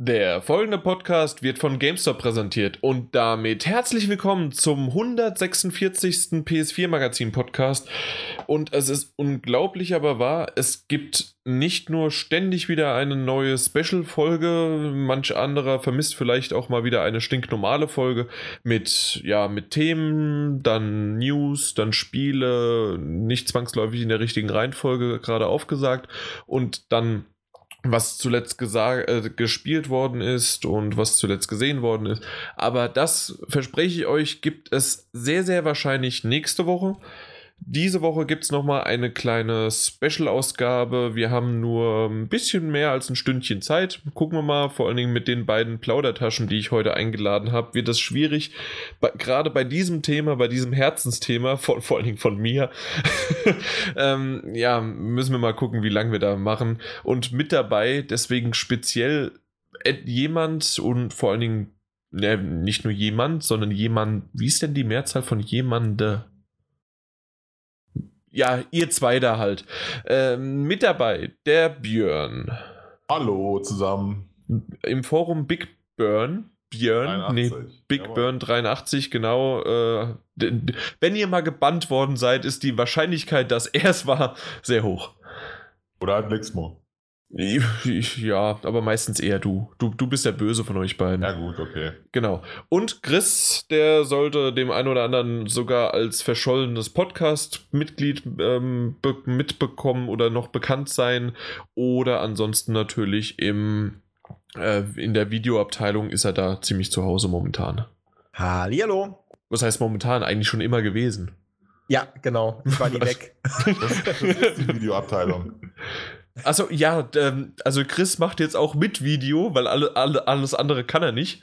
Der folgende Podcast wird von GameStop präsentiert und damit herzlich willkommen zum 146. PS4 Magazin Podcast. Und es ist unglaublich aber wahr, es gibt nicht nur ständig wieder eine neue Special-Folge, manch anderer vermisst vielleicht auch mal wieder eine stinknormale Folge mit, ja, mit Themen, dann News, dann Spiele, nicht zwangsläufig in der richtigen Reihenfolge gerade aufgesagt und dann was zuletzt gesagt, äh, gespielt worden ist und was zuletzt gesehen worden ist. Aber das verspreche ich euch, gibt es sehr, sehr wahrscheinlich nächste Woche. Diese Woche gibt es nochmal eine kleine Special-Ausgabe. Wir haben nur ein bisschen mehr als ein Stündchen Zeit. Gucken wir mal, vor allen Dingen mit den beiden Plaudertaschen, die ich heute eingeladen habe, wird das schwierig. Gerade bei diesem Thema, bei diesem Herzensthema, von, vor allen Dingen von mir, ähm, ja, müssen wir mal gucken, wie lange wir da machen. Und mit dabei, deswegen speziell jemand und vor allen Dingen ne, nicht nur jemand, sondern jemand, wie ist denn die Mehrzahl von jemande? Ja, ihr zwei da halt. Ähm, mit dabei der Björn. Hallo zusammen. Im Forum Big Burn. Björn, 83. nee, Big Jawohl. Burn 83, genau. Äh, wenn ihr mal gebannt worden seid, ist die Wahrscheinlichkeit, dass er es war, sehr hoch. Oder halt Lixmo. Ja, aber meistens eher du. du. Du bist der Böse von euch beiden. Ja, gut, okay. Genau. Und Chris, der sollte dem einen oder anderen sogar als verschollenes Podcast-Mitglied ähm, mitbekommen oder noch bekannt sein. Oder ansonsten natürlich im, äh, in der Videoabteilung ist er da ziemlich zu Hause momentan. Hallihallo. Was heißt momentan? Eigentlich schon immer gewesen. Ja, genau. Ich war nie weg. Das, das ist die Videoabteilung. Also ja, ähm, also Chris macht jetzt auch mit Video, weil alle, alle, alles andere kann er nicht.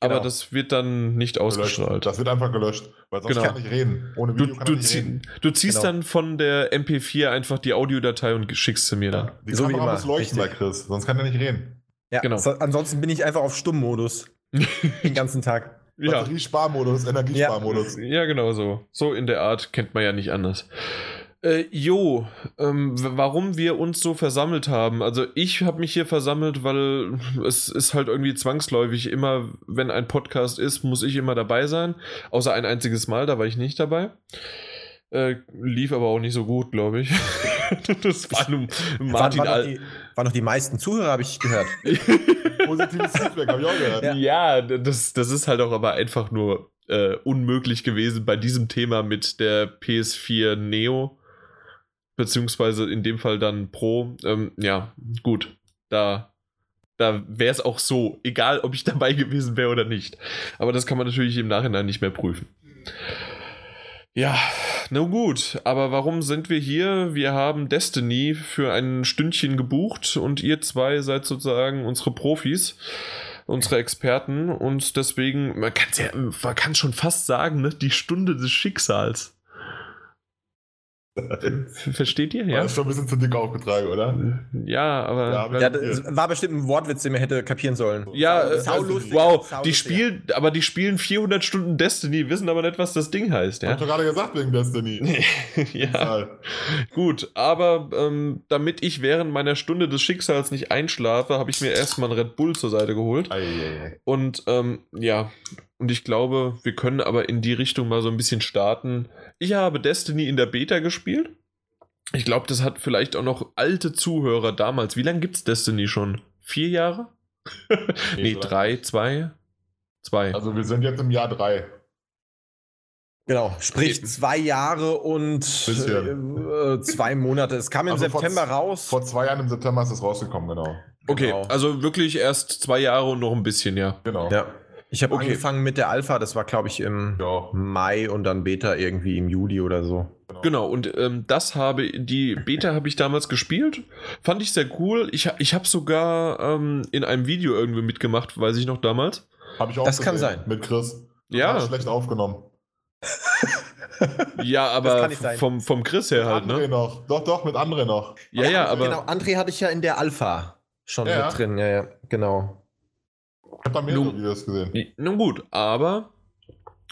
Aber genau. das wird dann nicht ausgestrahlt. Das wird einfach gelöscht, weil sonst genau. kann ich reden. Ohne Video du, kann du, ich nicht reden. Du ziehst genau. dann von der MP4 einfach die Audiodatei und schickst sie mir dann. Ja, die so Kamera muss leuchten bei Chris, sonst kann er nicht reden. Ja, genau. So, ansonsten bin ich einfach auf Stummmodus. den ganzen Tag. Ja. Batteriesparmodus, Energiesparmodus. Ja. ja, genau so. So in der Art kennt man ja nicht anders. Äh, jo, ähm, warum wir uns so versammelt haben. Also ich habe mich hier versammelt, weil es ist halt irgendwie zwangsläufig immer, wenn ein Podcast ist, muss ich immer dabei sein. Außer ein einziges Mal, da war ich nicht dabei. Äh, lief aber auch nicht so gut, glaube ich. das war nun Martin war, war, noch die, waren noch die meisten Zuhörer, habe ich gehört. Positives Feedback, habe ich auch gehört. Ja, ja das, das ist halt auch aber einfach nur äh, unmöglich gewesen bei diesem Thema mit der PS4 Neo beziehungsweise in dem Fall dann Pro. Ähm, ja, gut, da, da wäre es auch so, egal ob ich dabei gewesen wäre oder nicht. Aber das kann man natürlich im Nachhinein nicht mehr prüfen. Ja, na gut, aber warum sind wir hier? Wir haben Destiny für ein Stündchen gebucht und ihr zwei seid sozusagen unsere Profis, unsere Experten und deswegen, man kann ja, man kann schon fast sagen, ne, die Stunde des Schicksals. Versteht ihr? Ja. War schon ein bisschen zu dick aufgetragen, oder? Ja, aber. Ja, ja das war bestimmt ein Wortwitz, den man hätte kapieren sollen. Ja, äh, saulustig. Wow, die spielen, aber die spielen 400 Stunden Destiny, wissen aber nicht, was das Ding heißt. Ja? Hab ich doch gerade gesagt wegen Destiny. ja. Gut, aber ähm, damit ich während meiner Stunde des Schicksals nicht einschlafe, habe ich mir erstmal einen Red Bull zur Seite geholt. Ei, ei, ei. Und ähm, ja, und ich glaube, wir können aber in die Richtung mal so ein bisschen starten. Ich habe Destiny in der Beta gespielt. Ich glaube, das hat vielleicht auch noch alte Zuhörer damals. Wie lange gibt es Destiny schon? Vier Jahre? nee, nee drei, zwei? Zwei. Also wir sind jetzt im Jahr drei. Genau, sprich zwei Jahre und äh, zwei Monate. Es kam im also September vor, raus. Vor zwei Jahren im September ist es rausgekommen, genau. Okay, genau. also wirklich erst zwei Jahre und noch ein bisschen, ja. Genau. Ja. Ich habe okay. angefangen mit der Alpha, das war glaube ich im ja. Mai und dann Beta irgendwie im Juli oder so. Genau, genau und ähm, das habe, die Beta habe ich damals gespielt, fand ich sehr cool. Ich, ich habe sogar ähm, in einem Video irgendwie mitgemacht, weiß ich noch damals. Habe ich auch Das gesehen, kann sein. Mit Chris. Ja. schlecht aufgenommen. ja, aber vom, vom Chris her halt, André ne? noch. Doch, doch, mit André noch. Ja, ja, aber. Genau, André hatte ich ja in der Alpha schon ja. mit drin, ja, ja, genau. Habe da mehrere nun, Videos gesehen. Nun gut, aber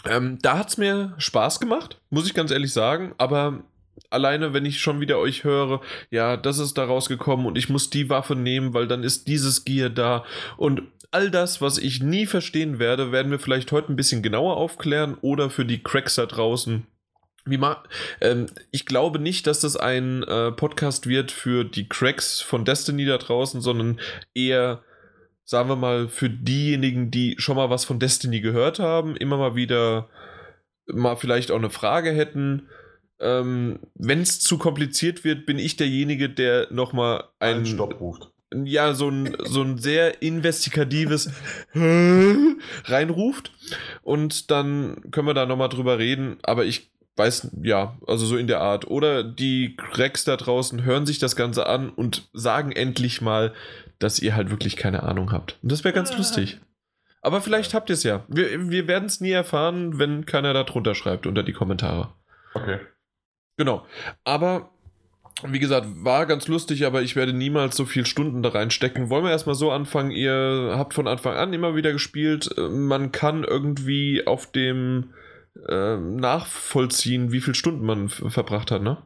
ähm, da hat es mir Spaß gemacht, muss ich ganz ehrlich sagen. Aber alleine, wenn ich schon wieder euch höre, ja, das ist da rausgekommen und ich muss die Waffe nehmen, weil dann ist dieses Gear da und all das, was ich nie verstehen werde, werden wir vielleicht heute ein bisschen genauer aufklären oder für die Cracks da draußen. Wie ma ähm, ich glaube nicht, dass das ein äh, Podcast wird für die Cracks von Destiny da draußen, sondern eher, sagen wir mal, für diejenigen, die schon mal was von Destiny gehört haben, immer mal wieder mal vielleicht auch eine Frage hätten ähm, wenn es zu kompliziert wird, bin ich derjenige, der nochmal einen, einen Stopp ruft. Ja, so ein, so ein sehr investigatives reinruft. Und dann können wir da nochmal drüber reden. Aber ich weiß, ja, also so in der Art. Oder die Cracks da draußen hören sich das Ganze an und sagen endlich mal, dass ihr halt wirklich keine Ahnung habt. Und das wäre ganz lustig. Aber vielleicht habt ihr es ja. Wir, wir werden es nie erfahren, wenn keiner da drunter schreibt unter die Kommentare. Okay. Genau. Aber wie gesagt, war ganz lustig, aber ich werde niemals so viele Stunden da reinstecken. Wollen wir erstmal so anfangen? Ihr habt von Anfang an immer wieder gespielt. Man kann irgendwie auf dem äh, nachvollziehen, wie viele Stunden man verbracht hat, ne?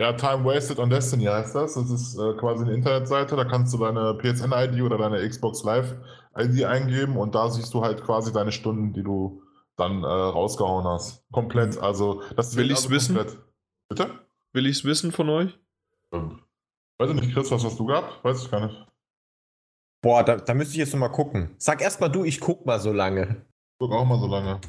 Ja, Time Wasted on Destiny heißt das. Das ist äh, quasi eine Internetseite. Da kannst du deine PSN-ID oder deine Xbox Live-ID eingeben und da siehst du halt quasi deine Stunden, die du dann äh, rausgehauen hast. Komplett. Also, das will ich also wissen. Komplett. Bitte? Will ich es wissen von euch? Ähm, weiß ich nicht, Chris, was hast du gehabt? Weiß ich gar nicht. Boah, da, da müsste ich jetzt nochmal gucken. Sag erst mal du, ich guck mal so lange. Ich guck auch mal so lange.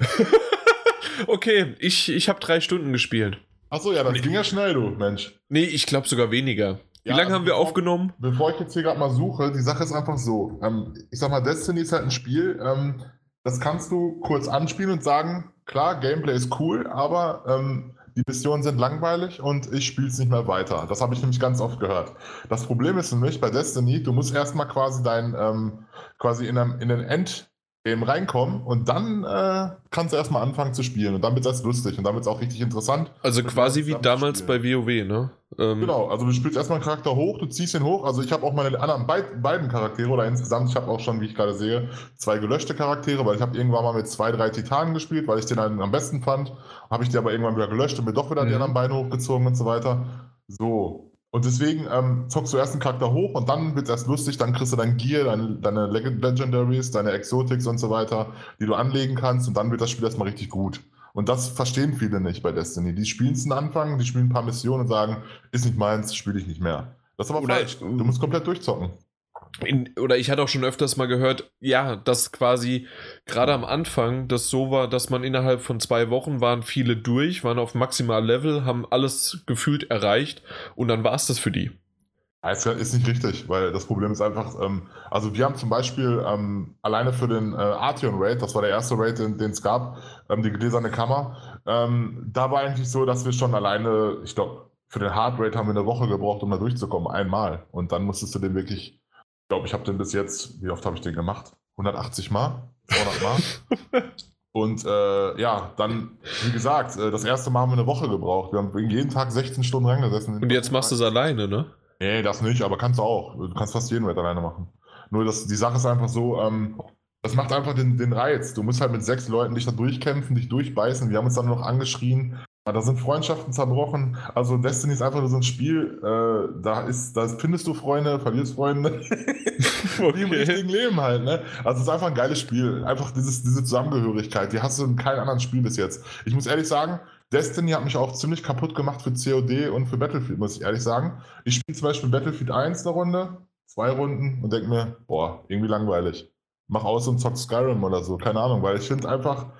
okay, ich, ich habe drei Stunden gespielt. Achso, ja, das ging ja schnell, du Mensch. Nee, ich glaube sogar weniger. Wie ja, lange also haben wir bevor, aufgenommen? Bevor ich jetzt hier gerade mal suche, die Sache ist einfach so. Ähm, ich sag mal, Destiny ist halt ein Spiel, ähm, das kannst du kurz anspielen und sagen, klar, Gameplay ist cool, aber ähm, die Missionen sind langweilig und ich spiele es nicht mehr weiter. Das habe ich nämlich ganz oft gehört. Das Problem ist nämlich bei Destiny, du musst erstmal quasi dein, ähm, quasi in, einem, in den End, Game reinkommen und dann äh, kannst du erstmal anfangen zu spielen und dann wird es lustig und dann wird es auch richtig interessant. Also quasi wie damals bei WoW, ne? Ähm genau, also du spielst erstmal einen Charakter hoch, du ziehst ihn hoch. Also ich habe auch meine anderen beid, beiden Charaktere oder insgesamt, ich habe auch schon, wie ich gerade sehe, zwei gelöschte Charaktere, weil ich habe irgendwann mal mit zwei, drei Titanen gespielt, weil ich den dann am besten fand. Habe ich die aber irgendwann wieder gelöscht und mir doch wieder mhm. die anderen beiden hochgezogen und so weiter. So, und deswegen ähm, zockst du erst einen Charakter hoch und dann wird es erst lustig, dann kriegst du dein Gear, deine, deine Legendaries, deine Exotics und so weiter, die du anlegen kannst und dann wird das Spiel erstmal richtig gut. Und das verstehen viele nicht bei Destiny. Die spielen es am Anfang, die spielen ein paar Missionen und sagen, ist nicht meins, spiele ich nicht mehr. Das ist aber Oder falsch. Du musst komplett durchzocken in, oder ich hatte auch schon öfters mal gehört, ja, dass quasi gerade am Anfang das so war, dass man innerhalb von zwei Wochen waren viele durch, waren auf maximal Level, haben alles gefühlt erreicht und dann war es das für die. Das ist nicht richtig, weil das Problem ist einfach, ähm, also wir haben zum Beispiel ähm, alleine für den äh, Arteon Raid, das war der erste Raid, den es gab, ähm, die gläserne Kammer, ähm, da war eigentlich so, dass wir schon alleine, ich glaube, für den Hard Raid haben wir eine Woche gebraucht, um da durchzukommen, einmal. Und dann musstest du den wirklich glaube, ich habe den bis jetzt, wie oft habe ich den gemacht? 180 Mal? 200 Mal? Und äh, ja, dann, wie gesagt, äh, das erste Mal haben wir eine Woche gebraucht. Wir haben jeden Tag 16 Stunden reingesessen. Und jetzt machst du es alleine, ne? Nee, das nicht, aber kannst du auch. Du kannst fast jeden Wert alleine machen. Nur das, die Sache ist einfach so, ähm, das macht einfach den, den Reiz. Du musst halt mit sechs Leuten dich da durchkämpfen, dich durchbeißen. Wir haben uns dann noch angeschrien, da sind Freundschaften zerbrochen. Also Destiny ist einfach nur so ein Spiel, äh, da ist, da findest du Freunde, verlierst Freunde. okay. Wie im richtigen Leben halt, ne? Also es ist einfach ein geiles Spiel. Einfach dieses, diese Zusammengehörigkeit, die hast du in keinem anderen Spiel bis jetzt. Ich muss ehrlich sagen, Destiny hat mich auch ziemlich kaputt gemacht für COD und für Battlefield, muss ich ehrlich sagen. Ich spiele zum Beispiel Battlefield 1 eine Runde, zwei Runden und denke mir, boah, irgendwie langweilig. Mach aus und zock Skyrim oder so, keine Ahnung, weil ich finde einfach,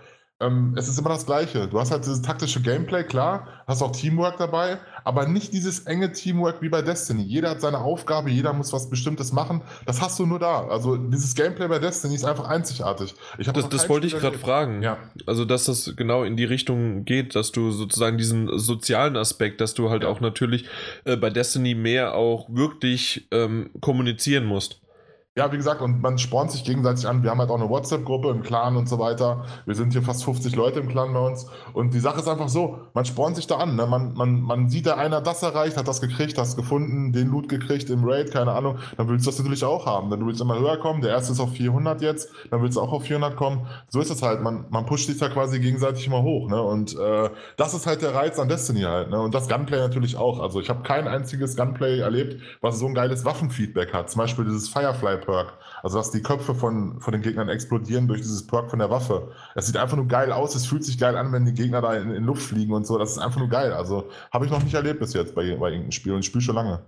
ähm, es ist immer das Gleiche. Du hast halt dieses taktische Gameplay, klar, hast auch Teamwork dabei, aber nicht dieses enge Teamwork wie bei Destiny. Jeder hat seine Aufgabe, jeder muss was Bestimmtes machen. Das hast du nur da. Also dieses Gameplay bei Destiny ist einfach einzigartig. das das wollte ich gerade fragen. Ja. Also, dass das genau in die Richtung geht, dass du sozusagen diesen sozialen Aspekt, dass du halt ja. auch natürlich äh, bei Destiny mehr auch wirklich ähm, kommunizieren musst. Ja, wie gesagt, und man spornt sich gegenseitig an. Wir haben halt auch eine WhatsApp-Gruppe im Clan und so weiter. Wir sind hier fast 50 Leute im Clan bei uns. Und die Sache ist einfach so, man spornt sich da an. Ne? Man, man, man sieht, der einer das erreicht, hat das gekriegt, hast gefunden, den Loot gekriegt im Raid, keine Ahnung. Dann willst du das natürlich auch haben. Dann willst du immer höher kommen. Der erste ist auf 400 jetzt, dann willst du auch auf 400 kommen. So ist es halt. Man, man pusht sich da quasi gegenseitig immer hoch. Ne? Und äh, das ist halt der Reiz an Destiny halt. Ne? Und das Gunplay natürlich auch. Also ich habe kein einziges Gunplay erlebt, was so ein geiles Waffenfeedback hat. Zum Beispiel dieses Firefly-Perk. Also dass die Köpfe von, von den Gegnern explodieren durch dieses Perk von der Waffe. Es sieht einfach nur geil aus, es fühlt sich geil an, wenn die Gegner da in, in Luft fliegen und so. Das ist einfach nur geil. Also habe ich noch nicht erlebt bis jetzt bei, bei irgendeinem Spiel und ich spiele schon lange.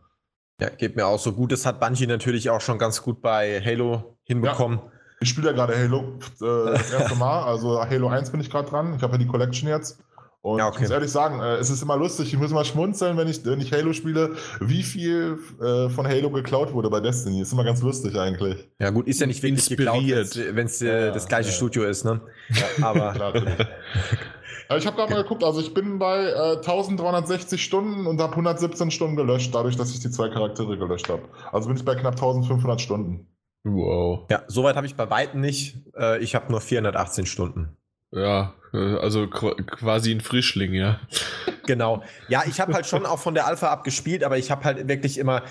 Ja, geht mir auch so gut. Das hat Bungie natürlich auch schon ganz gut bei Halo hinbekommen. Ja. Ich spiele ja gerade Halo äh, das erste Mal. Also Halo 1 bin ich gerade dran. Ich habe ja die Collection jetzt. Und ja, okay. ich muss ehrlich sagen, äh, es ist immer lustig, ich muss immer schmunzeln, wenn ich, wenn ich Halo spiele, wie viel äh, von Halo geklaut wurde bei Destiny. Ist immer ganz lustig eigentlich. Ja, gut, ist ja nicht wirklich Inspiriert. geklaut, wenn es äh, ja, das gleiche ja. Studio ist, ne? Ja, aber. Klar, ich habe gerade mal geguckt, also ich bin bei äh, 1360 Stunden und habe 117 Stunden gelöscht, dadurch, dass ich die zwei Charaktere gelöscht habe. Also bin ich bei knapp 1500 Stunden. Wow. Ja, soweit habe ich bei weitem nicht. Äh, ich habe nur 418 Stunden. Ja, also quasi ein Frischling, ja. Genau. Ja, ich habe halt schon auch von der Alpha abgespielt, aber ich habe halt wirklich immer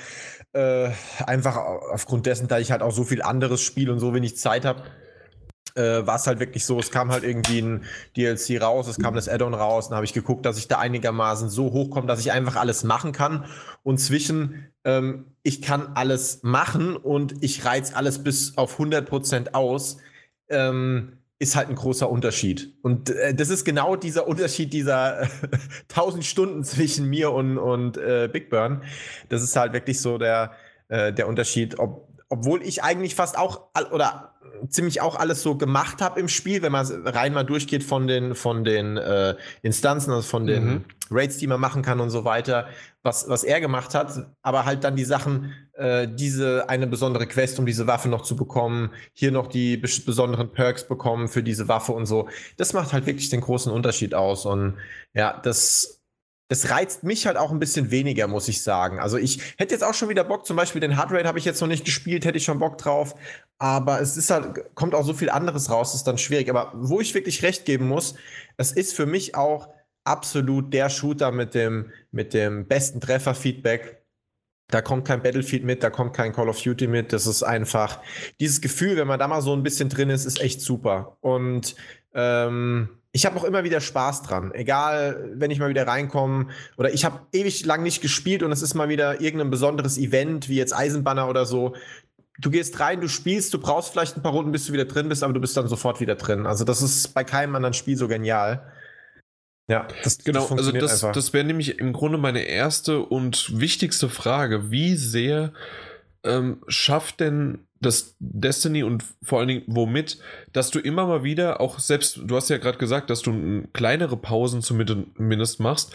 äh, einfach aufgrund dessen, da ich halt auch so viel anderes spiele und so wenig Zeit habe, äh, war es halt wirklich so, es kam halt irgendwie ein DLC raus, es kam das Add-on raus, dann habe ich geguckt, dass ich da einigermaßen so hochkomme, dass ich einfach alles machen kann. Und zwischen, ähm, ich kann alles machen und ich reiz alles bis auf 100% aus. Ähm, ist halt ein großer Unterschied. Und äh, das ist genau dieser Unterschied dieser äh, 1000 Stunden zwischen mir und, und äh, Big Burn. Das ist halt wirklich so der, äh, der Unterschied, ob, obwohl ich eigentlich fast auch oder ziemlich auch alles so gemacht habe im Spiel, wenn man rein mal durchgeht von den, von den äh, Instanzen, also von den mhm. Raids, die man machen kann und so weiter, was, was er gemacht hat, aber halt dann die Sachen, äh, diese eine besondere Quest, um diese Waffe noch zu bekommen, hier noch die besonderen Perks bekommen für diese Waffe und so. Das macht halt wirklich den großen Unterschied aus. Und ja, das das reizt mich halt auch ein bisschen weniger, muss ich sagen. Also ich hätte jetzt auch schon wieder Bock, zum Beispiel den Hardrate habe ich jetzt noch nicht gespielt, hätte ich schon Bock drauf. Aber es ist halt, kommt auch so viel anderes raus, ist dann schwierig. Aber wo ich wirklich recht geben muss, es ist für mich auch absolut der Shooter mit dem, mit dem besten Trefferfeedback. Da kommt kein Battlefield mit, da kommt kein Call of Duty mit. Das ist einfach dieses Gefühl, wenn man da mal so ein bisschen drin ist, ist echt super. Und ähm, ich habe auch immer wieder Spaß dran. Egal, wenn ich mal wieder reinkomme oder ich habe ewig lang nicht gespielt und es ist mal wieder irgendein besonderes Event, wie jetzt Eisenbanner oder so. Du gehst rein, du spielst, du brauchst vielleicht ein paar Runden, bis du wieder drin bist, aber du bist dann sofort wieder drin. Also das ist bei keinem anderen Spiel so genial. Ja, das, genau. Das also das, das wäre nämlich im Grunde meine erste und wichtigste Frage. Wie sehr ähm, schafft denn das Destiny und vor allen Dingen womit, dass du immer mal wieder auch selbst, du hast ja gerade gesagt, dass du kleinere Pausen zumindest machst,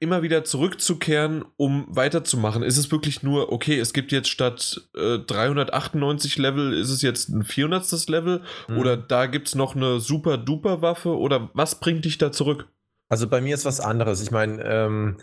immer wieder zurückzukehren, um weiterzumachen. Ist es wirklich nur, okay, es gibt jetzt statt äh, 398 Level, ist es jetzt ein 400. Level mhm. oder da gibt es noch eine super duper Waffe oder was bringt dich da zurück? Also bei mir ist was anderes. Ich meine, ähm,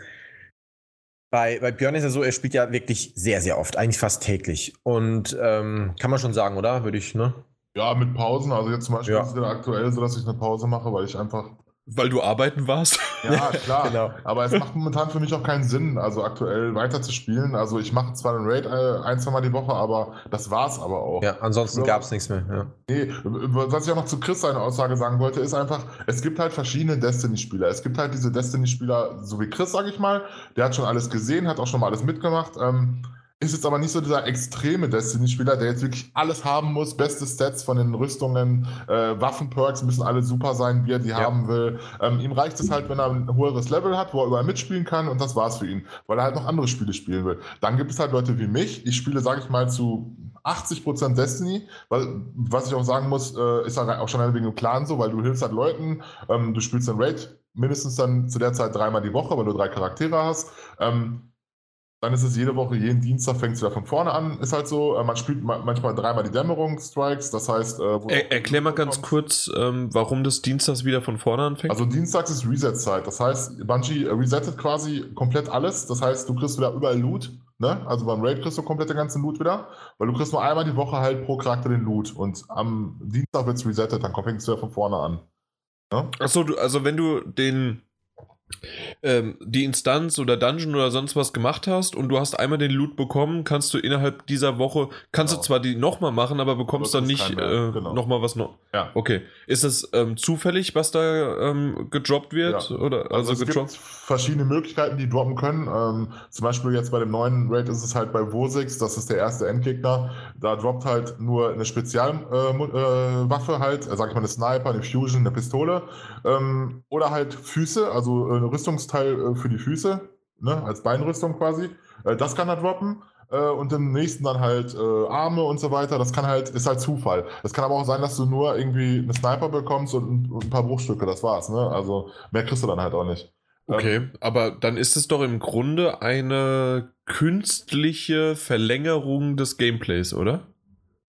bei, bei Björn ist ja so, er spielt ja wirklich sehr, sehr oft, eigentlich fast täglich. Und ähm, kann man schon sagen, oder? Würde ich, ne? Ja, mit Pausen. Also jetzt zum Beispiel ja. ist es aktuell so, dass ich eine Pause mache, weil ich einfach weil du arbeiten warst? Ja, klar. genau. Aber es macht momentan für mich auch keinen Sinn, also aktuell weiter zu spielen. Also ich mache zwar einen Raid äh, ein, zwei Mal die Woche, aber das war's aber auch. Ja, ansonsten gab es nichts mehr. Ja. Nee, was ich auch noch zu Chris seine Aussage sagen wollte, ist einfach, es gibt halt verschiedene Destiny-Spieler. Es gibt halt diese Destiny-Spieler, so wie Chris, sag ich mal, der hat schon alles gesehen, hat auch schon mal alles mitgemacht. Ähm, ist jetzt aber nicht so dieser extreme Destiny-Spieler, der jetzt wirklich alles haben muss, beste Stats von den Rüstungen, äh, Waffenperks müssen alle super sein, wie er die ja. haben will. Ähm, ihm reicht es halt, wenn er ein höheres Level hat, wo er überall mitspielen kann und das war's für ihn, weil er halt noch andere Spiele spielen will. Dann gibt es halt Leute wie mich, ich spiele, sage ich mal, zu 80% Destiny, weil, was ich auch sagen muss, äh, ist halt auch schon wegen dem Clan so, weil du hilfst halt Leuten, ähm, du spielst dann Raid mindestens dann zu der Zeit dreimal die Woche, weil du drei Charaktere hast. Ähm, dann ist es jede Woche, jeden Dienstag fängt es wieder von vorne an. Ist halt so, äh, man spielt manchmal dreimal die Dämmerung-Strikes, das heißt. Äh, er, erklär mal ganz kurz, ähm, warum das Dienstags wieder von vorne anfängt. Also Dienstags ist Reset-Zeit. Das heißt, Bungie resettet quasi komplett alles. Das heißt, du kriegst wieder überall Loot Ne? Also beim Raid kriegst du komplett den ganzen Loot wieder, weil du kriegst nur einmal die Woche halt pro Charakter den Loot und am Dienstag wird es resettet, dann fängst du ja von vorne an. Ne? Achso, also wenn du den ähm, die Instanz oder Dungeon oder sonst was gemacht hast und du hast einmal den Loot bekommen, kannst du innerhalb dieser Woche, kannst genau. du zwar die nochmal machen, aber bekommst dann nicht äh, genau. nochmal was noch. Ja. Okay. Ist es ähm, zufällig, was da ähm, gedroppt wird? Ja. Oder, also, also es gedroppt? gibt verschiedene Möglichkeiten, die droppen können. Ähm, zum Beispiel jetzt bei dem neuen Raid ist es halt bei Wosix, das ist der erste Endgegner. Da droppt halt nur eine Spezialwaffe äh, äh, halt, äh, sag ich mal eine Sniper, eine Fusion, eine Pistole. Ähm, oder halt Füße, also äh, Rüstungsteil äh, für die Füße, ne, als Beinrüstung quasi. Äh, das kann er droppen äh, und im nächsten dann halt äh, Arme und so weiter. Das kann halt, ist halt Zufall. Es kann aber auch sein, dass du nur irgendwie eine Sniper bekommst und, ein paar Bruchstücke, das war's, ne? Also mehr kriegst du dann halt auch nicht. Okay, ähm, aber dann ist es doch im Grunde eine künstliche Verlängerung des Gameplays, oder?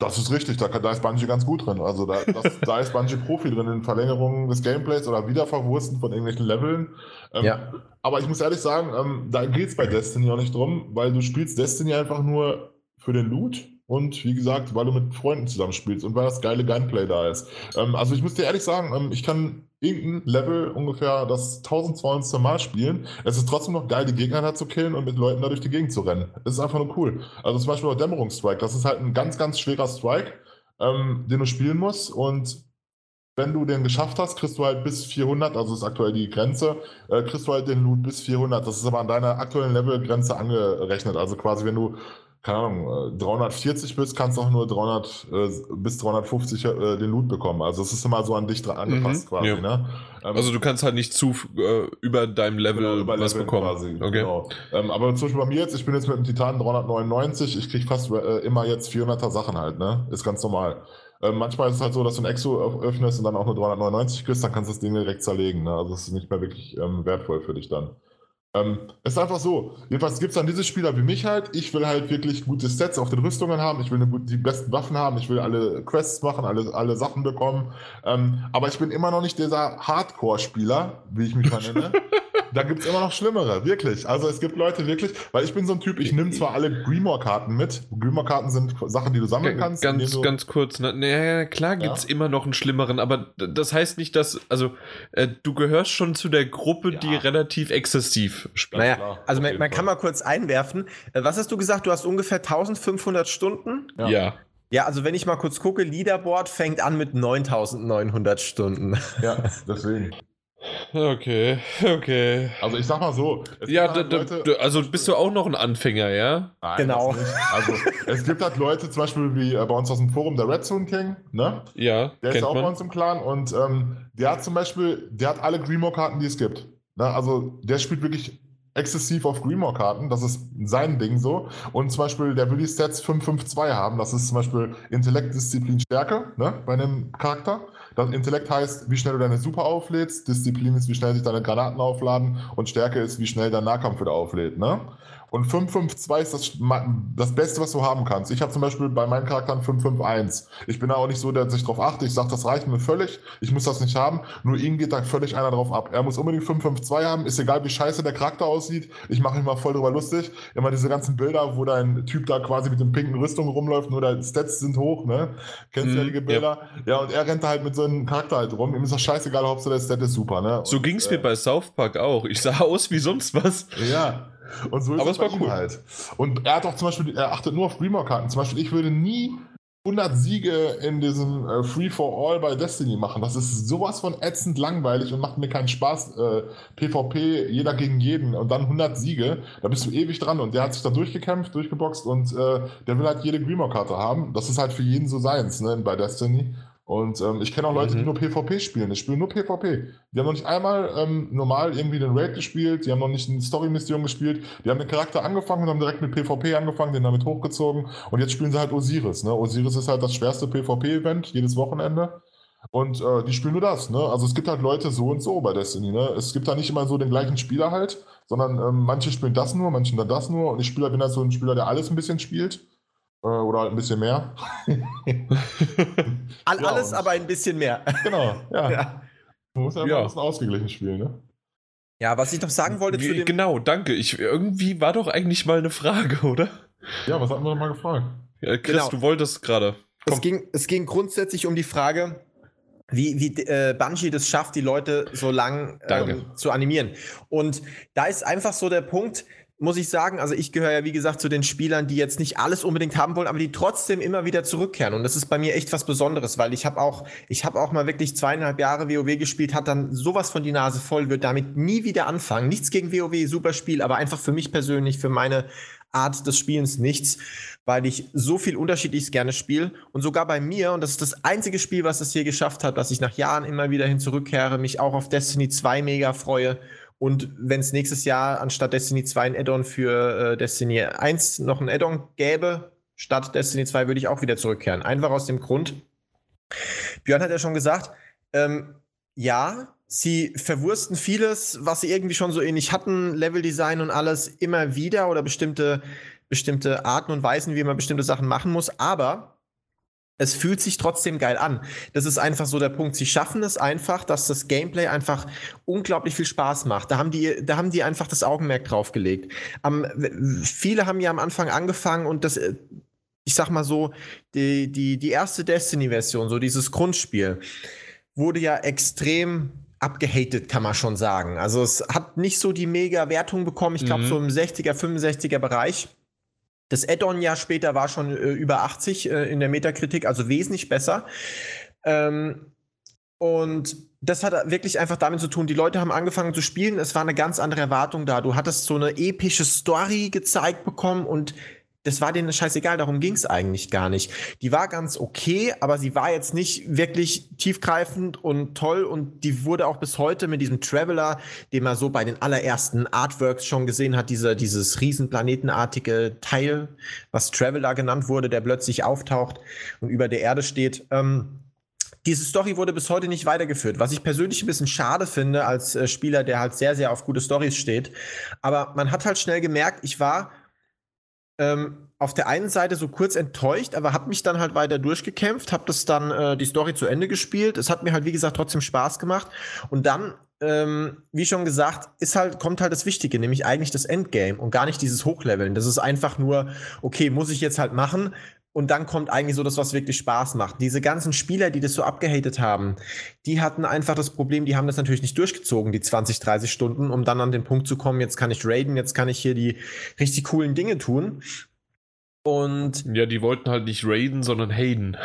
Das ist richtig, da, da ist Bungie ganz gut drin. Also da, das, da ist Bungie Profi drin in Verlängerungen des Gameplays oder Wiederverwursten von irgendwelchen Leveln. Ähm, ja. Aber ich muss ehrlich sagen, ähm, da geht es bei Destiny auch nicht drum, weil du spielst Destiny einfach nur für den Loot und wie gesagt, weil du mit Freunden zusammenspielst und weil das geile Gunplay da ist. Ähm, also ich muss dir ehrlich sagen, ähm, ich kann irgendein Level ungefähr das 1200. Mal spielen. Es ist trotzdem noch geil, die Gegner da zu killen und mit Leuten da durch die Gegend zu rennen. Es ist einfach nur cool. Also zum Beispiel auch Dämmerungsstrike, das ist halt ein ganz, ganz schwerer Strike, ähm, den du spielen musst und wenn du den geschafft hast, kriegst du halt bis 400, also ist aktuell die Grenze, äh, kriegst du halt den Loot bis 400. Das ist aber an deiner aktuellen Levelgrenze angerechnet. Also quasi, wenn du keine Ahnung, 340 äh, bist, kannst du auch nur 300 äh, bis 350 äh, den Loot bekommen. Also es ist immer so an dich dran angepasst mhm, quasi. Ja. Ne? Ähm, also du kannst halt nicht zu äh, über deinem Level genau, über was Level bekommen. Quasi, okay. Genau. Ähm, aber zum Beispiel bei mir jetzt, ich bin jetzt mit dem Titan 399, ich krieg fast äh, immer jetzt 400er Sachen halt, ne? Ist ganz normal. Ähm, manchmal ist es halt so, dass du ein Exo öffnest und dann auch nur 399 kriegst, dann kannst du das Ding direkt zerlegen. Ne? Also es ist nicht mehr wirklich ähm, wertvoll für dich dann. Ähm, es ist einfach so. Jedenfalls gibt es dann diese Spieler wie mich halt. Ich will halt wirklich gute Sets auf den Rüstungen haben. Ich will eine, die besten Waffen haben. Ich will alle Quests machen, alle, alle Sachen bekommen. Ähm, aber ich bin immer noch nicht dieser Hardcore-Spieler, wie ich mich mal nenne. da gibt es immer noch schlimmere, wirklich. Also es gibt Leute wirklich, weil ich bin so ein Typ, ich nehme zwar alle Grimoire-Karten mit. Grimoire-Karten sind Sachen, die du sammeln kannst. Ganz, ganz kurz, ne? naja, klar gibt es ja? immer noch einen schlimmeren, aber das heißt nicht, dass, also äh, du gehörst schon zu der Gruppe, ja. die relativ exzessiv spielt. Naja, klar, also man, man kann mal kurz einwerfen. Äh, was hast du gesagt? Du hast ungefähr 1500 Stunden? ja. ja. Ja, also wenn ich mal kurz gucke, Leaderboard fängt an mit 9900 Stunden. Ja, deswegen. Okay, okay. Also ich sag mal so. Ja, halt Leute, also bist du auch noch ein Anfänger, ja? Nein, genau. Also es gibt halt Leute, zum Beispiel wie äh, bei uns aus dem Forum, der Redstone King, ne? Ja. Der ist auch man. bei uns im Clan und ähm, der hat zum Beispiel, der hat alle Grimo-Karten, die es gibt. Ne? Also der spielt wirklich exzessiv auf Grimoire-Karten, das ist sein Ding so. Und zum Beispiel, der will die Stats 552 haben, das ist zum Beispiel Intellekt, Disziplin, Stärke ne, bei einem Charakter. Das Intellekt heißt, wie schnell du deine Super auflädst, Disziplin ist, wie schnell sich deine Granaten aufladen und Stärke ist, wie schnell dein Nahkampf wieder auflädt. Ne? Und 552 ist das, das Beste, was du haben kannst. Ich habe zum Beispiel bei meinen Charakteren 551. Ich bin da auch nicht so, der sich drauf achtet. Ich sage, das reicht mir völlig. Ich muss das nicht haben. Nur ihm geht da völlig einer drauf ab. Er muss unbedingt 552 haben. Ist egal, wie scheiße der Charakter aussieht. Ich mache mich mal voll drüber lustig. Immer diese ganzen Bilder, wo dein Typ da quasi mit dem pinken Rüstung rumläuft, nur deine Stats sind hoch, ne? Kennst du ja mhm, die Bilder? Ja. ja, und er rennt da halt mit so einem Charakter halt rum. Ihm ist das scheißegal, Hauptsache der Stat ist super, ne? Und, so ging's äh, mir bei South Park auch. Ich sah aus wie sonst was. Ja. Und so ist Aber es war cool. halt. Und er hat auch zum Beispiel, er achtet nur auf Grimoire-Karten. Zum Beispiel, ich würde nie 100 Siege in diesem äh, Free for All bei Destiny machen. Das ist sowas von ätzend langweilig und macht mir keinen Spaß. Äh, PvP, jeder gegen jeden und dann 100 Siege, da bist du ewig dran. Und der hat sich da durchgekämpft, durchgeboxt und äh, der will halt jede Grimoire-Karte haben. Das ist halt für jeden so seins ne, bei Destiny. Und ähm, ich kenne auch Leute, mhm. die nur PvP spielen. Ich spiele nur PvP. Die haben noch nicht einmal ähm, normal irgendwie den Raid gespielt, die haben noch nicht eine Story-Mission gespielt. Die haben den Charakter angefangen und haben direkt mit PvP angefangen, den damit hochgezogen. Und jetzt spielen sie halt Osiris. Ne? Osiris ist halt das schwerste PvP-Event jedes Wochenende. Und äh, die spielen nur das. Ne? Also es gibt halt Leute so und so bei Destiny. Ne? Es gibt da nicht immer so den gleichen Spieler halt, sondern ähm, manche spielen das nur, manche dann das nur. Und ich Spieler bin halt so ein Spieler, der alles ein bisschen spielt. Äh, oder halt ein bisschen mehr. All, ja, alles aber ein bisschen mehr. Genau, ja. ja. Man muss ja, ja. ein bisschen ausgeglichen spielen, ne? Ja, was ich noch sagen wollte Wie, zu dem. genau, danke. Ich, irgendwie war doch eigentlich mal eine Frage, oder? Ja, was hatten wir nochmal gefragt? Ja, Chris, Genau. du wolltest gerade. Es ging, es ging grundsätzlich um die Frage, wie, wie äh, Bungie das schafft, die Leute so lang ähm, zu animieren. Und da ist einfach so der Punkt, muss ich sagen, also ich gehöre ja wie gesagt zu den Spielern, die jetzt nicht alles unbedingt haben wollen, aber die trotzdem immer wieder zurückkehren. Und das ist bei mir echt was Besonderes, weil ich habe auch, ich habe auch mal wirklich zweieinhalb Jahre WoW gespielt, hat dann sowas von die Nase voll, wird damit nie wieder anfangen. Nichts gegen WoW, super Spiel, aber einfach für mich persönlich, für meine Art des Spielens nichts, weil ich so viel Unterschiedliches gerne spiele. Und sogar bei mir, und das ist das einzige Spiel, was es hier geschafft hat, dass ich nach Jahren immer wieder hin zurückkehre, mich auch auf Destiny 2 mega freue. Und wenn es nächstes Jahr anstatt Destiny 2 ein Add-on für äh, Destiny 1 noch ein Add-on gäbe, statt Destiny 2 würde ich auch wieder zurückkehren. Einfach aus dem Grund, Björn hat ja schon gesagt, ähm, ja, sie verwursten vieles, was sie irgendwie schon so ähnlich hatten, Leveldesign und alles immer wieder oder bestimmte, bestimmte Arten und Weisen, wie man bestimmte Sachen machen muss, aber es fühlt sich trotzdem geil an. Das ist einfach so der Punkt. Sie schaffen es einfach, dass das Gameplay einfach unglaublich viel Spaß macht. Da haben die, da haben die einfach das Augenmerk drauf gelegt. Am, viele haben ja am Anfang angefangen und das, ich sag mal so, die, die, die erste Destiny-Version, so dieses Grundspiel, wurde ja extrem abgehatet, kann man schon sagen. Also es hat nicht so die mega Wertung bekommen, ich glaube Mhm. so im 60er, 65er Bereich. Das Add-on ja später war schon äh, über 80 äh, in der Metakritik, also wesentlich besser. Ähm, und das hat wirklich einfach damit zu tun, die Leute haben angefangen zu spielen, es war eine ganz andere Erwartung da. Du hattest so eine epische Story gezeigt bekommen und das war denen scheißegal, darum ging es eigentlich gar nicht. Die war ganz okay, aber sie war jetzt nicht wirklich tiefgreifend und toll und die wurde auch bis heute mit diesem Traveler, den man so bei den allerersten Artworks schon gesehen hat, dieser, dieses riesenplanetenartige Teil, was Traveler genannt wurde, der plötzlich auftaucht und über der Erde steht. Ähm, diese Story wurde bis heute nicht weitergeführt, was ich persönlich ein bisschen schade finde als äh, Spieler, der halt sehr, sehr auf gute Stories steht. Aber man hat halt schnell gemerkt, ich war ähm, auf der einen Seite so kurz enttäuscht, aber habe mich dann halt weiter durchgekämpft, habe das dann äh, die Story zu Ende gespielt. Es hat mir halt wie gesagt trotzdem Spaß gemacht und dann ähm, wie schon gesagt, ist halt kommt halt das Wichtige, nämlich eigentlich das Endgame und gar nicht dieses Hochleveln. Das ist einfach nur okay, muss ich jetzt halt machen. Und dann kommt eigentlich so das, was wirklich Spaß macht. Diese ganzen Spieler, die das so abgehatet haben, die hatten einfach das Problem, die haben das natürlich nicht durchgezogen, die 20, 30 Stunden, um dann an den Punkt zu kommen, jetzt kann ich raiden, jetzt kann ich hier die richtig coolen Dinge tun. Und Ja, die wollten halt nicht raiden, sondern haten.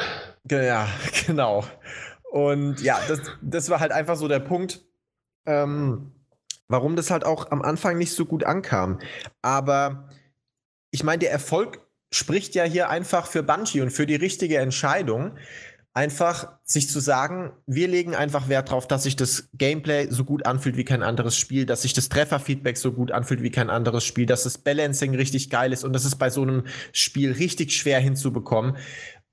Ja, genau. Und ja, das, das war halt einfach so der Punkt, ähm, warum das halt auch am Anfang nicht so gut ankam. Aber ich meine, der Erfolg spricht ja hier einfach für Bungie und für die richtige Entscheidung. Einfach sich zu sagen, wir legen einfach Wert darauf, dass sich das Gameplay so gut anfühlt wie kein anderes Spiel, dass sich das Trefferfeedback so gut anfühlt wie kein anderes Spiel, dass das Balancing richtig geil ist und das ist bei so einem Spiel richtig schwer hinzubekommen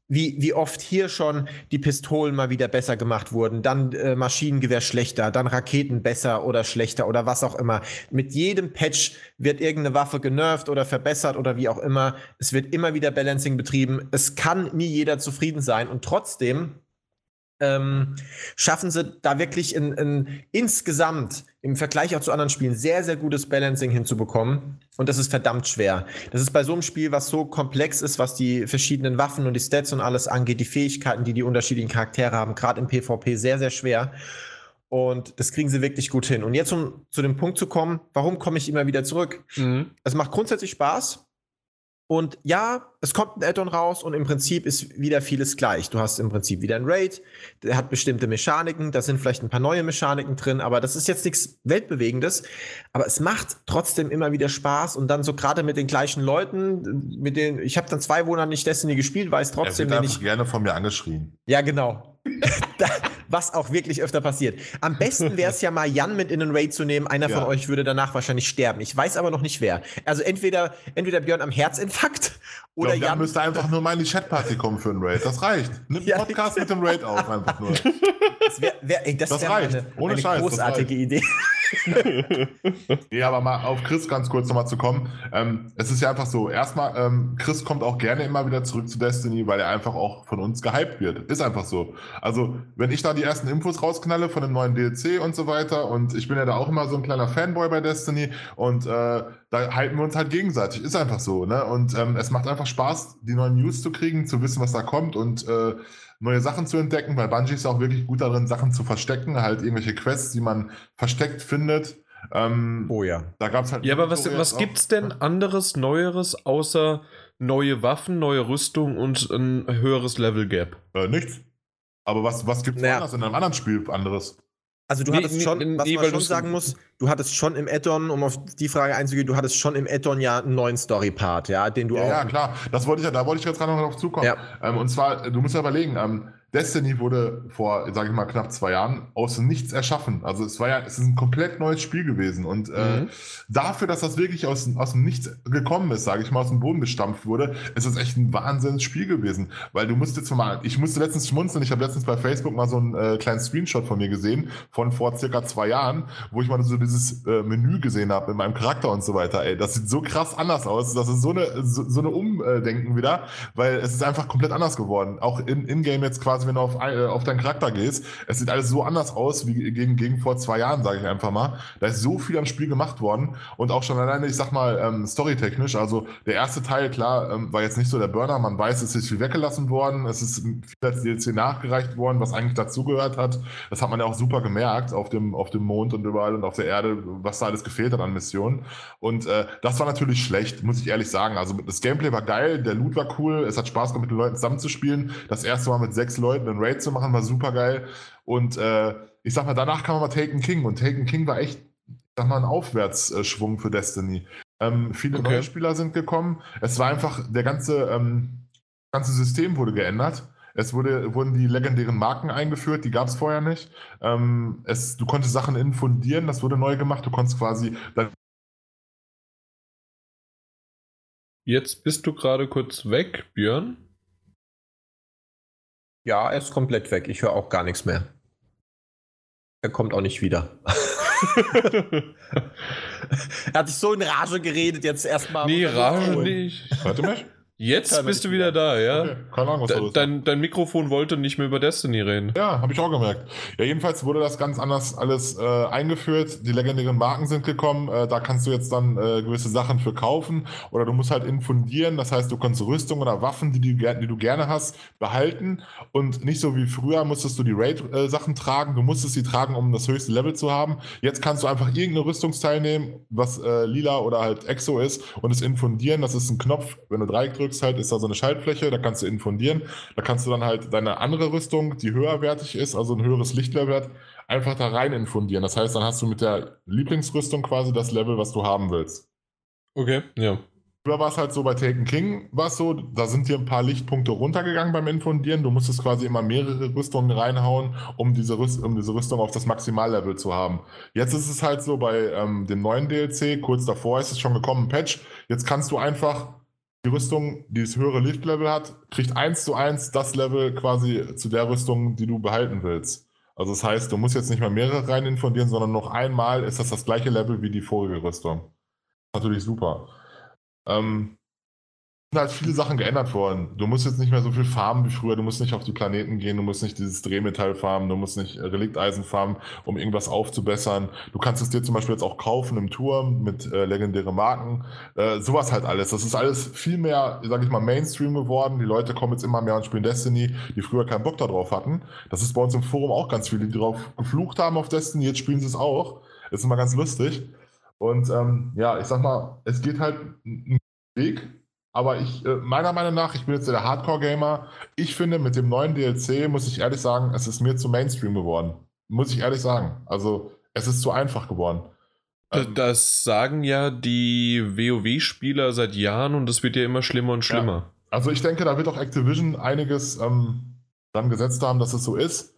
wie, wie oft hier schon die Pistolen mal wieder besser gemacht wurden, dann äh, Maschinengewehr schlechter, dann Raketen besser oder schlechter oder was auch immer. Mit jedem Patch wird irgendeine Waffe genervt oder verbessert oder wie auch immer. Es wird immer wieder Balancing betrieben. Es kann nie jeder zufrieden sein und trotzdem ähm, schaffen sie da wirklich in, in, insgesamt im Vergleich auch zu anderen Spielen sehr, sehr gutes Balancing hinzubekommen. Und das ist verdammt schwer. Das ist bei so einem Spiel, was so komplex ist, was die verschiedenen Waffen und die Stats und alles angeht, die Fähigkeiten, die die unterschiedlichen Charaktere haben, gerade im PvP sehr, sehr schwer. Und das kriegen sie wirklich gut hin. Und jetzt, um zu dem Punkt zu kommen, warum komme ich immer wieder zurück? Mhm. Es macht grundsätzlich Spaß. Und ja, es kommt ein Add-on raus und im Prinzip ist wieder vieles gleich. Du hast im Prinzip wieder ein Raid, der hat bestimmte Mechaniken, da sind vielleicht ein paar neue Mechaniken drin, aber das ist jetzt nichts Weltbewegendes. Aber es macht trotzdem immer wieder Spaß und dann so gerade mit den gleichen Leuten, mit denen, ich habe dann zwei Monate nicht Destiny gespielt, weiß Er trotzdem, wird wenn ich. gerne von mir angeschrien. Ja, genau. Da- Was auch wirklich öfter passiert. Am besten wäre es ja mal, Jan mit in den Raid zu nehmen. Einer Ja. von euch würde danach wahrscheinlich sterben. Ich weiß aber noch nicht wer. Also entweder, entweder Björn am Herzinfarkt oder Jan. müsste einfach nur mal in die Chatparty kommen für einen Raid. Das reicht. Nimm einen Ja. Podcast mit dem Raid auf, einfach nur. Das, wär, wär, ey, das, Das reicht. eine, Ohne eine Scheiß, großartige. Idee. nee, aber mal auf Chris ganz kurz nochmal zu kommen. Ähm, es ist ja einfach so, erstmal, ähm, Chris kommt auch gerne immer wieder zurück zu Destiny, weil er einfach auch von uns gehypt wird. Ist einfach so. Also, wenn ich da die ersten Infos rausknalle von dem neuen DLC und so weiter, und ich bin ja da auch immer so ein kleiner Fanboy bei Destiny, und äh, da halten wir uns halt gegenseitig. Ist einfach so, ne? Und ähm, es macht einfach Spaß, die neuen News zu kriegen, zu wissen, was da kommt und äh, neue Sachen zu entdecken, weil Bungie ist auch wirklich gut darin, Sachen zu verstecken, halt irgendwelche Quests, die man versteckt findet. Ähm, Oh ja. da gab es halt. Ja, aber was, was auch. gibt's denn anderes, Neueres, außer neue Waffen, neue Rüstung und ein höheres Level Gap? Äh, nichts. Aber was, was gibt es Naja. anders in einem anderen Spiel anderes? Also du Nee, hattest schon, nee, was nee, man schon sagen muss, du hattest schon im Add-on, um auf die Frage einzugehen, du hattest schon im Add-on ja einen neuen Story-Part, ja, den du Ja, auch. ja, klar. Das wollte ich ja, da wollte ich jetzt gerade noch drauf zukommen. Ja. Ähm, und zwar, du musst ja überlegen, ähm, Destiny wurde vor, sage ich mal, knapp zwei Jahren aus dem Nichts erschaffen. Also es war ja, es ist ein komplett neues Spiel gewesen. Und äh, Mhm. dafür, dass das wirklich aus, aus dem Nichts gekommen ist, sage ich mal, aus dem Boden gestampft wurde, ist es echt ein Wahnsinnsspiel gewesen. Weil du musst jetzt mal, ich musste letztens schmunzeln, ich habe letztens bei Facebook mal so einen äh, kleinen Screenshot von mir gesehen, von vor circa zwei Jahren, wo ich mal so dieses äh, Menü gesehen habe in meinem Charakter und so weiter. Ey, das sieht so krass anders aus. Das ist so eine, so, so eine Umdenken wieder, weil es ist einfach komplett anders geworden. Auch in- in-game jetzt quasi, wenn du auf, äh, auf deinen Charakter gehst, es sieht alles so anders aus wie gegen, gegen vor zwei Jahren, sage ich einfach mal. Da ist so viel am Spiel gemacht worden und auch schon alleine, ich sag mal, ähm, storytechnisch. Also der erste Teil, klar, ähm, war jetzt nicht so der Burner. Man weiß, es ist viel weggelassen worden. Es ist viel als DLC nachgereicht worden, was eigentlich dazugehört hat. Das hat man ja auch super gemerkt auf dem, auf dem Mond und überall und auf der Erde, was da alles gefehlt hat an Missionen. Und äh, das war natürlich schlecht, muss ich ehrlich sagen. Also das Gameplay war geil, der Loot war cool, es hat Spaß gemacht, mit den Leuten zusammenzuspielen. Das erste Mal mit sechs Leuten einen Raid zu machen, war super geil. Und äh, ich sag mal, danach kam aber Taken King und Taken King war echt, sag mal, ein Aufwärtsschwung für Destiny. Ähm, viele Okay. neue Spieler sind gekommen. Es war einfach, der ganze, ähm, ganze System wurde geändert. Es wurde, wurden die legendären Marken eingeführt, die gab es vorher nicht. Ähm, es, du konntest Sachen infundieren, das wurde neu gemacht. Du konntest quasi Jetzt bist du gerade kurz weg, Björn. Ja, er ist komplett weg. Ich höre auch gar nichts mehr. Er kommt auch nicht wieder. er hat sich so in Rage geredet, jetzt erstmal. nee, Rage nicht. Ihr mich? Jetzt bist du wieder da, ja. Okay, keine Ahnung, was da dein, dein Mikrofon wollte nicht mehr über Destiny reden. Ja, habe ich auch gemerkt. Ja, jedenfalls wurde das ganz anders alles äh, eingeführt. Die legendären Marken sind gekommen. Äh, da kannst du jetzt dann äh, gewisse Sachen für kaufen oder du musst halt infundieren. Das heißt, du kannst Rüstung oder Waffen, die, du ger- die du gerne hast, behalten und nicht so wie früher musstest du die Raid-Sachen tragen. Du musstest sie tragen, um das höchste Level zu haben. Jetzt kannst du einfach irgendeine Rüstungsteil nehmen, was äh, lila oder halt Exo ist und es infundieren. Das ist ein Knopf. Wenn du Dreieck drückst, halt ist da so eine Schaltfläche. Da kannst du infundieren. Da kannst du dann halt deine andere Rüstung, die höherwertig ist, also ein höheres Lichtlevel einfach da rein infundieren. Das heißt, dann hast du mit der Lieblingsrüstung quasi das Level, was du haben willst. Okay, ja. Früher war es halt so, bei Taken King war es so, da sind dir ein paar Lichtpunkte runtergegangen beim Infundieren. Du musstest quasi immer mehrere Rüstungen reinhauen, um diese, Rüst um diese Rüstung auf das Maximallevel zu haben. Jetzt ist es halt so bei ähm, dem neuen DLC, kurz davor ist es schon gekommen, Patch. Jetzt kannst du einfach die Rüstung, die das höhere Lichtlevel hat, kriegt eins zu eins das Level quasi zu der Rüstung, die du behalten willst. Also das heißt, du musst jetzt nicht mal mehrere rein infundieren, sondern noch einmal ist das das gleiche Level wie die vorige Rüstung. Natürlich super. Ähm, halt viele Sachen geändert worden. Du musst jetzt nicht mehr so viel farmen wie früher. Du musst nicht auf die Planeten gehen. Du musst nicht dieses Drehmetall farmen. Du musst nicht äh, Relikteisen farmen, um irgendwas aufzubessern. Du kannst es dir zum Beispiel jetzt auch kaufen im Turm mit äh, legendären Marken. Äh, sowas halt alles. Das ist alles viel mehr, sag ich mal, Mainstream geworden. Die Leute kommen jetzt immer mehr und spielen Destiny, die früher keinen Bock darauf hatten. Das ist bei uns im Forum auch ganz viele, die drauf geflucht haben auf Destiny. Jetzt spielen sie es auch. Ist immer ganz lustig. Und ähm, ja, ich sag mal, es geht halt einen Weg. Aber ich, äh, meiner Meinung nach, ich bin jetzt der Hardcore-Gamer. Ich finde, mit dem neuen DLC, muss ich ehrlich sagen, es ist mir zu Mainstream geworden. Muss ich ehrlich sagen. Also, es ist zu einfach geworden. Das, Ähm, das sagen ja die WoW-Spieler seit Jahren und es wird ja immer schlimmer und schlimmer. Also ich denke, da wird auch Activision einiges ähm, dran gesetzt haben, dass es so ist.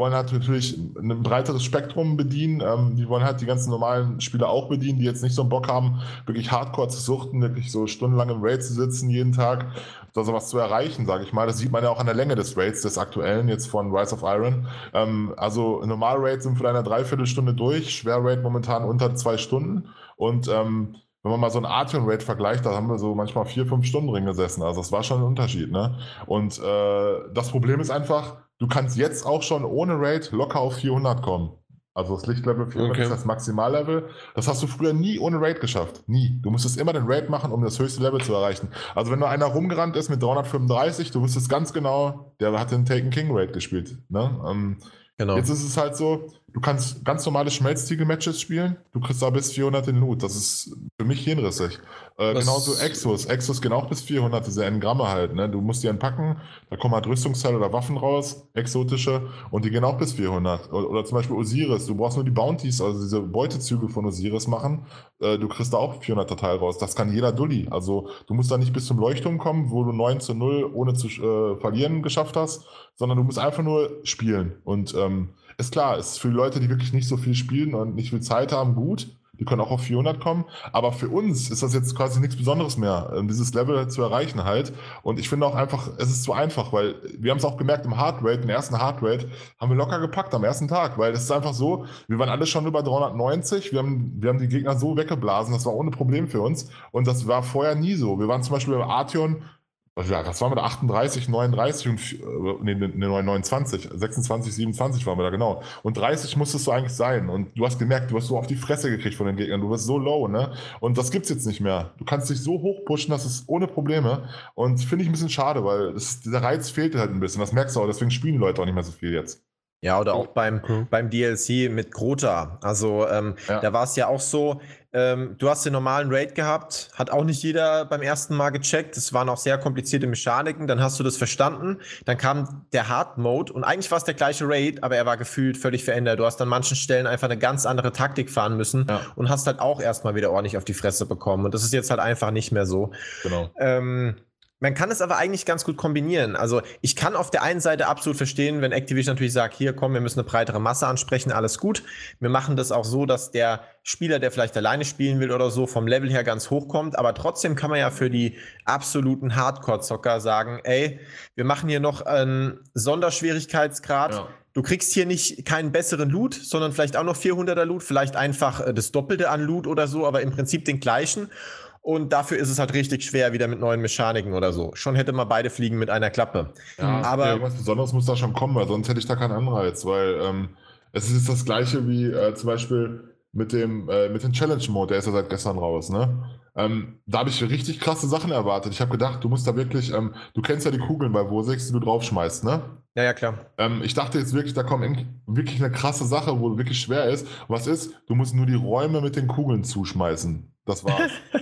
Wollen halt natürlich ein breiteres Spektrum bedienen. Ähm, die wollen halt die ganzen normalen Spieler auch bedienen, die jetzt nicht so einen Bock haben, wirklich hardcore zu suchten, wirklich so stundenlang im Raid zu sitzen jeden Tag, da sowas zu erreichen, sage ich mal. Das sieht man ja auch an der Länge des Raids, des aktuellen, jetzt von Rise of Iron. Ähm, also normal Raid sind für eine Dreiviertelstunde durch, Schwer Raid momentan unter zwei Stunden und ähm, wenn man mal so ein Artium Raid vergleicht, da haben wir so manchmal vier, fünf Stunden drin gesessen. Also das war schon ein Unterschied. Ne? Und äh, das Problem ist einfach, du kannst jetzt auch schon ohne Raid locker auf 400 kommen. Also das Lichtlevel 400 okay. ist das Maximallevel. Das hast du früher nie ohne Raid geschafft. Nie. Du musstest immer den Raid machen, um das höchste Level zu erreichen. Also wenn nur einer rumgerannt ist mit 335, du wusstest ganz genau, der hat den Taken King Raid gespielt. Ne? Ähm, Genau. Jetzt ist es halt so, du kannst ganz normale Schmelztiegel-Matches spielen, du kriegst da bis 400 in Loot. Das ist für mich hinrissig. Äh, genauso Exos. Exos gehen auch bis 400, diese Engramme halt. Ne? Du musst die entpacken, da kommen halt Rüstungsteile oder Waffen raus, exotische, und die gehen auch bis 400. Oder, oder, zum Beispiel Osiris. Du brauchst nur die Bounties, also diese Beutezüge von Osiris machen. Äh, du kriegst da auch 400er Teil raus. Das kann jeder Dulli. Also du musst da nicht bis zum Leuchtturm kommen, wo du 9 zu 0 ohne zu äh, verlieren geschafft hast, sondern du musst einfach nur spielen. Und ähm, ist klar, ist für Leute, die wirklich nicht so viel spielen und nicht viel Zeit haben, gut. Die können auch auf 400 kommen. Aber für uns ist das jetzt quasi nichts Besonderes mehr, dieses Level zu erreichen halt. Und ich finde auch einfach, es ist zu einfach, weil wir haben es auch gemerkt im Heartrate, im ersten Heartrate, haben wir locker gepackt am ersten Tag, weil es ist einfach so, wir waren alle schon über 390, wir haben, wir haben die Gegner so weggeblasen, das war ohne Problem für uns. Und das war vorher nie so. Wir waren zum Beispiel beim Artion ja, das waren wir da 38, 39 und äh, nee, nee, 29, 26, 27 waren wir da, genau. Und 30 musstest du eigentlich sein. Und du hast gemerkt, du hast so auf die Fresse gekriegt von den Gegnern. Du wirst so low, ne? Und das gibt's jetzt nicht mehr. Du kannst dich so hoch pushen, das ist ohne Probleme. Und finde ich ein bisschen schade, weil das, dieser Reiz fehlt halt ein bisschen. Das merkst du auch, deswegen spielen Leute auch nicht mehr so viel jetzt. Ja, oder auch beim, mhm. beim DLC mit Grota. Also ähm, ja. da war es ja auch so, ähm, du hast den normalen Raid gehabt, hat auch nicht jeder beim ersten Mal gecheckt. Es waren auch sehr komplizierte Mechaniken. Dann hast du das verstanden. Dann kam der Hard Mode und eigentlich war es der gleiche Raid, aber er war gefühlt völlig verändert. Du hast an manchen Stellen einfach eine ganz andere Taktik fahren müssen ja. und hast halt auch erstmal wieder ordentlich auf die Fresse bekommen. Und das ist jetzt halt einfach nicht mehr so. Genau. Ähm, man kann es aber eigentlich ganz gut kombinieren. Also ich kann auf der einen Seite absolut verstehen, wenn Activision natürlich sagt, hier komm, wir müssen eine breitere Masse ansprechen, alles gut. Wir machen das auch so, dass der Spieler, der vielleicht alleine spielen will oder so, vom Level her ganz hoch kommt. Aber trotzdem kann man ja für die absoluten Hardcore-Zocker sagen, ey, wir machen hier noch einen Sonderschwierigkeitsgrad. Ja. Du kriegst hier nicht keinen besseren Loot, sondern vielleicht auch noch 400er Loot, vielleicht einfach äh, das Doppelte an Loot oder so, aber im Prinzip den gleichen. Und dafür ist es halt richtig schwer, wieder mit neuen Mechaniken oder so. Schon hätte man beide fliegen mit einer Klappe. Ja, aber irgendwas Besonderes muss da schon kommen, weil sonst hätte ich da keinen Anreiz, weil ähm, es ist das gleiche wie äh, zum Beispiel mit dem, äh, mit dem Challenge-Mode, der ist ja seit gestern raus, ne? Ähm, da habe ich richtig krasse Sachen erwartet. Ich habe gedacht, du musst da wirklich, ähm, du kennst ja die Kugeln bei Wurzex, die du draufschmeißt, ne? Ja, ja, klar. Ähm, ich dachte jetzt wirklich, da kommt wirklich eine krasse Sache, wo wirklich schwer ist. Was ist? Du musst nur die Räume mit den Kugeln zuschmeißen. Das war's.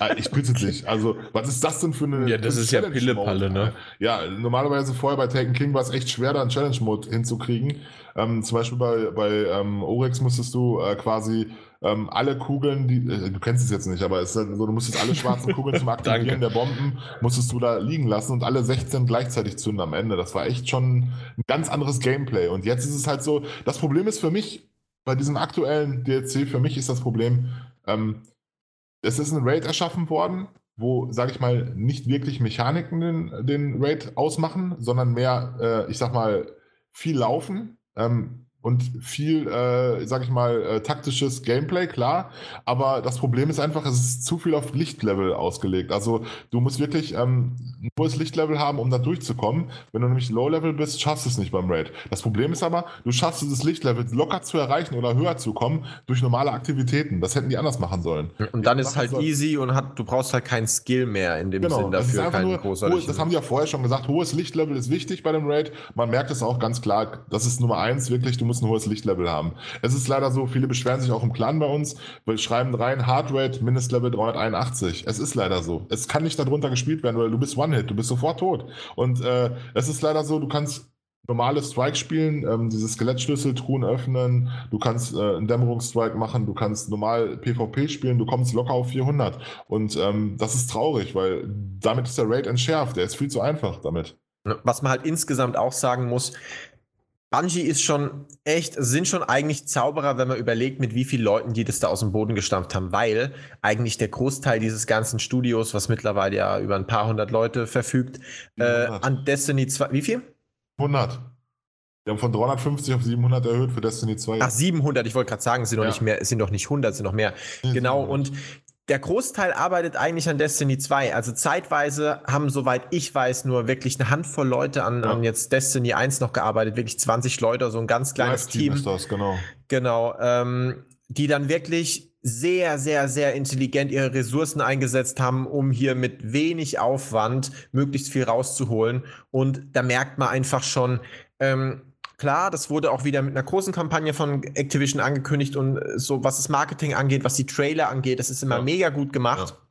Ah, ich bitte dich. Also, was ist das denn für eine. Ja, das ist ja Pillepalle, ne? Ja, normalerweise vorher bei Taken King war es echt schwer, da einen Challenge-Mode hinzukriegen. Ähm, zum Beispiel bei, bei ähm, Orex musstest du äh, quasi ähm, alle Kugeln, die, äh, du kennst es jetzt nicht, aber es ist halt so, du musstest alle schwarzen Kugeln zum Aktivieren der Bomben, musstest du da liegen lassen und alle 16 gleichzeitig zünden am Ende. Das war echt schon ein ganz anderes Gameplay. Und jetzt ist es halt so, das Problem ist für mich, bei diesem aktuellen DLC, für mich ist das Problem, ähm, es ist ein Raid erschaffen worden, wo, sage ich mal, nicht wirklich Mechaniken den, den Raid ausmachen, sondern mehr, äh, ich sag mal, viel Laufen. Ähm, und viel, äh, sag ich mal, äh, taktisches Gameplay, klar. Aber das Problem ist einfach, es ist zu viel auf Lichtlevel ausgelegt. Also du musst wirklich ähm, ein hohes Lichtlevel haben, um da durchzukommen. Wenn du nämlich Low-Level bist, schaffst du es nicht beim Raid. Das Problem ist aber, du schaffst dieses Lichtlevel locker zu erreichen oder höher zu kommen durch normale Aktivitäten. Das hätten die anders machen sollen. Und dann ist halt sollen. easy und hat, du brauchst halt keinen Skill mehr in dem genau, Sinn dafür. Keinen nur, hohe, das haben die ja vorher schon gesagt. Hohes Lichtlevel ist wichtig bei dem Raid. Man merkt es auch ganz klar. Das ist Nummer eins wirklich. Du musst ein hohes Lichtlevel haben. Es ist leider so, viele beschweren sich auch im Clan bei uns, wir schreiben rein Hardrate Mindestlevel 381. Es ist leider so. Es kann nicht darunter gespielt werden, weil du bist One-Hit, du bist sofort tot. Und äh, es ist leider so, du kannst normale Strike spielen, ähm, diese Skelettschlüssel, Truhen öffnen, du kannst äh, einen Dämmerungsstrike machen, du kannst normal PvP spielen, du kommst locker auf 400. Und ähm, das ist traurig, weil damit ist der Raid entschärft, der ist viel zu einfach damit. Was man halt insgesamt auch sagen muss, Bungie ist schon echt, sind schon eigentlich Zauberer, wenn man überlegt, mit wie vielen Leuten die das da aus dem Boden gestampft haben, weil eigentlich der Großteil dieses ganzen Studios, was mittlerweile ja über ein paar hundert Leute verfügt, äh, an Destiny 2, wie viel? 100. Die haben von 350 auf 700 erhöht für Destiny 2. Ach, 700, ich wollte gerade sagen, es sind, ja. noch nicht mehr, sind doch nicht 100, es sind noch mehr. Genau, und der Großteil arbeitet eigentlich an Destiny 2. Also zeitweise haben, soweit ich weiß, nur wirklich eine Handvoll Leute an, ja. an jetzt Destiny 1 noch gearbeitet. Wirklich 20 Leute, so ein ganz kleines Team. Ist das, genau. Genau. Ähm, die dann wirklich sehr, sehr, sehr intelligent ihre Ressourcen eingesetzt haben, um hier mit wenig Aufwand möglichst viel rauszuholen. Und da merkt man einfach schon, ähm, Klar, das wurde auch wieder mit einer großen Kampagne von Activision angekündigt und äh, so, was das Marketing angeht, was die Trailer angeht, das ist immer ja. mega gut gemacht. Ja.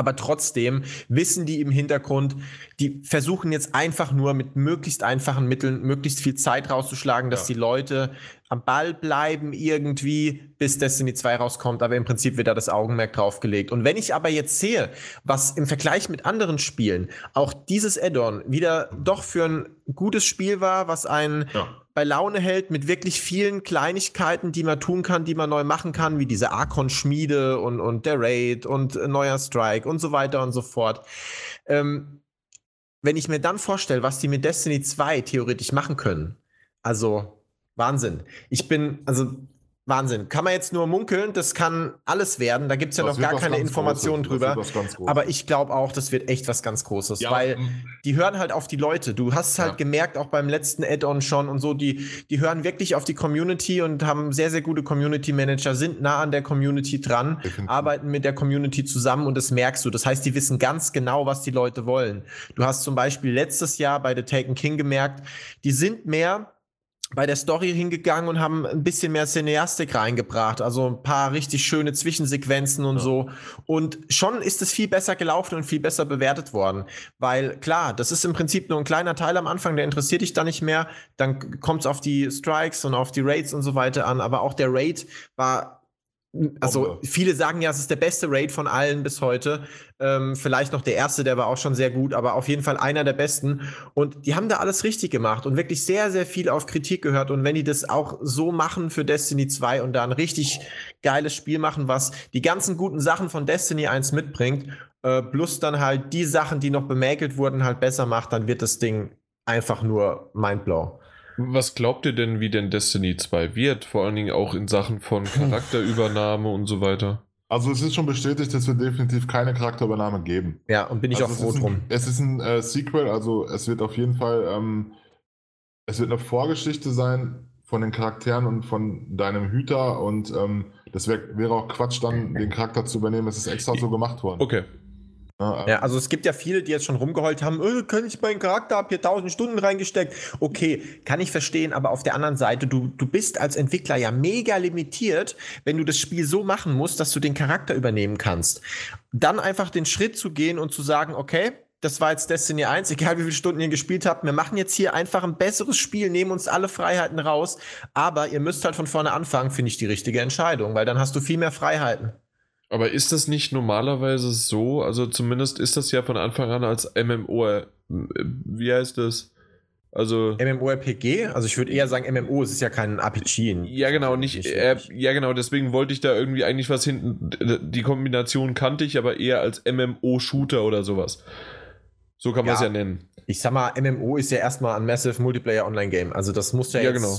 Aber trotzdem wissen die im Hintergrund, die versuchen jetzt einfach nur mit möglichst einfachen Mitteln möglichst viel Zeit rauszuschlagen, dass ja. die Leute am Ball bleiben irgendwie, bis Destiny 2 rauskommt. Aber im Prinzip wird da das Augenmerk draufgelegt. Und wenn ich aber jetzt sehe, was im Vergleich mit anderen Spielen auch dieses Add-on wieder doch für ein gutes Spiel war, was einen ja. Bei Laune hält mit wirklich vielen Kleinigkeiten, die man tun kann, die man neu machen kann, wie diese Archon-Schmiede und, und der Raid und neuer Strike und so weiter und so fort. Ähm, wenn ich mir dann vorstelle, was die mit Destiny 2 theoretisch machen können, also Wahnsinn. Ich bin, also Wahnsinn. Kann man jetzt nur munkeln, das kann alles werden. Da gibt es ja das noch gar keine Informationen drüber. Aber ich glaube auch, das wird echt was ganz Großes. Ja, weil die hören halt auf die Leute. Du hast halt ja. gemerkt, auch beim letzten Add-on schon und so, die, die hören wirklich auf die Community und haben sehr, sehr gute Community-Manager, sind nah an der Community dran, Definitiv. arbeiten mit der Community zusammen und das merkst du. Das heißt, die wissen ganz genau, was die Leute wollen. Du hast zum Beispiel letztes Jahr bei The Taken King gemerkt, die sind mehr bei der Story hingegangen und haben ein bisschen mehr Cineastik reingebracht, also ein paar richtig schöne Zwischensequenzen und ja. so. Und schon ist es viel besser gelaufen und viel besser bewertet worden. Weil klar, das ist im Prinzip nur ein kleiner Teil am Anfang, der interessiert dich da nicht mehr. Dann kommt es auf die Strikes und auf die Raids und so weiter an. Aber auch der Raid war also viele sagen ja, es ist der beste Raid von allen bis heute. Ähm, vielleicht noch der erste, der war auch schon sehr gut, aber auf jeden Fall einer der besten. Und die haben da alles richtig gemacht und wirklich sehr, sehr viel auf Kritik gehört. Und wenn die das auch so machen für Destiny 2 und da ein richtig geiles Spiel machen, was die ganzen guten Sachen von Destiny 1 mitbringt, äh, plus dann halt die Sachen, die noch bemäkelt wurden, halt besser macht, dann wird das Ding einfach nur mindblow. Was glaubt ihr denn, wie denn Destiny 2 wird? Vor allen Dingen auch in Sachen von Charakterübernahme und so weiter. Also es ist schon bestätigt, es wird definitiv keine Charakterübernahme geben. Ja, und bin ich also auch froh drum. Es ist ein äh, Sequel, also es wird auf jeden Fall, ähm, es wird eine Vorgeschichte sein von den Charakteren und von deinem Hüter und ähm, das wär, wäre auch Quatsch dann, den Charakter zu übernehmen. Es ist extra so gemacht worden. Okay, ja, also es gibt ja viele, die jetzt schon rumgeheult haben, äh, kann ich meinen Charakter, hab hier 1000 Stunden reingesteckt. Okay, kann ich verstehen, aber auf der anderen Seite, du, du bist als Entwickler ja mega limitiert, wenn du das Spiel so machen musst, dass du den Charakter übernehmen kannst. Dann einfach den Schritt zu gehen und zu sagen, okay, das war jetzt Destiny 1, egal wie viele Stunden ihr gespielt habt, wir machen jetzt hier einfach ein besseres Spiel, nehmen uns alle Freiheiten raus, aber ihr müsst halt von vorne anfangen, finde ich die richtige Entscheidung, weil dann hast du viel mehr Freiheiten. Aber ist das nicht normalerweise so? Also zumindest ist das ja von Anfang an als MMO, äh, wie heißt das? Also MMORPG, also ich würde eher sagen MMO, es ist ja kein RPG. Ja genau, nicht, äh, ja genau, deswegen wollte ich da irgendwie eigentlich was hinten, die Kombination kannte ich, aber eher als MMO-Shooter oder sowas. So kann man es ja, ja nennen. Ich sag mal, MMO ist ja erstmal ein Massive Multiplayer Online Game, also das muss ja, ja jetzt genau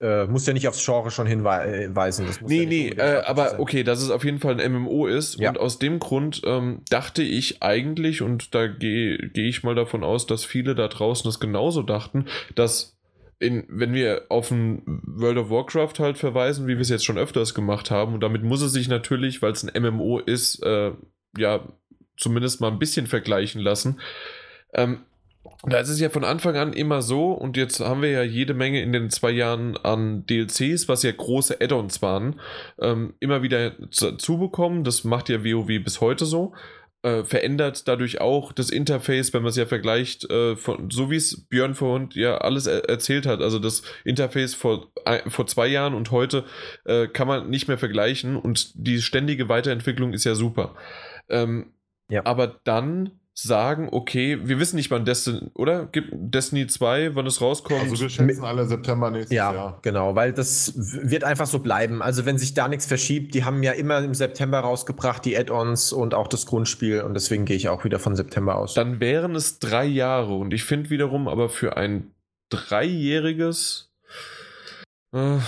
äh, muss ja nicht aufs Genre schon hinweisen. Das nee, ja nee, äh, aber sein. okay, dass es auf jeden Fall ein MMO ist. Ja. Und aus dem Grund ähm, dachte ich eigentlich, und da gehe geh ich mal davon aus, dass viele da draußen das genauso dachten, dass in, wenn wir auf ein World of Warcraft halt verweisen, wie wir es jetzt schon öfters gemacht haben, und damit muss es sich natürlich, weil es ein MMO ist, äh, ja, zumindest mal ein bisschen vergleichen lassen. Ähm, da ist es ja von Anfang an immer so, und jetzt haben wir ja jede Menge in den zwei Jahren an DLCs, was ja große Add-ons waren, ähm, immer wieder zubekommen. Das macht ja WoW bis heute so. Äh, verändert dadurch auch das Interface, wenn man es ja vergleicht, äh, von, so wie es Björn vorhin ja alles er erzählt hat. Also das Interface vor, äh, vor zwei Jahren und heute äh, kann man nicht mehr vergleichen und die ständige Weiterentwicklung ist ja super. Ähm, ja. Aber dann sagen, okay, wir wissen nicht, wann Destiny, oder? Gibt Destiny 2, wann es rauskommt? Also wir schätzen alle September nächstes Ja, Jahr. genau, weil das wird einfach so bleiben. Also wenn sich da nichts verschiebt, die haben ja immer im September rausgebracht, die Add-ons und auch das Grundspiel und deswegen gehe ich auch wieder von September aus. Dann wären es drei Jahre. Und ich finde wiederum aber für ein dreijähriges, äh,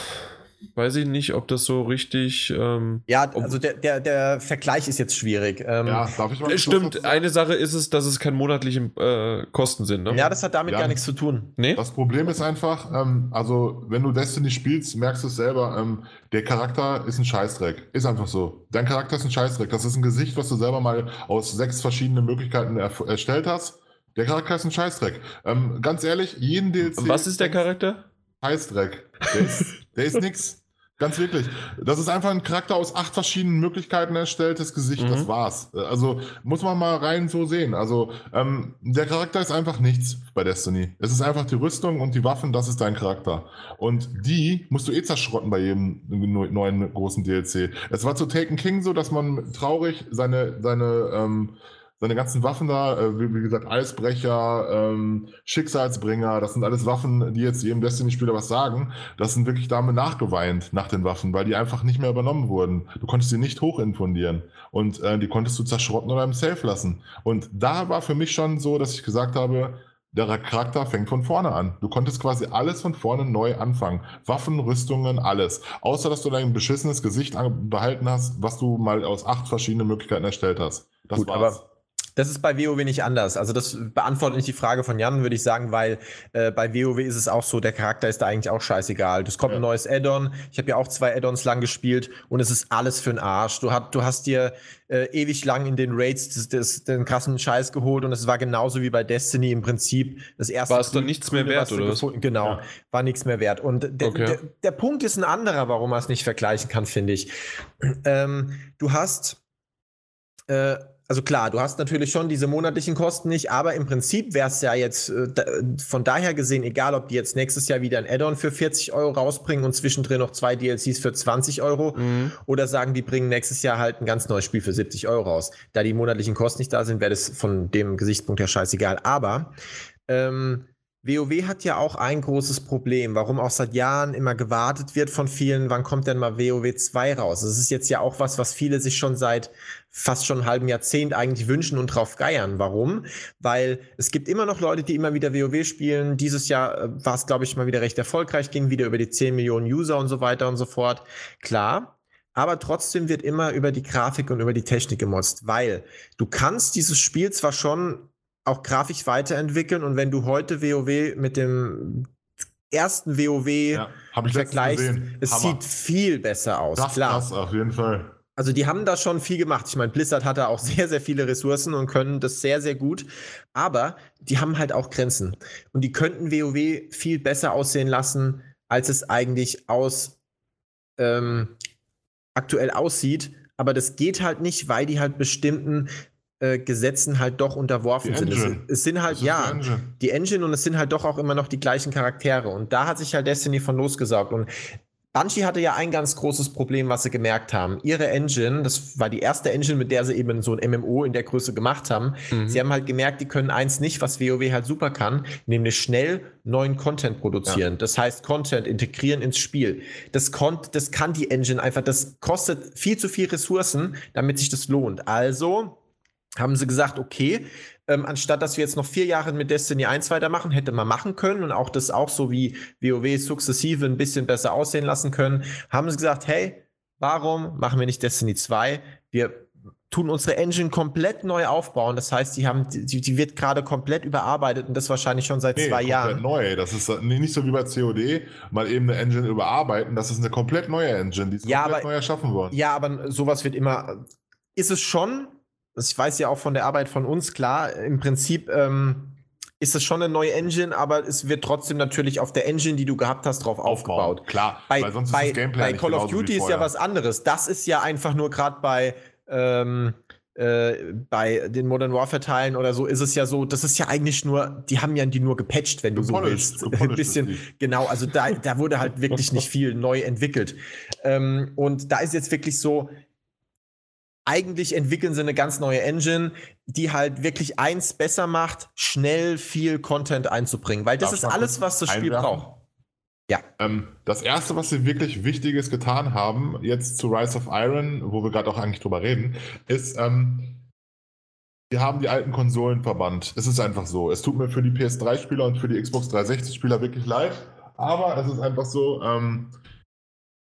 weiß ich nicht, ob das so richtig. Ähm, ja, also der, der, der Vergleich ist jetzt schwierig. Ähm, Ja, darf ich mal äh, kurz stimmt, eine Sache ist es, dass es keine monatlichen äh, Kosten sind. Ne? ja, das hat damit Ja. gar nichts zu tun. nee? Das Problem ist einfach, ähm, also wenn du Destiny spielst, merkst du es selber, ähm, der Charakter ist ein Scheißdreck. Ist einfach so. Dein Charakter ist ein Scheißdreck. Das ist ein Gesicht, was du selber mal aus sechs verschiedenen Möglichkeiten erf- erstellt hast. Der Charakter ist ein Scheißdreck. Ähm, ganz ehrlich, jeden DLC. Was ist der Charakter? Scheißdreck. Der ist, der ist nix. Ganz wirklich. Das ist einfach ein Charakter aus acht verschiedenen Möglichkeiten erstelltes Gesicht. Mhm. Das war's. Also muss man mal rein so sehen. Also ähm, der Charakter ist einfach nichts bei Destiny. Es ist einfach die Rüstung und die Waffen, das ist dein Charakter. Und die musst du eh zerschrotten bei jedem neu- neuen großen DLC. Es war zu Taken King so, dass man traurig seine, seine, ähm, seine ganzen Waffen da, äh, wie, wie gesagt, Eisbrecher, ähm, Schicksalsbringer, das sind alles Waffen, die jetzt jedem Destiny-Spieler was sagen. Das sind wirklich damit nachgeweint nach den Waffen, weil die einfach nicht mehr übernommen wurden. Du konntest sie nicht hochinfundieren und äh, die konntest du zerschrotten oder im Safe lassen. Und da war für mich schon so, dass ich gesagt habe, der Charakter fängt von vorne an. Du konntest quasi alles von vorne neu anfangen. Waffen, Rüstungen, alles. Außer, dass du dein beschissenes Gesicht behalten hast, was du mal aus acht verschiedenen Möglichkeiten erstellt hast. Das Gut, war's. aber Das ist bei WoW nicht anders. Also das beantwortet nicht die Frage von Jan, würde ich sagen, weil äh, bei WoW ist es auch so, der Charakter ist da eigentlich auch scheißegal. Es kommt Ja. ein neues Add-on. Ich habe ja auch zwei Add-ons lang gespielt und es ist alles für den Arsch. Du, hat, du hast dir äh, ewig lang in den Raids das, das, den krassen Scheiß geholt und es war genauso wie bei Destiny im Prinzip das erste. War es dann nichts mehr wert, oder was? Genau, Ja. war nichts mehr wert. Und der, Okay. der, der Punkt ist ein anderer, warum man es nicht vergleichen kann, finde ich. Ähm, du hast äh, also klar, du hast natürlich schon diese monatlichen Kosten nicht, aber im Prinzip wäre es ja jetzt äh, von daher gesehen, egal ob die jetzt nächstes Jahr wieder ein Add-on für 40 Euro rausbringen und zwischendrin noch zwei DLCs für 20 Euro Mhm. oder sagen, die bringen nächstes Jahr halt ein ganz neues Spiel für 70 Euro raus. Da die monatlichen Kosten nicht da sind, wäre das von dem Gesichtspunkt her scheißegal. Aber ähm, WoW hat ja auch ein großes Problem, warum auch seit Jahren immer gewartet wird von vielen, wann kommt denn mal WoW 2 raus? Das ist jetzt ja auch was, was viele sich schon seit fast schon einem halben Jahrzehnt eigentlich wünschen und drauf geiern. Warum? Weil es gibt immer noch Leute, die immer wieder WoW spielen. Dieses Jahr äh, war es, glaube ich, mal wieder recht erfolgreich, ging wieder über die 10 Millionen User und so weiter und so fort. Klar. Aber trotzdem wird immer über die Grafik und über die Technik gemotzt, weil du kannst dieses Spiel zwar schon auch grafisch weiterentwickeln und wenn du heute WoW mit dem ersten WoW Ja, vergleichst, es Hammer. sieht viel besser aus. das, klar. das auf jeden Fall. Also die haben da schon viel gemacht. Ich meine, Blizzard hat da auch sehr, sehr viele Ressourcen und können das sehr, sehr gut. Aber die haben halt auch Grenzen. Und die könnten WoW viel besser aussehen lassen, als es eigentlich aus ähm, aktuell aussieht. Aber das geht halt nicht, weil die halt bestimmten äh, Gesetzen halt doch unterworfen Die sind. Es, es sind halt, ja, die Engine. die Engine und es sind halt doch auch immer noch die gleichen Charaktere. Und da hat sich halt Destiny von losgesaugt. Und Bungie hatte ja ein ganz großes Problem, was sie gemerkt haben. Ihre Engine, das war die erste Engine, mit der sie eben so ein MMO in der Größe gemacht haben. Mhm. Sie haben halt gemerkt, die können eins nicht, was WoW halt super kann, nämlich schnell neuen Content produzieren. Das heißt, Content integrieren ins Spiel. Das, kon das kann die Engine einfach, das kostet viel zu viel Ressourcen, damit sich das lohnt. Also haben sie gesagt, okay, ähm, anstatt dass wir jetzt noch vier Jahre mit Destiny 1 weitermachen, hätte man machen können und auch das auch so wie WoW sukzessive ein bisschen besser aussehen lassen können, haben sie gesagt, hey, warum machen wir nicht Destiny 2? Wir tun unsere Engine komplett neu aufbauen. Das heißt, die haben, die, die wird gerade komplett überarbeitet und das wahrscheinlich schon seit Nee, zwei komplett Jahren. neu. Das ist äh, nicht so wie bei COD, mal eben eine Engine überarbeiten. Das ist eine komplett neue Engine, die ist Ja, komplett aber- neu erschaffen worden. Ja, aber sowas wird immer. Ist es schon? Ich weiß ja auch von der Arbeit von uns, klar, im Prinzip ähm, ist es schon eine neue Engine, aber es wird trotzdem natürlich auf der Engine, die du gehabt hast, drauf aufgebaut. Klar, Bei, weil sonst bei, ist das Gameplay bei nicht Call of Duty ist ja was anderes. Das ist ja einfach nur gerade bei. Ähm, äh, bei den Modern Warfare Teilen oder so ist es ja so, das ist ja eigentlich nur, die haben ja die nur gepatcht, wenn du so willst. Ein bisschen, genau, also da, da wurde halt wirklich nicht viel neu entwickelt. Ähm, und da ist jetzt wirklich so, eigentlich entwickeln sie eine ganz neue Engine, die halt wirklich eins besser macht, schnell viel Content einzubringen. Weil das Darf ist alles, was das Spiel einwerfen? braucht. Ja. Ähm, das erste, was sie wirklich Wichtiges getan haben, jetzt zu Rise of Iron, wo wir gerade auch eigentlich drüber reden, ist, ähm, wir haben die alten Konsolen verbannt. Es ist einfach so. Es tut mir für die PS3-Spieler und für die Xbox 360-Spieler wirklich leid, aber es ist einfach so, ähm,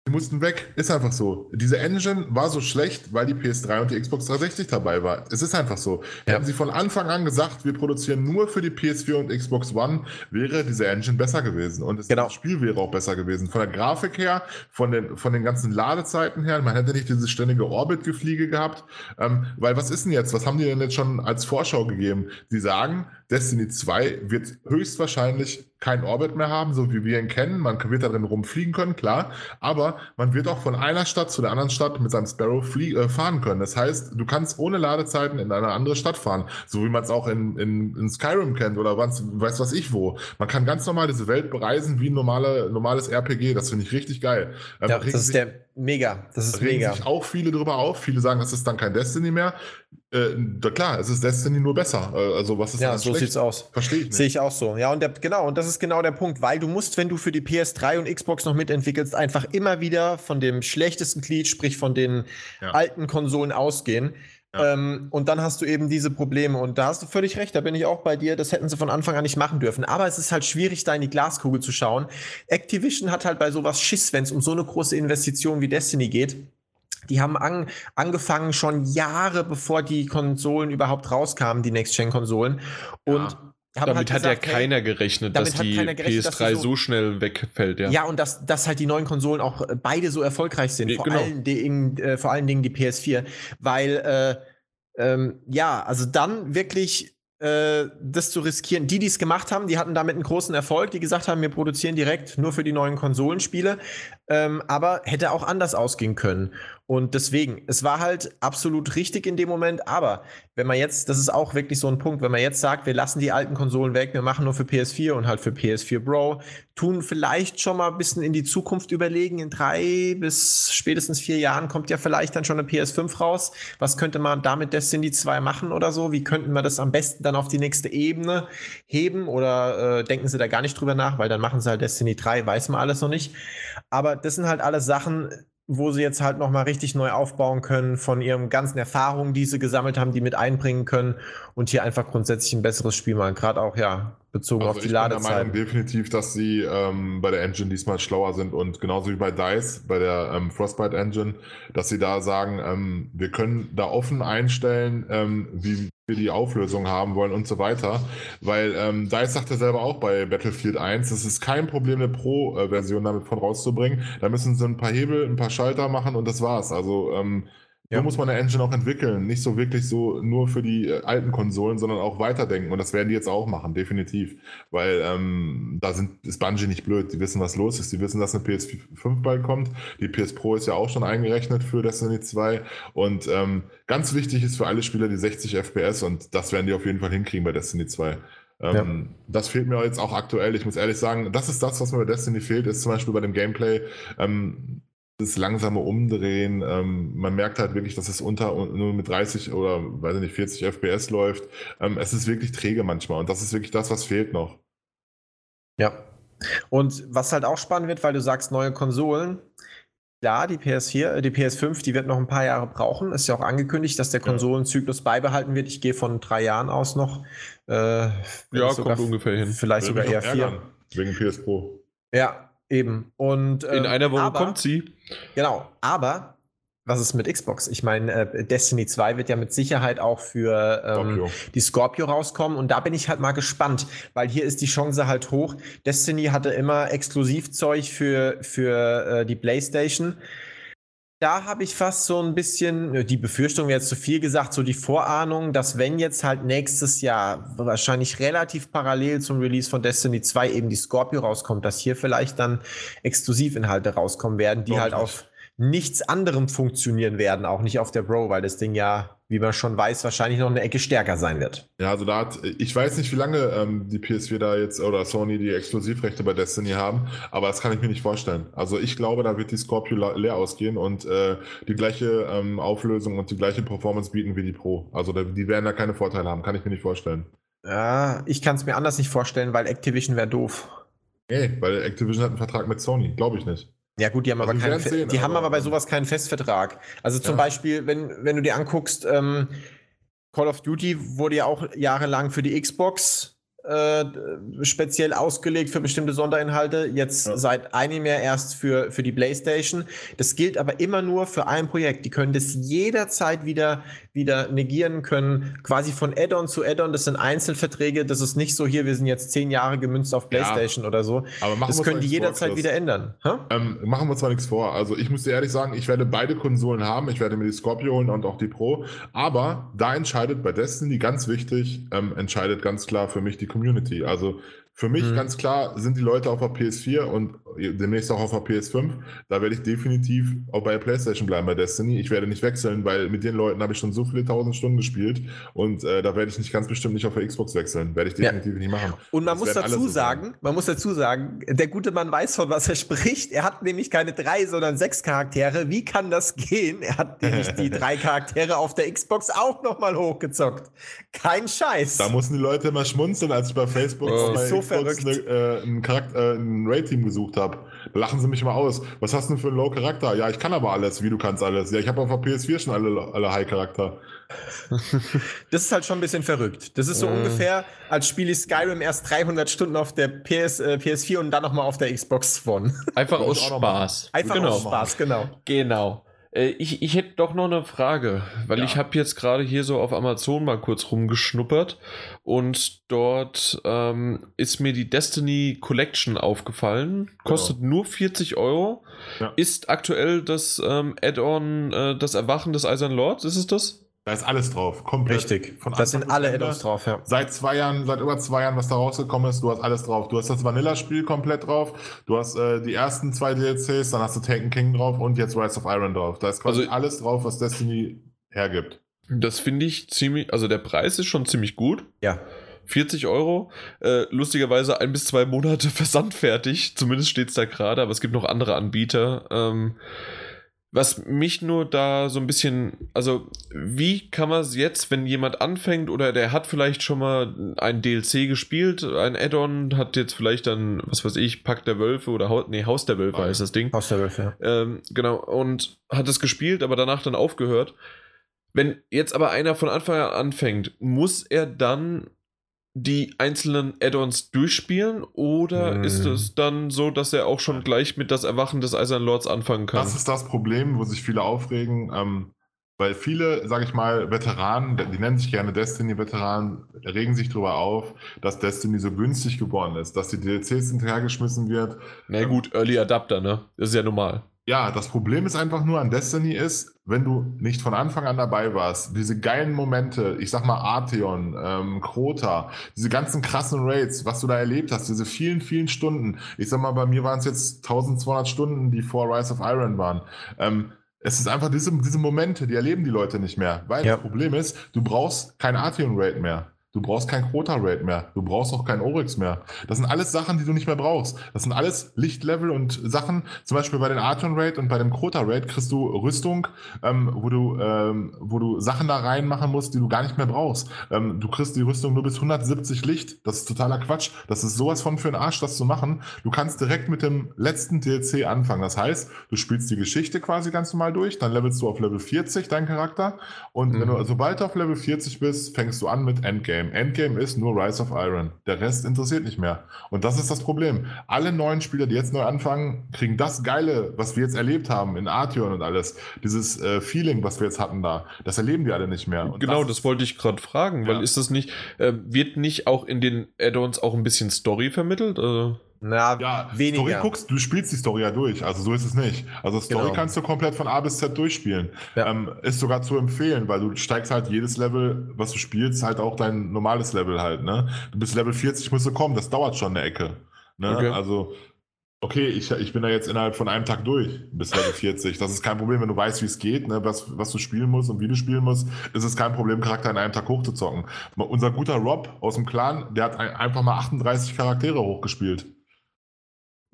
die mussten weg. Ist einfach so. Diese Engine war so schlecht, weil die PS3 und die Xbox 360 dabei war. Es ist einfach so. Ja. Hätten sie von Anfang an gesagt, wir produzieren nur für die PS4 und Xbox One, wäre diese Engine besser gewesen. Und das Genau. Spiel wäre auch besser gewesen. Von der Grafik her, von den, von den ganzen Ladezeiten her, man hätte nicht dieses ständige Orbit-Gefliege gehabt. Ähm, weil was ist denn jetzt? Was haben die denn jetzt schon als Vorschau gegeben? Die sagen, Destiny 2 wird höchstwahrscheinlich kein Orbit mehr haben, so wie wir ihn kennen. Man wird darin rumfliegen können, klar. Aber man wird auch von einer Stadt zu der anderen Stadt mit seinem Sparrow flie äh, fahren können. Das heißt, du kannst ohne Ladezeiten in eine andere Stadt fahren. So wie man es auch in, in, in Skyrim kennt oder was, weiß was ich wo. Man kann ganz normal diese Welt bereisen wie ein normale, normales RPG. Das finde ich richtig geil. Ähm, Ja, das ist der mega. Das ist regen mega. sich auch viele drüber auf. Viele sagen, das ist dann kein Destiny mehr. Äh, da klar, es ist Destiny nur besser. Äh, also was ist Ja, so schlecht? sieht's aus. Verstehe ich nicht. Sehe ich auch so. Ja, und der, genau, und das ist genau der Punkt, weil du musst, wenn du für die PS3 und Xbox noch mitentwickelst, einfach immer wieder von dem schlechtesten Glied, sprich von den Ja. alten Konsolen ausgehen. Ja. Ähm, und dann hast du eben diese Probleme. Und da hast du völlig recht, da bin ich auch bei dir. Das hätten sie von Anfang an nicht machen dürfen. Aber es ist halt schwierig, da in die Glaskugel zu schauen. Activision hat halt bei sowas Schiss, wenn es um so eine große Investition wie Destiny geht. Die haben an, angefangen schon Jahre bevor die Konsolen überhaupt rauskamen, die Next-Gen-Konsolen. Und Ja. Damit halt hat ja gesagt, keiner gerechnet, dass die gerechnet, dass PS3 die so, so- schnell wegfällt. Ja. Ja, und dass, dass halt die neuen Konsolen auch äh, beide so erfolgreich sind. Nee, vor, genau. allen Dingen, äh, vor allen Dingen die PS4. Weil, äh, ähm, ja, also dann wirklich äh, das zu riskieren. Die, die es gemacht haben, die hatten damit einen großen Erfolg, die gesagt haben, wir produzieren direkt nur für die neuen Konsolenspiele. Ähm, aber hätte auch anders ausgehen können. Und deswegen, es war halt absolut richtig in dem Moment. Aber wenn man jetzt, das ist auch wirklich so ein Punkt, wenn man jetzt sagt, wir lassen die alten Konsolen weg, wir machen nur für PS4 und halt für PS4 Pro, tun vielleicht schon mal ein bisschen in die Zukunft überlegen. In drei bis spätestens vier Jahren kommt ja vielleicht dann schon eine PS5 raus. Was könnte man damit Destiny 2 machen oder so? Wie könnten wir das am besten dann auf die nächste Ebene heben? Oder äh, denken sie da gar nicht drüber nach, weil dann machen sie halt Destiny 3, weiß man alles noch nicht. Aber das sind halt alles Sachen, wo sie jetzt halt noch mal richtig neu aufbauen können von ihren ganzen Erfahrungen, die sie gesammelt haben, die mit einbringen können und hier einfach grundsätzlich ein besseres Spiel machen. Gerade auch, ja, bezogen Also auf die ich bin der Meinung definitiv, dass sie ähm, bei der Engine diesmal schlauer sind und genauso wie bei DICE, bei der ähm, Frostbite Engine, dass sie da sagen, ähm, wir können da offen einstellen, ähm, wie wir die Auflösung haben wollen und so weiter. Weil ähm, DICE sagte selber auch bei Battlefield 1, es ist kein Problem, eine Pro-Version damit von rauszubringen. Da müssen sie ein paar Hebel, ein paar Schalter machen und das war's. Also ähm, Ja. so muss man eine Engine auch entwickeln. Nicht so wirklich so nur für die äh, alten Konsolen, sondern auch weiterdenken. Und das werden die jetzt auch machen, definitiv. Weil ähm, da sind, ist Bungie nicht blöd. Die wissen, was los ist. Die wissen, dass eine PS5 bald kommt. Die PS Pro ist ja auch schon eingerechnet für Destiny 2. Und ähm, ganz wichtig ist für alle Spieler die 60 FPS. Und das werden die auf jeden Fall hinkriegen bei Destiny 2. Ähm, Das fehlt mir jetzt auch aktuell. Ich muss ehrlich sagen, das ist das, was mir bei Destiny fehlt, ist zum Beispiel bei dem Gameplay. Ähm, das langsame Umdrehen, ähm, man merkt halt wirklich, dass es unter nur mit 30 oder weiß ich nicht, 40 FPS läuft. Ähm, es ist wirklich träge manchmal und das ist wirklich das, was fehlt noch. Ja. Und was halt auch spannend wird, weil du sagst, neue Konsolen. Klar, die PS4, äh, die PS5, die wird noch ein paar Jahre brauchen. Ist ja auch angekündigt, dass der. Konsolenzyklus beibehalten wird. Ich gehe von drei Jahren aus noch. Äh, Ja, sogar kommt ungefähr hin. Vielleicht Würde sogar eher vier. Wegen PS Pro. Ja, eben. Und, In ähm, einer Woche aber, kommt sie. Genau, aber was ist mit Xbox? Ich meine, äh, Destiny 2 wird ja mit Sicherheit auch für ähm, Scorpio. die Scorpio rauskommen und da bin ich halt mal gespannt, weil hier ist die Chance halt hoch. Destiny hatte immer Exklusivzeug für, für äh, die PlayStation. Da habe ich fast so ein bisschen die Befürchtung, wäre jetzt zu viel gesagt, so die Vorahnung, dass wenn jetzt halt nächstes Jahr wahrscheinlich relativ parallel zum Release von Destiny 2 eben die Scorpio rauskommt, dass hier vielleicht dann Exklusivinhalte rauskommen werden, die Glaub halt auf nichts anderem funktionieren werden, auch nicht auf der Bro, weil das Ding ja, wie man schon weiß, wahrscheinlich noch eine Ecke stärker sein wird. Ja, also da hat, ich weiß nicht, wie lange ähm, die PS4 da jetzt oder Sony die Exklusivrechte bei Destiny haben, aber das kann ich mir nicht vorstellen. Also ich glaube, da wird die Scorpio leer ausgehen und äh, die gleiche ähm, Auflösung und die gleiche Performance bieten wie die Pro. Also die werden da keine Vorteile haben, kann ich mir nicht vorstellen. Ja, ich kann es mir anders nicht vorstellen, weil Activision wäre doof. Nee, weil Activision hat einen Vertrag mit Sony, glaube ich nicht. Ja gut, die haben also aber keinen, sehen, die aber haben aber bei sowas keinen Festvertrag. Also zum ja. Beispiel, wenn, wenn du dir anguckst, ähm, Call of Duty wurde ja auch jahrelang für die Xbox äh, speziell ausgelegt für bestimmte Sonderinhalte, jetzt ja. seit einem Jahr erst für, für die PlayStation. Das gilt aber immer nur für ein Projekt. Die können das jederzeit wieder, wieder negieren können, quasi von Add-on zu Add-on. Das sind Einzelverträge, das ist nicht so hier, wir sind jetzt zehn Jahre gemünzt auf PlayStation ja. oder so. Aber machen das können die jederzeit vor, wieder ändern. Ähm, machen wir zwar nichts vor. Also ich muss dir ehrlich sagen, ich werde beide Konsolen haben. Ich werde mir die Scorpio holen und auch die Pro. Aber da entscheidet bei Destiny ganz wichtig, ähm, entscheidet ganz klar für mich die Community. Also für mich mhm. ganz klar sind die Leute auf der PS4 und demnächst auch auf der PS5. Da werde ich definitiv auch bei der PlayStation bleiben bei Destiny. Ich werde nicht wechseln, weil mit den Leuten habe ich schon so viele tausend Stunden gespielt und äh, da werde ich nicht ganz bestimmt nicht auf der Xbox wechseln. Werde ich definitiv ja. nicht machen. Und man das muss dazu sagen, so man muss dazu sagen, der gute Mann weiß von was er spricht. Er hat nämlich keine drei, sondern sechs Charaktere. Wie kann das gehen? Er hat nämlich die drei Charaktere auf der Xbox auch nochmal hochgezockt. Kein Scheiß. Da mussten die Leute immer schmunzeln, als ich bei Facebook oh, so verrückt. Eine, äh, ein, äh, ein Raid-Team gesucht habe. Da lachen sie mich immer aus. Was hast du denn für einen Low-Charakter? Ja, ich kann aber alles. Wie du kannst alles? Ja, ich habe auf der PS4 schon alle, alle High-Charakter. das ist halt schon ein bisschen verrückt. Das ist so äh. ungefähr, als spiele ich Skyrim erst 300 Stunden auf der PS, äh, PS4 und dann nochmal auf der Xbox One. Einfach aus Spaß. Einfach genau. aus Spaß, genau. Genau. Äh, ich, ich hätte doch noch eine Frage, weil ja. ich habe jetzt gerade hier so auf Amazon mal kurz rumgeschnuppert und dort ähm, ist mir die Destiny Collection aufgefallen. Kostet genau. nur 40 Euro. Ja. Ist aktuell das ähm, Add-on äh, das Erwachen des Eisernen Lords, ist es das? Da ist alles drauf. Komplett. Richtig. Von das sind alle Add-ons drauf, ja. Seit zwei Jahren, seit über zwei Jahren, was da rausgekommen ist, du hast alles drauf. Du hast das Vanilla-Spiel komplett drauf. Du hast äh, die ersten zwei DLCs, dann hast du Taken King drauf und jetzt Rise of Iron drauf. Da ist quasi also, alles drauf, was Destiny hergibt. Das finde ich ziemlich, also der Preis ist schon ziemlich gut. Ja. 40 Euro. Äh, lustigerweise ein bis zwei Monate versandfertig. Zumindest steht es da gerade, aber es gibt noch andere Anbieter. Ähm, was mich nur da so ein bisschen, also wie kann man es jetzt, wenn jemand anfängt oder der hat vielleicht schon mal ein DLC gespielt, ein Add-on, hat jetzt vielleicht dann, was weiß ich, Pack der Wölfe oder Haus, nee, Haus der Wölfe oh, heißt das Ding. Haus der Wölfe, ja. Ähm, genau, und hat es gespielt, aber danach dann aufgehört. Wenn jetzt aber einer von Anfang an anfängt, muss er dann die einzelnen Add-ons durchspielen oder hm. ist es dann so, dass er auch schon gleich mit das Erwachen des Eisernen Lords anfangen kann? Das ist das Problem, wo sich viele aufregen, ähm, weil viele, sage ich mal, Veteranen, die nennen sich gerne Destiny-Veteranen, regen sich darüber auf, dass Destiny so günstig geworden ist, dass die DLCs hinterhergeschmissen wird. Na gut, Early Adapter, ne? Das ist ja normal. Ja, das Problem ist einfach nur an Destiny ist, wenn du nicht von Anfang an dabei warst, diese geilen Momente, ich sag mal Arteon, ähm, Krota, diese ganzen krassen Raids, was du da erlebt hast, diese vielen, vielen Stunden. Ich sag mal, bei mir waren es jetzt 1200 Stunden, die vor Rise of Iron waren. Ähm, es ist einfach diese, diese Momente, die erleben die Leute nicht mehr. Weil ja. das Problem ist, du brauchst kein Arteon-Raid mehr. Du brauchst kein Quota-Rate mehr. Du brauchst auch kein Oryx mehr. Das sind alles Sachen, die du nicht mehr brauchst. Das sind alles Lichtlevel und Sachen. Zum Beispiel bei den Arton Rate und bei dem Quota-Rate kriegst du Rüstung, ähm, wo, du, ähm, wo du Sachen da reinmachen musst, die du gar nicht mehr brauchst. Ähm, du kriegst die Rüstung nur bis 170 Licht. Das ist totaler Quatsch. Das ist sowas von für einen Arsch, das zu machen. Du kannst direkt mit dem letzten DLC anfangen. Das heißt, du spielst die Geschichte quasi ganz normal durch, dann levelst du auf Level 40 deinen Charakter und mhm. wenn du, sobald du auf Level 40 bist, fängst du an mit Endgame. Endgame. Endgame ist nur Rise of Iron. Der Rest interessiert nicht mehr. Und das ist das Problem. Alle neuen Spieler, die jetzt neu anfangen, kriegen das Geile, was wir jetzt erlebt haben in Artheon und alles. Dieses äh, Feeling, was wir jetzt hatten da. Das erleben die alle nicht mehr. Und genau, das, das, wollte ich gerade fragen, weil ja. ist das nicht, äh, wird nicht auch in den Add-ons auch ein bisschen Story vermittelt? Also na, ja, weniger. Story guckst, du spielst die Story ja durch, also so ist es nicht. Also Story genau. kannst du komplett von A bis Z durchspielen. Ja. Ähm, ist sogar zu empfehlen, weil du steigst halt jedes Level, was du spielst, halt auch dein normales Level halt, ne? Du bist Level 40, musst du kommen, das dauert schon eine Ecke. Ne? Okay. Also Okay, ich, ich bin da jetzt innerhalb von einem Tag durch bis Level 40. Das ist kein Problem, wenn du weißt, wie es geht, ne, was, was du spielen musst und wie du spielen musst, ist es kein Problem, Charakter in einem Tag hochzuzocken. Unser guter Rob aus dem Clan, der hat ein, einfach mal 38 Charaktere hochgespielt.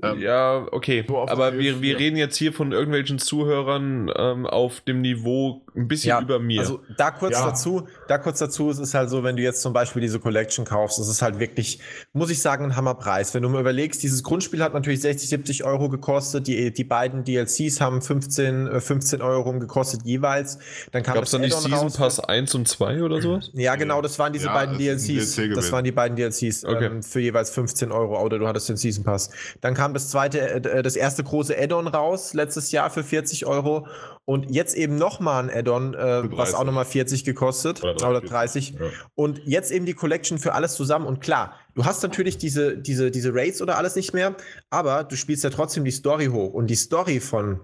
Ähm, ja, okay. So aber wir, wir reden jetzt hier von irgendwelchen Zuhörern ähm, auf dem Niveau ein bisschen ja, über mir. Also da kurz ja. dazu, da kurz dazu, es ist halt so, wenn du jetzt zum Beispiel diese Collection kaufst, es ist halt wirklich, muss ich sagen, ein Hammerpreis. Wenn du mir überlegst, dieses Grundspiel hat natürlich 60, 70 Euro gekostet, die, die beiden DLCs haben 15, 15 äh, Euro gekostet jeweils. Dann kam Gab's das dann nicht Season raus. Pass 1 und 2 oder sowas? Ja, genau, das waren diese ja, beiden DLCs. DLC das waren die beiden DLCs okay. ähm, für jeweils 15 Euro oder du hattest den Season Pass. Dann kam das zweite, äh, das erste große Add-on raus letztes Jahr für 40 Euro und jetzt eben nochmal ein Add-on, äh, was auch nochmal 40 gekostet oder 30. Oder 30. Ja. Und jetzt eben die Collection für alles zusammen. Und klar, du hast natürlich diese, diese, diese Raids oder alles nicht mehr, aber du spielst ja trotzdem die Story hoch. Und die Story von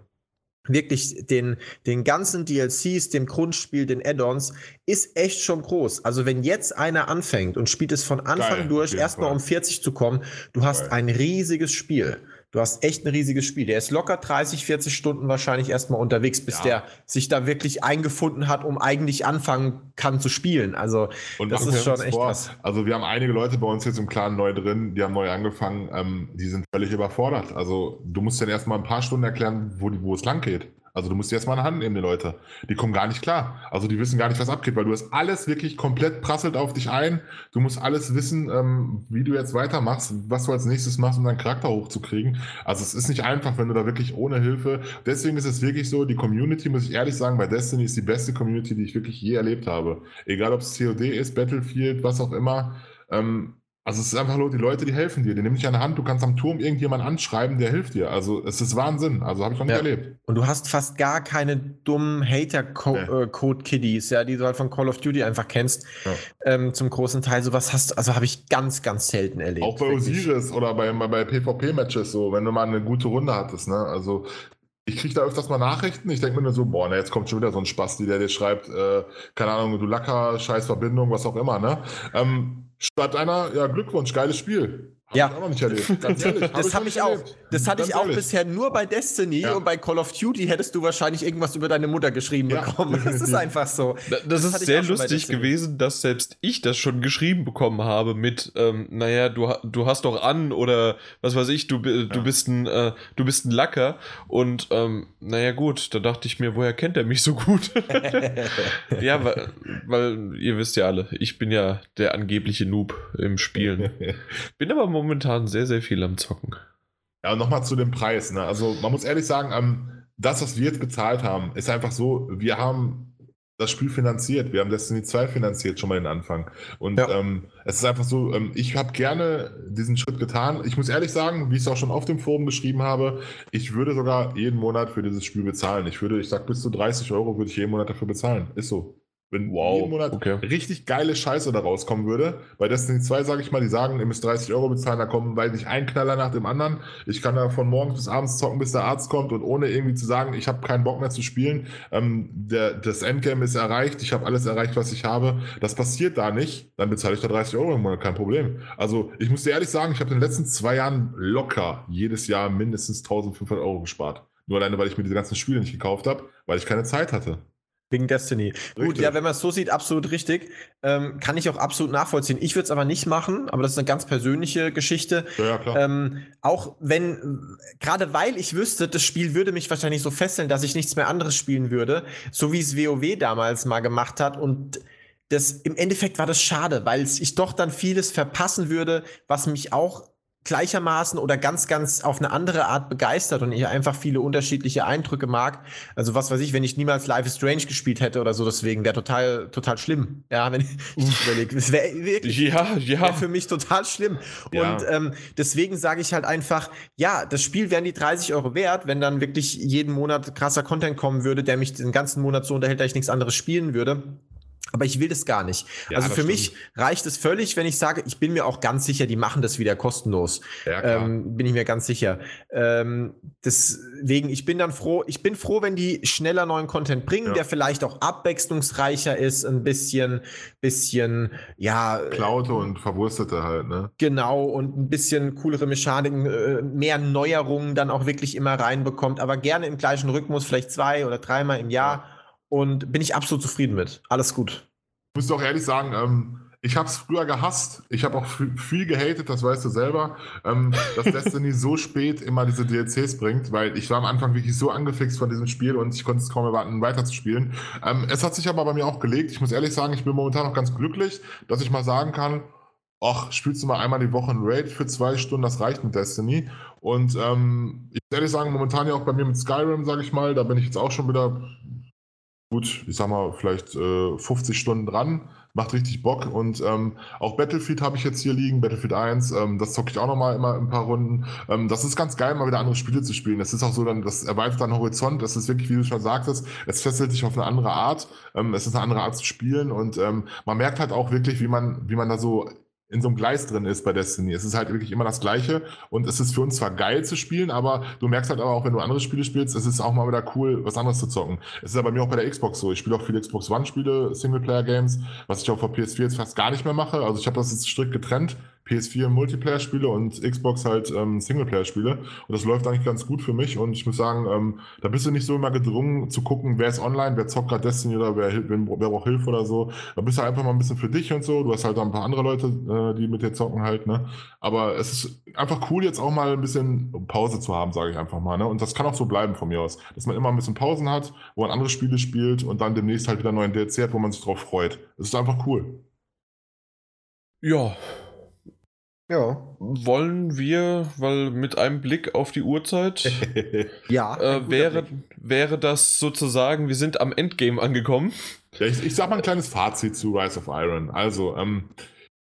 wirklich den, den ganzen DLCs, dem Grundspiel, den Add-ons, ist echt schon groß. Also wenn jetzt einer anfängt und spielt es von Anfang Geil, durch, erstmal um 40 zu kommen, du hast Geil. ein riesiges Spiel. Du hast echt ein riesiges Spiel. Der ist locker 30, 40 Stunden wahrscheinlich erstmal unterwegs, bis ja. der sich da wirklich eingefunden hat, um eigentlich anfangen kann zu spielen. Also und das ist schon echt vor. was. Also wir haben einige Leute bei uns jetzt im Clan neu drin, die haben neu angefangen, ähm, die sind völlig überfordert. Also du musst dann erstmal ein paar Stunden erklären, wo, wo es lang geht. Also du musst die erstmal in die Hand nehmen, die Leute. Die kommen gar nicht klar. Also die wissen gar nicht, was abgeht, weil du hast alles wirklich komplett prasselt auf dich ein. Du musst alles wissen, ähm, wie du jetzt weitermachst, was du als nächstes machst, um deinen Charakter hochzukriegen. Also es ist nicht einfach, wenn du da wirklich ohne Hilfe. Deswegen ist es wirklich so, die Community, muss ich ehrlich sagen, bei Destiny ist die beste Community, die ich wirklich je erlebt habe. Egal ob es COD ist, Battlefield, was auch immer. Ähm, also es ist einfach nur die Leute, die helfen dir. Die nehmen dich an der Hand, du kannst am Turm irgendjemanden anschreiben, der hilft dir. Also es ist Wahnsinn. Also habe ich noch nicht ja. erlebt. Und du hast fast gar keine dummen Hater-Code-Kiddies, ja, die du halt von Call of Duty einfach kennst. Ja. Ähm, zum großen Teil. Sowas hast also habe ich ganz, ganz selten erlebt. Auch bei Osiris oder bei, bei PvP-Matches so, wenn du mal eine gute Runde hattest, ne? Also ich kriege da öfters mal Nachrichten. Ich denke mir nur so, boah, ne, jetzt kommt schon wieder so ein Spasti, der dir schreibt, äh, keine Ahnung, du Lacker, scheiß Verbindung, was auch immer, ne? Ähm, Statt einer, ja, Glückwunsch, geiles Spiel. Hab ja. Ich auch noch nicht erlebt. Ganz ehrlich. Hab das habe ich auch. Das hatte Ganz ich auch ehrlich. bisher nur bei Destiny ja. und bei Call of Duty hättest du wahrscheinlich irgendwas über deine Mutter geschrieben ja, bekommen. Das ist einfach so. Das, das ist sehr lustig gewesen, dass selbst ich das schon geschrieben bekommen habe mit, ähm, naja, du, du hast doch an oder was weiß ich, du, du ja. bist ein, äh, du bist ein Lacker und ähm, naja gut, da dachte ich mir, woher kennt er mich so gut? ja, weil, weil ihr wisst ja alle, ich bin ja der angebliche Noob im Spielen. bin aber momentan sehr, sehr viel am Zocken. Ja, und nochmal zu dem Preis. Ne? Also man muss ehrlich sagen, ähm, das, was wir jetzt gezahlt haben, ist einfach so, wir haben das Spiel finanziert. Wir haben Destiny 2 finanziert, schon mal den Anfang. Und ja. ähm, es ist einfach so, ähm, ich habe gerne diesen Schritt getan. Ich muss ehrlich sagen, wie ich es auch schon auf dem Forum geschrieben habe, ich würde sogar jeden Monat für dieses Spiel bezahlen. Ich würde, ich sag, bis zu 30 Euro würde ich jeden Monat dafür bezahlen. Ist so. Wenn wow, jeden Monat okay. richtig geile Scheiße da rauskommen würde. Bei Destiny 2 sage ich mal, die sagen, ihr müsst 30 Euro bezahlen, da kommen, weil nicht ein Knaller nach dem anderen. Ich kann da von morgens bis abends zocken, bis der Arzt kommt und ohne irgendwie zu sagen, ich habe keinen Bock mehr zu spielen. Ähm, der, das Endgame ist erreicht, ich habe alles erreicht, was ich habe. Das passiert da nicht, dann bezahle ich da 30 Euro im Monat, kein Problem. Also ich muss dir ehrlich sagen, ich habe in den letzten zwei Jahren locker jedes Jahr mindestens 1500 Euro gespart. Nur alleine, weil ich mir diese ganzen Spiele nicht gekauft habe, weil ich keine Zeit hatte. Wegen Destiny. Richtig. Gut, ja, wenn man es so sieht, absolut richtig. Ähm, kann ich auch absolut nachvollziehen. Ich würde es aber nicht machen, aber das ist eine ganz persönliche Geschichte. Ja, klar. Ähm, auch wenn, gerade weil ich wüsste, das Spiel würde mich wahrscheinlich so fesseln, dass ich nichts mehr anderes spielen würde, so wie es WoW damals mal gemacht hat und das, im Endeffekt war das schade, weil ich doch dann vieles verpassen würde, was mich auch gleichermaßen oder ganz, ganz auf eine andere Art begeistert und ich einfach viele unterschiedliche Eindrücke mag. Also was weiß ich, wenn ich niemals Life is Strange gespielt hätte oder so, deswegen wäre total, total schlimm. Ja, wenn ich überlege. Das wäre wirklich ja, ja. Wär für mich total schlimm. Ja. Und ähm, deswegen sage ich halt einfach, ja, das Spiel wären die 30 Euro wert, wenn dann wirklich jeden Monat krasser Content kommen würde, der mich den ganzen Monat so unterhält, dass ich nichts anderes spielen würde Aber ich will das gar nicht. Ja, also für stimmt. mich reicht es völlig, wenn ich sage, ich bin mir auch ganz sicher, die machen das wieder kostenlos. Ja. Ähm, bin ich mir ganz sicher. Ähm, deswegen, ich bin dann froh, ich bin froh, wenn die schneller neuen Content bringen, Ja. der vielleicht auch abwechslungsreicher ist, ein bisschen, bisschen, ja, Klaute und Verwurstete halt, ne? Genau, und ein bisschen coolere Mechaniken, äh, mehr Neuerungen dann auch wirklich immer reinbekommt, aber gerne im gleichen Rhythmus, vielleicht zwei oder dreimal im Jahr. Und bin ich absolut zufrieden mit. Alles gut. Ich muss doch ehrlich sagen, ähm, ich habe es früher gehasst. Ich habe auch viel gehatet, das weißt du selber, ähm, dass Destiny so spät immer diese DLCs bringt, weil ich war am Anfang wirklich so angefixt von diesem Spiel und ich konnte es kaum erwarten, weiterzuspielen. Ähm, es hat sich aber bei mir auch gelegt. Ich muss ehrlich sagen, ich bin momentan noch ganz glücklich, dass ich mal sagen kann, ach, spielst du mal einmal die Woche ein Raid für zwei Stunden, das reicht mit Destiny. Und ähm, ich muss ehrlich sagen, momentan ja auch bei mir mit Skyrim, sage ich mal, da bin ich jetzt auch schon wieder gut, ich sag mal, vielleicht äh, 50 Stunden dran. Macht richtig Bock. Und ähm, auch Battlefield habe ich jetzt hier liegen, Battlefield 1. Ähm, das zocke ich auch nochmal immer ein paar Runden. Ähm, das ist ganz geil, mal wieder andere Spiele zu spielen. Das ist auch so, dann, das erweitert deinen Horizont. Das ist wirklich, wie du schon sagtest, es fesselt dich auf eine andere Art. Ähm, es ist eine andere Art zu spielen. Und ähm, man merkt halt auch wirklich, wie man, wie man da so in so einem Gleis drin ist bei Destiny. Es ist halt wirklich immer das Gleiche und es ist für uns zwar geil zu spielen, aber du merkst halt aber auch, wenn du andere Spiele spielst, es ist auch mal wieder cool, was anderes zu zocken. Es ist ja bei mir auch bei der Xbox so. Ich spiele auch viele Xbox One-Spiele, Singleplayer-Games, was ich auch auf PS4 jetzt fast gar nicht mehr mache. Also ich habe das jetzt strikt getrennt. PS4 Multiplayer-Spiele und Xbox halt ähm, Singleplayer-Spiele. Und das läuft eigentlich ganz gut für mich. Und ich muss sagen, ähm, da bist du nicht so immer gedrungen zu gucken, wer ist online, wer zockt gerade Destiny oder wer, wer, braucht Hilfe oder so. Da bist du einfach mal ein bisschen für dich und so. Du hast halt ein paar andere Leute, äh, die mit dir zocken halt, ne? Aber es ist einfach cool, jetzt auch mal ein bisschen Pause zu haben, sage ich einfach mal. Ne? Und das kann auch so bleiben von mir aus. Dass man immer ein bisschen Pausen hat, wo man andere Spiele spielt und dann demnächst halt wieder einen neuen DLC hat, wo man sich drauf freut. Es ist einfach cool. Ja, Ja. wollen wir, weil mit einem Blick auf die Uhrzeit Ja. äh, wäre, Blick. wäre das sozusagen, wir sind am Endgame angekommen. Ja, ich, ich sag mal ein kleines Fazit zu Rise of Iron. Also, ähm,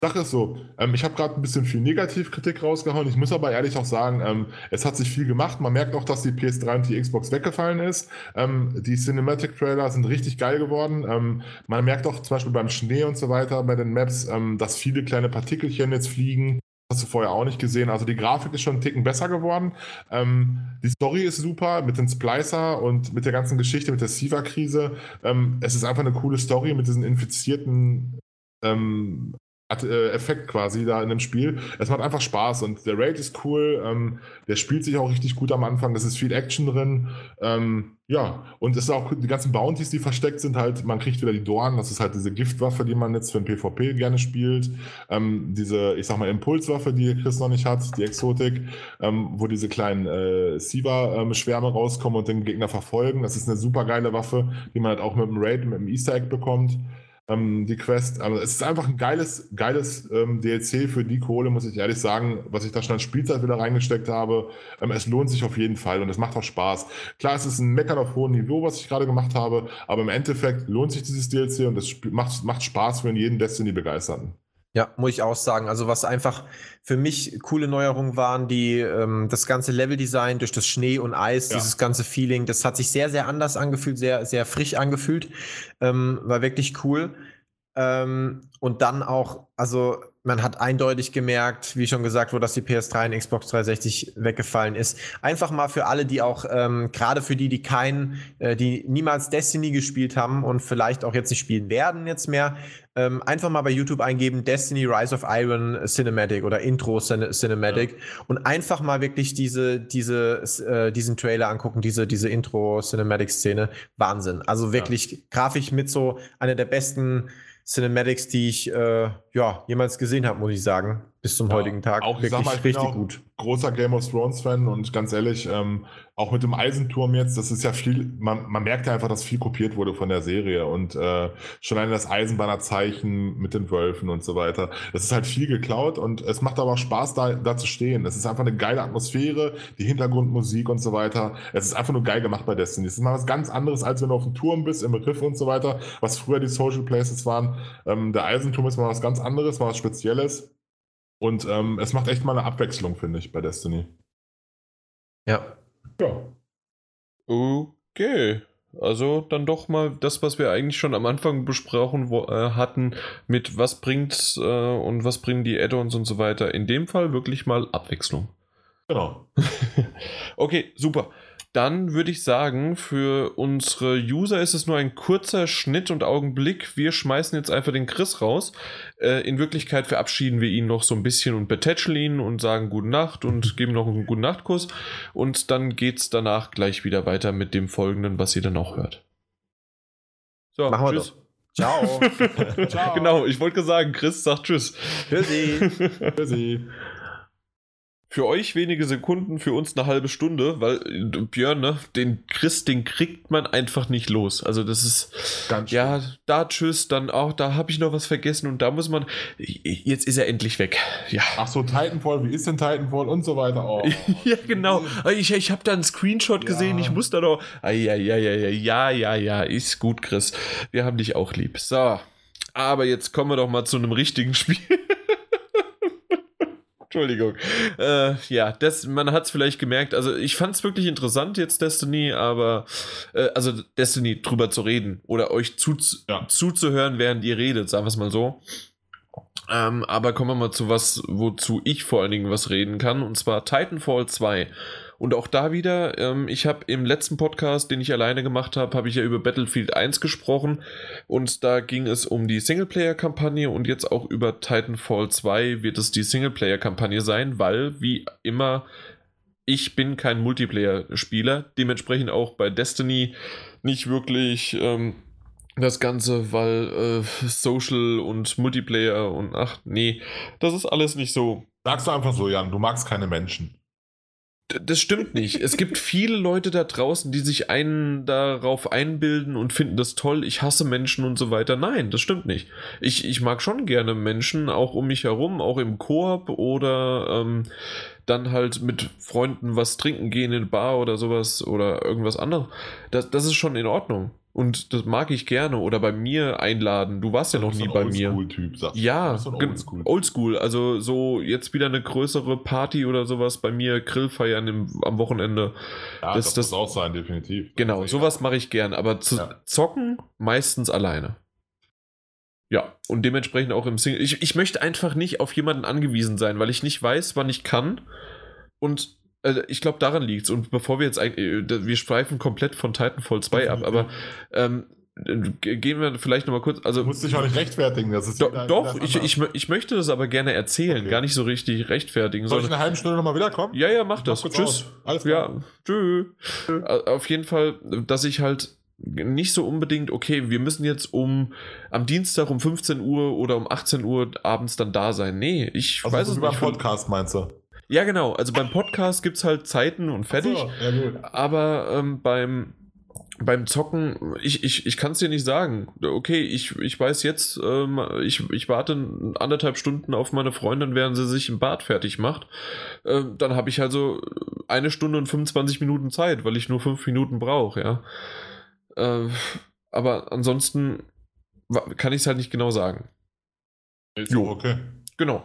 Sache ist so, ähm, ich habe gerade ein bisschen viel Negativkritik rausgehauen. Ich muss aber ehrlich auch sagen, ähm, es hat sich viel gemacht. Man merkt auch, dass die PS3 und die Xbox weggefallen ist. Ähm, die Cinematic-Trailer sind richtig geil geworden. Ähm, man merkt auch zum Beispiel beim Schnee und so weiter bei den Maps, ähm, dass viele kleine Partikelchen jetzt fliegen. Hast du vorher auch nicht gesehen. Also die Grafik ist schon einen Ticken besser geworden. Ähm, die Story ist super mit den Splicer und mit der ganzen Geschichte, mit der Siva-Krise. Es ist einfach eine coole Story mit diesen infizierten ähm, äh, Effekt quasi da in dem Spiel. Es macht einfach Spaß und der Raid ist cool. Ähm, der spielt sich auch richtig gut am Anfang. Es ist viel Action drin. Ähm, ja, und es ist auch die ganzen Bounties, die versteckt sind, halt, man kriegt wieder die Dorn. Das ist halt diese Giftwaffe, die man jetzt für ein PvP gerne spielt. Ähm, diese, ich sag mal, Impulswaffe, die Chris noch nicht hat, die Exotik, ähm, wo diese kleinen äh, Siva-Schwärme rauskommen und den Gegner verfolgen. Das ist eine super geile Waffe, die man halt auch mit dem Raid, mit dem Easter Egg bekommt ähm, die Quest. Aber es ist einfach ein geiles, geiles ähm, DLC für die Kohle, muss ich ehrlich sagen, was ich da schon an Spielzeit wieder reingesteckt habe. Ähm, es lohnt sich auf jeden Fall und es macht auch Spaß. Klar, es ist ein Meckern auf hohem Niveau, was ich gerade gemacht habe, aber im Endeffekt lohnt sich dieses DLC und es macht, macht Spaß für jeden Destiny-Begeisterten. Ja, muss ich auch sagen. Also was einfach für mich coole Neuerungen waren, die ähm, das ganze Leveldesign durch das Schnee und Eis, Ja. dieses ganze Feeling, das hat sich sehr, sehr anders angefühlt, sehr, sehr frisch angefühlt. Ähm, war wirklich cool. Ähm, und dann auch, also man hat eindeutig gemerkt, wie schon gesagt wurde, dass die PS3 und Xbox 360 weggefallen ist. Einfach mal für alle, die auch, ähm, gerade für die, die kein, äh, die niemals Destiny gespielt haben und vielleicht auch jetzt nicht spielen werden jetzt mehr, ähm, einfach mal bei YouTube eingeben, Destiny Rise of Iron Cinematic oder Intro Cin Cinematic und einfach mal wirklich diese, diese, äh, diesen Trailer angucken, diese, diese Intro Cinematic Szene. Wahnsinn. Also wirklich grafisch mit so einer der besten Cinematics, die ich äh, ja, jemals gesehen habe, muss ich sagen, bis zum Ja, heutigen Tag. auch, ich wirklich mal, ich bin richtig auch gut. großer Game of Thrones-Fan und ganz ehrlich, ähm, auch mit dem Eisenturm jetzt, das ist ja viel, man, man merkt ja einfach, dass viel kopiert wurde von der Serie und äh, schon allein das Eisenbahnerzeichen mit den Wölfen und so weiter. Das ist halt viel geklaut und es macht aber auch Spaß, da, da zu stehen. Es ist einfach eine geile Atmosphäre, die Hintergrundmusik und so weiter. Es ist einfach nur geil gemacht bei Destiny. Es ist mal was ganz anderes, als wenn du auf dem Turm bist, im Riff und so weiter, was früher die Social Places waren. Ähm, der Eisenturm ist mal was ganz anderes, mal was Spezielles. Und ähm, es macht echt mal eine Abwechslung, finde ich, bei Destiny. Ja. Ja. Okay. Also dann doch mal das, was wir eigentlich schon am Anfang besprochen äh, hatten, mit was bringt äh, und was bringen die Add-ons und so weiter. In dem Fall wirklich mal Abwechslung. Genau. okay, super. Dann würde ich sagen, für unsere User ist es nur ein kurzer Schnitt und Augenblick. Wir schmeißen jetzt einfach den Chris raus. Äh, in Wirklichkeit verabschieden wir ihn noch so ein bisschen und betätscheln ihn und sagen Gute Nacht und geben noch einen guten Nachtkuss. Und dann geht es danach gleich wieder weiter mit dem Folgenden, was ihr dann auch hört. So, Machen tschüss. Ciao. Ciao. Genau, ich wollte sagen, Chris sagt Tschüss. Tschüssi. Tschüssi für euch wenige Sekunden, für uns eine halbe Stunde, weil Björn, ne, den Chris, den kriegt man einfach nicht los. Also das ist Ganz ja, da tschüss, dann auch, da habe ich noch was vergessen und da muss man, jetzt ist er endlich weg. Ja. Ach so, Titanfall, wie ist denn Titanfall und so weiter auch. ja, genau. Ich, ich habe da einen Screenshot gesehen, ja. ich muss da doch, ja, ja, ja, ja, ja, ja, ja, ist gut, Chris. Wir haben dich auch lieb. So, aber jetzt kommen wir doch mal zu einem richtigen Spiel. Entschuldigung. Äh, ja, das, man hat es vielleicht gemerkt. Also ich fand es wirklich interessant jetzt Destiny, aber äh, also Destiny drüber zu reden oder euch zu, ja. zuzuhören, während ihr redet, sagen wir es mal so. Ähm, aber kommen wir mal zu was, wozu ich vor allen Dingen was reden kann, und zwar Titanfall 2. Und auch da wieder, ähm, ich habe im letzten Podcast, den ich alleine gemacht habe, habe ich ja über Battlefield 1 gesprochen und da ging es um die Singleplayer-Kampagne und jetzt auch über Titanfall 2 wird es die Singleplayer-Kampagne sein, weil wie immer ich bin kein Multiplayer-Spieler, dementsprechend auch bei Destiny nicht wirklich ähm, das Ganze, weil äh, Social und Multiplayer und ach nee, das ist alles nicht so. Sagst du einfach so, Jan, du magst keine Menschen. Das stimmt nicht. Es gibt viele Leute da draußen, die sich einen darauf einbilden und finden das toll. Ich hasse Menschen und so weiter. Nein, das stimmt nicht. Ich, ich mag schon gerne Menschen, auch um mich herum, auch im Koop oder ähm, dann halt mit Freunden was trinken gehen in Bar oder sowas oder irgendwas anderes. Das, das ist schon in Ordnung. Und das mag ich gerne. Oder bei mir einladen. Du warst ja noch nie bei mir. Oldschool-Typ, sagst du. Ja, Oldschool. Oldschool. Also so jetzt wieder eine größere Party oder sowas bei mir, Grillfeiern im, am Wochenende. Ja, das, das, das muss auch sein, definitiv. Genau, sowas mache ich gern. Aber zu ja. zocken meistens alleine. Ja, und dementsprechend auch im Single. Ich, ich möchte einfach nicht auf jemanden angewiesen sein, weil ich nicht weiß, wann ich kann. Und also ich glaube, daran liegt es. Und bevor wir jetzt eigentlich, äh, wir schweifen komplett von Titanfall 2 ab, aber ähm, gehen wir vielleicht nochmal kurz. Also, du musst dich auch nicht rechtfertigen. Das ist do, doch, ich, ich, ich möchte das aber gerne erzählen, okay. gar nicht so richtig rechtfertigen. Soll ich in einer halben Stunde nochmal wiederkommen? Ja, ja, mach das. Tschüss. Alles klar. Ja, tschüss. Auf jeden Fall, dass ich halt nicht so unbedingt, okay, wir müssen jetzt um am Dienstag um 15 Uhr oder um 18 Uhr abends dann da sein. Nee, ich also weiß es nicht. Podcast meinst du? Ja, genau. Also beim Podcast gibt es halt Zeiten und fertig. So, ja, aber ähm, beim, beim Zocken, ich, ich, ich kann es dir nicht sagen. Okay, ich, ich weiß jetzt, ähm, ich, ich warte anderthalb Stunden auf meine Freundin, während sie sich im Bad fertig macht. Ähm, dann habe ich also eine Stunde und 25 Minuten Zeit, weil ich nur fünf Minuten brauche, ja. Äh, aber ansonsten kann ich es halt nicht genau sagen. jo, okay. Genau.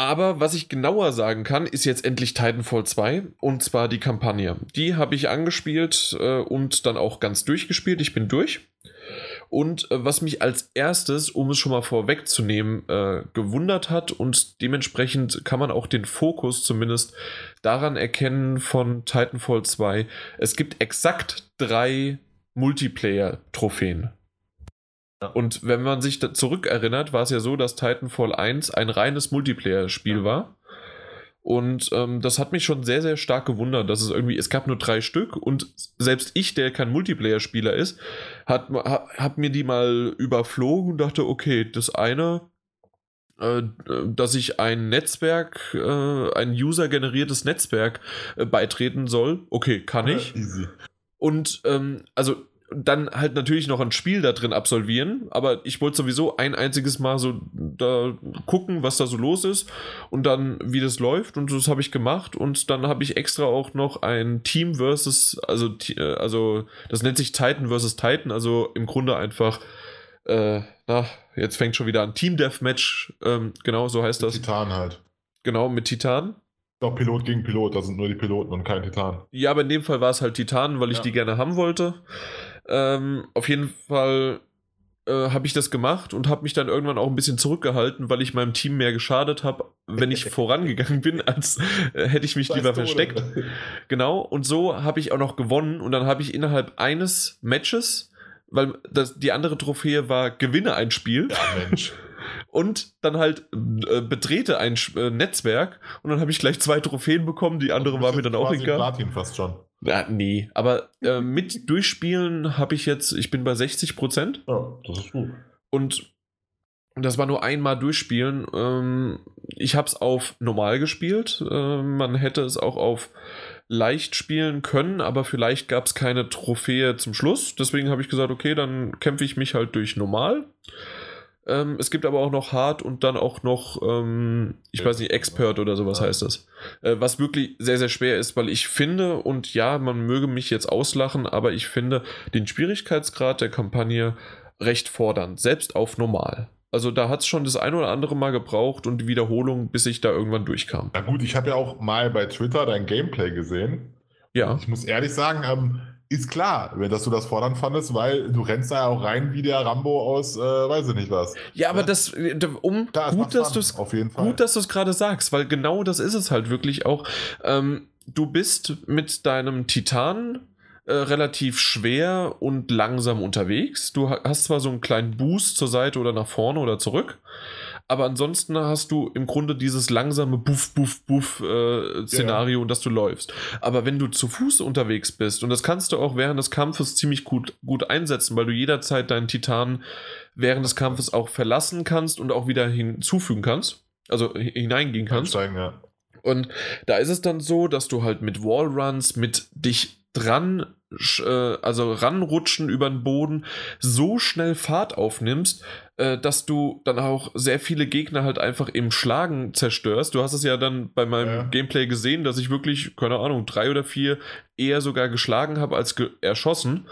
Aber was ich genauer sagen kann, ist jetzt endlich Titanfall 2 und zwar die Kampagne. Die habe ich angespielt äh, und dann auch ganz durchgespielt. Ich bin durch. Und äh, was mich als erstes, um es schon mal vorwegzunehmen, äh, gewundert hat und dementsprechend kann man auch den Fokus zumindest daran erkennen von Titanfall 2. Es gibt exakt drei Multiplayer-Trophäen. Und wenn man sich zurückerinnert, war es ja so, dass Titanfall 1 ein reines Multiplayer-Spiel ja. war. Und ähm, das hat mich schon sehr, sehr stark gewundert, dass es irgendwie, es gab nur drei Stück und selbst ich, der kein Multiplayer-Spieler ist, hat, hat, hat mir die mal überflogen und dachte, okay, das eine, äh, dass ich ein Netzwerk, äh, ein user-generiertes Netzwerk äh, beitreten soll, okay, kann ich. Ja, und ähm, also dann halt natürlich noch ein Spiel da drin absolvieren, aber ich wollte sowieso ein einziges Mal so da gucken, was da so los ist und dann wie das läuft und das habe ich gemacht und dann habe ich extra auch noch ein Team versus, also, äh, also das nennt sich Titan versus Titan, also im Grunde einfach, äh, na, jetzt fängt schon wieder an, Team Deathmatch, ähm, genau, so heißt das. Titan halt. Genau, mit Titan. Doch, Pilot gegen Pilot, da sind nur die Piloten und kein Titan. Ja, aber in dem Fall war es halt Titan, weil ich ja. die gerne haben wollte. Ähm, auf jeden Fall äh, habe ich das gemacht und habe mich dann irgendwann auch ein bisschen zurückgehalten, weil ich meinem Team mehr geschadet habe, wenn ich vorangegangen bin, als äh, hätte ich mich Das lieber versteckt. oder? Genau, und so habe ich auch noch gewonnen und dann habe ich innerhalb eines Matches, weil das, die andere Trophäe war Gewinne ein Spiel Ja, Mensch. und dann halt äh, betrete ein äh, Netzwerk und dann habe ich gleich zwei Trophäen bekommen, die andere war mir dann auch egal. Platin fast schon. Ja, nee, aber äh, mit Durchspielen habe ich jetzt, ich bin bei 60 Prozent Ja, das ist gut. und das war nur einmal durchspielen. Ähm, ich habe es auf normal gespielt. Ähm, man hätte es auch auf leicht spielen können, aber vielleicht gab es keine Trophäe zum Schluss. Deswegen habe ich gesagt, okay, dann kämpfe ich mich halt durch normal. Ähm, es gibt aber auch noch hart und dann auch noch, ähm, ich weiß nicht, Expert oder sowas heißt das. Äh, was wirklich sehr, sehr schwer ist, weil ich finde, und ja, man möge mich jetzt auslachen, aber ich finde den Schwierigkeitsgrad der Kampagne recht fordernd, selbst auf normal. Also da hat es schon das ein oder andere Mal gebraucht und die Wiederholung, bis ich da irgendwann durchkam. Na gut, ich habe ja auch mal bei Twitter dein Gameplay gesehen. Ja. Ich muss ehrlich sagen, ähm, ist klar, dass du das fordernd fandest, weil du rennst da ja auch rein wie der Rambo aus, äh, weiß ich nicht was. Ja, aber Ja. das, um, Klar, gut, dass Fun, du es Auf jeden Fall. Gut, dass du es gerade sagst, weil genau das ist es halt wirklich auch. Ähm, du bist mit deinem Titan äh, relativ schwer und langsam unterwegs. Du ha- hast zwar so einen kleinen Boost zur Seite oder nach vorne oder zurück, aber ansonsten hast du im Grunde dieses langsame Buff, Buff, Buff äh, Szenario, dass du läufst. Aber wenn du zu Fuß unterwegs bist, und das kannst du auch während des Kampfes ziemlich gut, gut einsetzen, weil du jederzeit deinen Titan während des Kampfes auch verlassen kannst und auch wieder hinzufügen kannst, also hi- hineingehen kannst. Einsteigen, ja. Und da ist es dann so, dass du halt mit Wallruns, mit dich dran, also ranrutschen über den Boden, so schnell Fahrt aufnimmst, äh, dass du dann auch sehr viele Gegner halt einfach im Schlagen zerstörst. Du hast es ja dann bei meinem Ja. Gameplay gesehen, dass ich wirklich, keine Ahnung, drei oder vier eher sogar geschlagen habe als ge erschossen.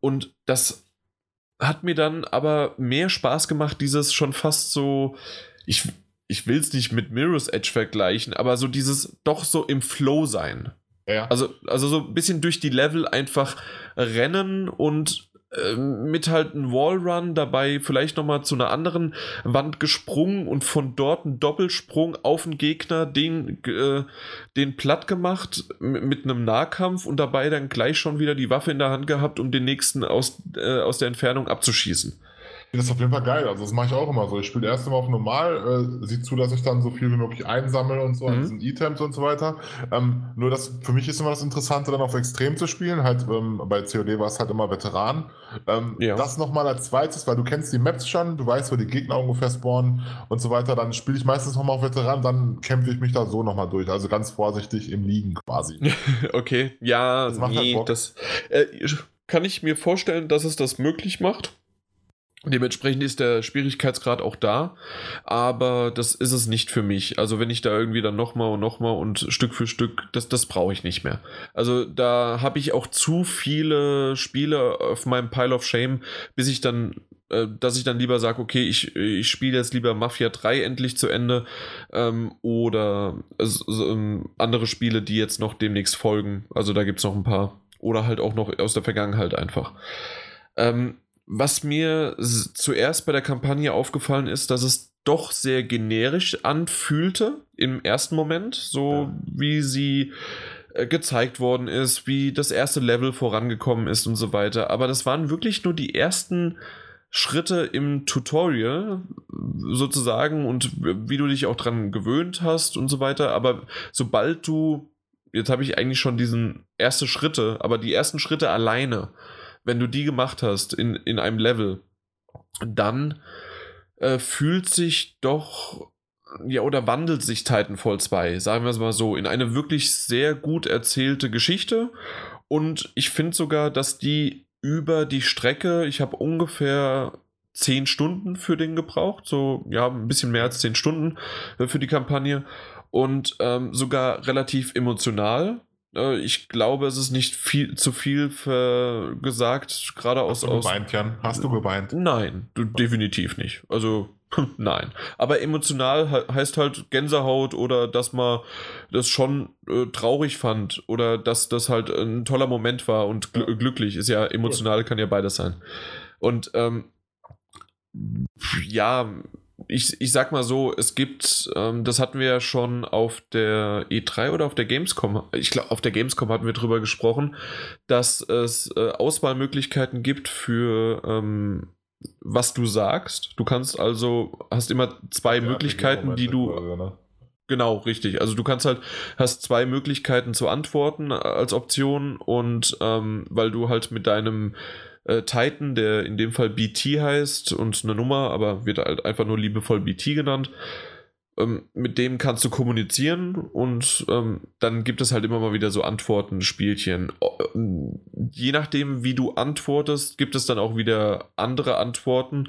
Und das hat mir dann aber mehr Spaß gemacht, dieses schon fast so, ich, ich will es nicht mit Mirror's Edge vergleichen, aber so dieses doch so im Flow sein. Ja, Also, also so ein bisschen durch die Level einfach rennen und äh, mit halt einem Wallrun dabei vielleicht nochmal zu einer anderen Wand gesprungen und von dort einen Doppelsprung auf den Gegner, den, äh, den platt gemacht mit einem Nahkampf und dabei dann gleich schon wieder die Waffe in der Hand gehabt, um den nächsten aus, äh, aus der Entfernung abzuschießen. Das ist auf jeden Fall geil. Also, das mache ich auch immer so. Ich spiele erst mal auf normal, äh, sieht zu, dass ich dann so viel wie möglich einsammle und so, Mhm. diesen Items und so weiter. Ähm, nur das, für mich ist immer das Interessante, dann auf Extrem zu spielen. Halt, ähm, bei COD war es halt immer Veteran. Ähm, Ja. Das nochmal als zweites, weil du kennst die Maps schon, du weißt, wo die Gegner ungefähr spawnen und so weiter. Dann spiele ich meistens nochmal auf Veteran, dann kämpfe ich mich da so nochmal durch. Also ganz vorsichtig im Liegen quasi. Okay, ja, Das macht halt nee, Bock. das äh, kann ich mir vorstellen, dass es das möglich macht. Dementsprechend ist der Schwierigkeitsgrad auch da, aber das ist es nicht für mich. Also wenn ich da irgendwie dann nochmal und nochmal und Stück für Stück, das, das brauche ich nicht mehr. Also da habe ich auch zu viele Spiele auf meinem Pile of Shame, bis ich dann, äh, dass ich dann lieber sage, okay, ich, ich spiele jetzt lieber Mafia 3 endlich zu Ende ähm, oder äh, ähm, andere Spiele, die jetzt noch demnächst folgen. Also da gibt es noch ein paar. Oder halt auch noch aus der Vergangenheit einfach. Ähm, was mir zuerst bei der Kampagne aufgefallen ist, dass es doch sehr generisch anfühlte im ersten Moment, so Ja. wie sie äh, gezeigt worden ist, wie das erste Level vorangekommen ist und so weiter. Aber das waren wirklich nur die ersten Schritte im Tutorial sozusagen und wie du dich auch dran gewöhnt hast und so weiter. Aber sobald du, jetzt habe ich eigentlich schon diesen erste Schritte, aber die ersten Schritte alleine, wenn du die gemacht hast in, in einem Level, dann äh, fühlt sich doch, ja, oder wandelt sich Titanfall 2, sagen wir es mal so, in eine wirklich sehr gut erzählte Geschichte. Und ich finde sogar, dass die über die Strecke, ich habe ungefähr 10 Stunden für den gebraucht, so ja, ein bisschen mehr als 10 Stunden äh, für die Kampagne und ähm, sogar relativ emotional. Äh, ich glaube, es ist nicht viel zu viel für gesagt, gerade aus, Hast du aus geweint, Jan? Hast du geweint? Nein, du, definitiv nicht. Also Nein. Aber emotional he heißt halt Gänsehaut oder dass man das schon äh, traurig fand oder dass das halt ein toller Moment war und gl glücklich. Ist ja emotional, kann ja beides sein. Und ähm, ja, ich, ich sag mal so, es gibt, ähm, das hatten wir ja schon auf der E3 oder auf der Gamescom, ich glaube, auf der Gamescom hatten wir drüber gesprochen, dass es äh, Auswahlmöglichkeiten gibt für ähm, was du sagst. Du kannst also, hast immer zwei ja, Möglichkeiten, die du. Frage, ne? Genau, richtig. Also du kannst halt, hast zwei Möglichkeiten zu antworten als Option und ähm, weil du halt mit deinem äh, Titan, der in dem Fall BT heißt und eine Nummer, aber wird halt einfach nur liebevoll BT genannt. Ähm, mit dem kannst du kommunizieren und ähm, dann gibt es halt immer mal wieder so Antworten-Spielchen. Ähm, je nachdem, wie du antwortest, gibt es dann auch wieder andere Antworten.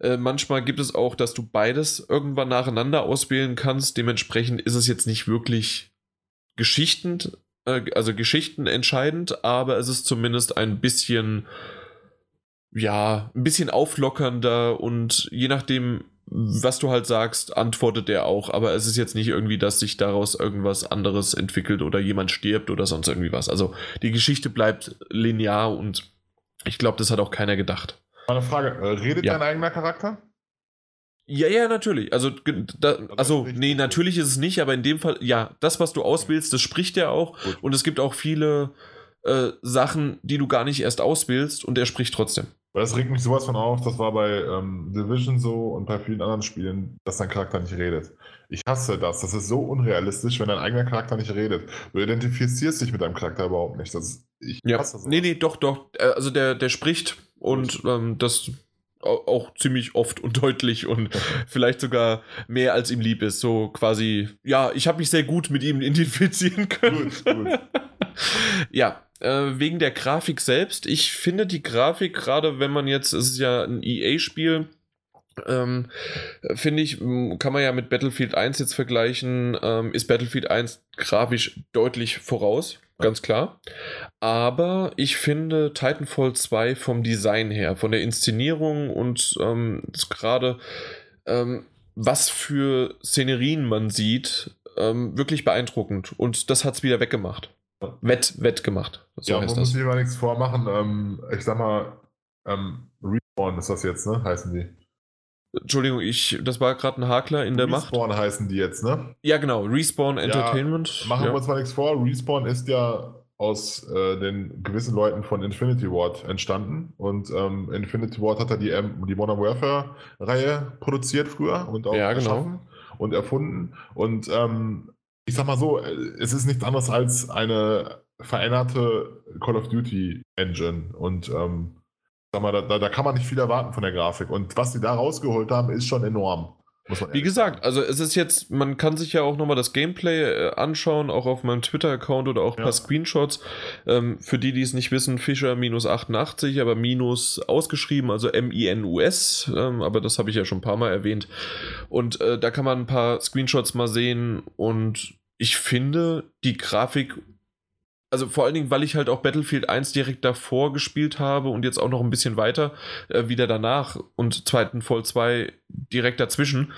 Äh, manchmal gibt es auch, dass du beides irgendwann nacheinander auswählen kannst. Dementsprechend ist es jetzt nicht wirklich Geschichten, äh, also Geschichten entscheidend, aber es ist zumindest ein bisschen, ja, ein bisschen auflockernder und je nachdem, was du halt sagst, antwortet er auch, aber es ist jetzt nicht irgendwie, dass sich daraus irgendwas anderes entwickelt oder jemand stirbt oder sonst irgendwie was. Also die Geschichte bleibt linear und ich glaube, das hat auch keiner gedacht. Eine Frage, äh, redet ja. dein eigener Charakter? Ja, ja, natürlich. Also, da, also, nee, natürlich ist es nicht, aber in dem Fall, ja, das, was du auswählst, das spricht er auch. Gut. Und es gibt auch viele äh, Sachen, die du gar nicht erst auswählst und er spricht trotzdem. Weil das regt mich sowas von auf, das war bei ähm, Division so und bei vielen anderen Spielen, dass dein Charakter nicht redet. Ich hasse das. Das ist so unrealistisch, wenn dein eigener Charakter nicht redet. Du identifizierst dich mit deinem Charakter überhaupt nicht. Das, ich ja. hasse das. Nee, nee, doch, doch. Äh, also der, der spricht und ähm, das auch ziemlich oft und deutlich und vielleicht sogar mehr als ihm lieb ist. So quasi, ja, ich habe mich sehr gut mit ihm identifizieren können. Gut, gut. ja, äh, wegen der Grafik selbst. Ich finde die Grafik, gerade wenn man jetzt, es ist ja ein EA-Spiel, ähm, finde ich, kann man ja mit Battlefield 1 jetzt vergleichen, ähm, ist Battlefield 1 grafisch deutlich voraus ganz klar. Aber ich finde Titanfall 2 vom Design her, von der Inszenierung und ähm, gerade ähm, was für Szenerien man sieht, ähm, wirklich beeindruckend. Und das hat es wieder weggemacht. Wett, wett gemacht. So ja, man muss sich mal nichts vormachen. Ähm, ich sag mal, ähm, Respawn ist das jetzt, ne? Heißen die. Entschuldigung, ich, das war gerade ein Hakler in der Respawn Macht. Respawn heißen die jetzt, ne? Ja, genau. Respawn Entertainment. Ja, machen ja. wir uns mal nichts vor. Respawn ist ja aus äh, den gewissen Leuten von Infinity Ward entstanden. Und ähm, Infinity Ward hat ja die, ähm, die Modern Warfare-Reihe produziert früher und auch ja, genau. und erfunden. Und ähm, ich sag mal so, es ist nichts anderes als eine veränderte Call of Duty Engine. Und ähm, sag mal, da, da, kann man nicht viel erwarten von der Grafik. Und was sie da rausgeholt haben, ist schon enorm. Wie gesagt, also es ist jetzt, man kann sich ja auch nochmal das Gameplay äh, anschauen, auch auf meinem Twitter-Account oder auch ein ja. paar Screenshots. Ähm, für die, die es nicht wissen, Fischer minus 88, aber minus ausgeschrieben, also M-I-N-U-S, ähm, aber das habe ich ja schon ein paar Mal erwähnt. Und äh, da kann man ein paar Screenshots mal sehen und ich finde, die Grafik also vor allen Dingen, weil ich halt auch Battlefield 1 direkt davor gespielt habe und jetzt auch noch ein bisschen weiter äh, wieder danach und zweiten Voll 2 direkt dazwischen.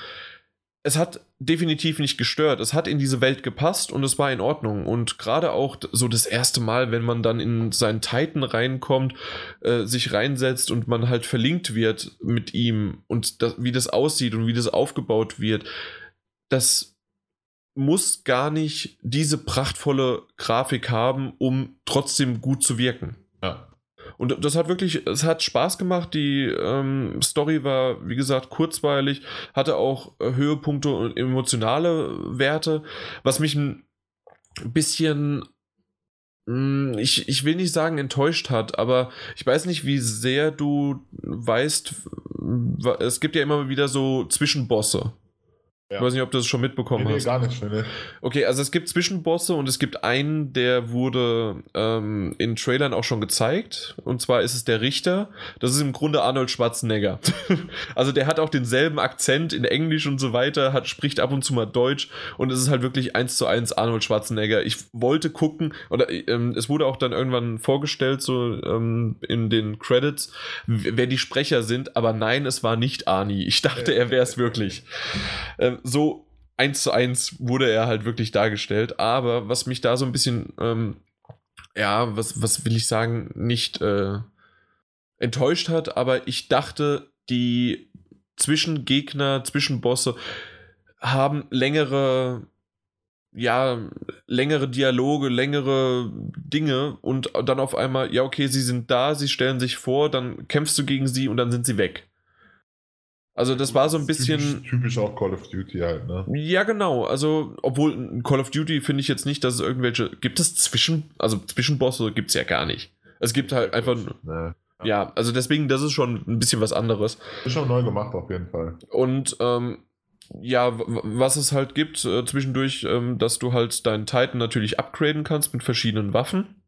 Es hat definitiv nicht gestört. Es hat in diese Welt gepasst und es war in Ordnung. Und gerade auch so das erste Mal, wenn man dann in seinen Titan reinkommt, äh, sich reinsetzt und man halt verlinkt wird mit ihm und das, wie das aussieht und wie das aufgebaut wird, das muss gar nicht diese prachtvolle Grafik haben, um trotzdem gut zu wirken. Ja. Und das hat wirklich, es hat Spaß gemacht. Die ähm, Story war, wie gesagt, kurzweilig, hatte auch äh, Höhepunkte und emotionale Werte, was mich ein bisschen hm, ich, ich will nicht sagen enttäuscht hat, aber ich weiß nicht, wie sehr du weißt, es gibt ja immer wieder so Zwischenbosse. Ja. Ich weiß nicht, ob du das schon mitbekommen nee, nee, hast. gar nicht. Nee. Okay, also es gibt Zwischenbosse und es gibt einen, der wurde ähm, in Trailern auch schon gezeigt. Und zwar ist es der Richter. Das ist im Grunde Arnold Schwarzenegger. also der hat auch denselben Akzent in Englisch und so weiter, hat, spricht ab und zu mal Deutsch und es ist halt wirklich eins zu eins Arnold Schwarzenegger. Ich wollte gucken, oder ähm, es wurde auch dann irgendwann vorgestellt, so ähm, in den Credits, wer die Sprecher sind, aber nein, es war nicht Arnie. Ich dachte, er wäre es wirklich. Ähm, so eins zu eins wurde er halt wirklich dargestellt. Aber was mich da so ein bisschen, ähm, ja, was, was will ich sagen, nicht äh, enttäuscht hat, aber ich dachte, die Zwischengegner, Zwischenbosse haben längere, ja, längere Dialoge, längere Dinge und dann auf einmal, ja, okay, sie sind da, sie stellen sich vor, dann kämpfst du gegen sie und dann sind sie weg. Also das war so ein bisschen. Typisch, typisch, auch Call of Duty halt, ne? Ja, genau. Also, obwohl Call of Duty finde ich jetzt nicht, dass es irgendwelche. Gibt es Zwischen. Also Zwischenbosse gibt es ja gar nicht. Es gibt halt einfach. Nee. Ja, also deswegen, das ist schon ein bisschen was anderes. Ist schon neu gemacht, auf jeden Fall. Und ähm, ja, was es halt gibt äh, zwischendurch, ähm, dass du halt deinen Titan natürlich upgraden kannst mit verschiedenen Waffen.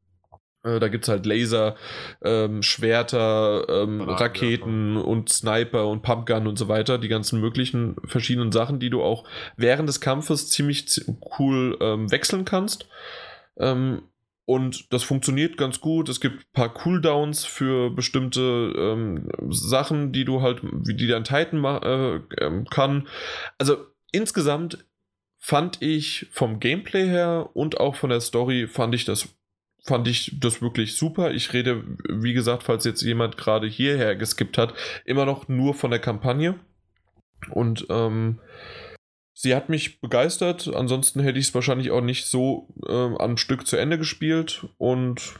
Äh, da gibt es halt Laser, ähm, Schwerter, ähm, Raketen und Sniper und Pumpgun und so weiter. Die ganzen möglichen verschiedenen Sachen, die du auch während des Kampfes ziemlich cool ähm, wechseln kannst. Ähm, und das funktioniert ganz gut. Es gibt ein paar Cooldowns für bestimmte ähm, Sachen, die du halt, wie die dein Titan äh, ähm, kann. Also insgesamt fand ich vom Gameplay her und auch von der Story fand ich das fand ich das wirklich super. Ich rede, wie gesagt, falls jetzt jemand gerade hierher geskippt hat, immer noch nur von der Kampagne. Und ähm, sie hat mich begeistert. Ansonsten hätte ich es wahrscheinlich auch nicht so äh, am Stück zu Ende gespielt. Und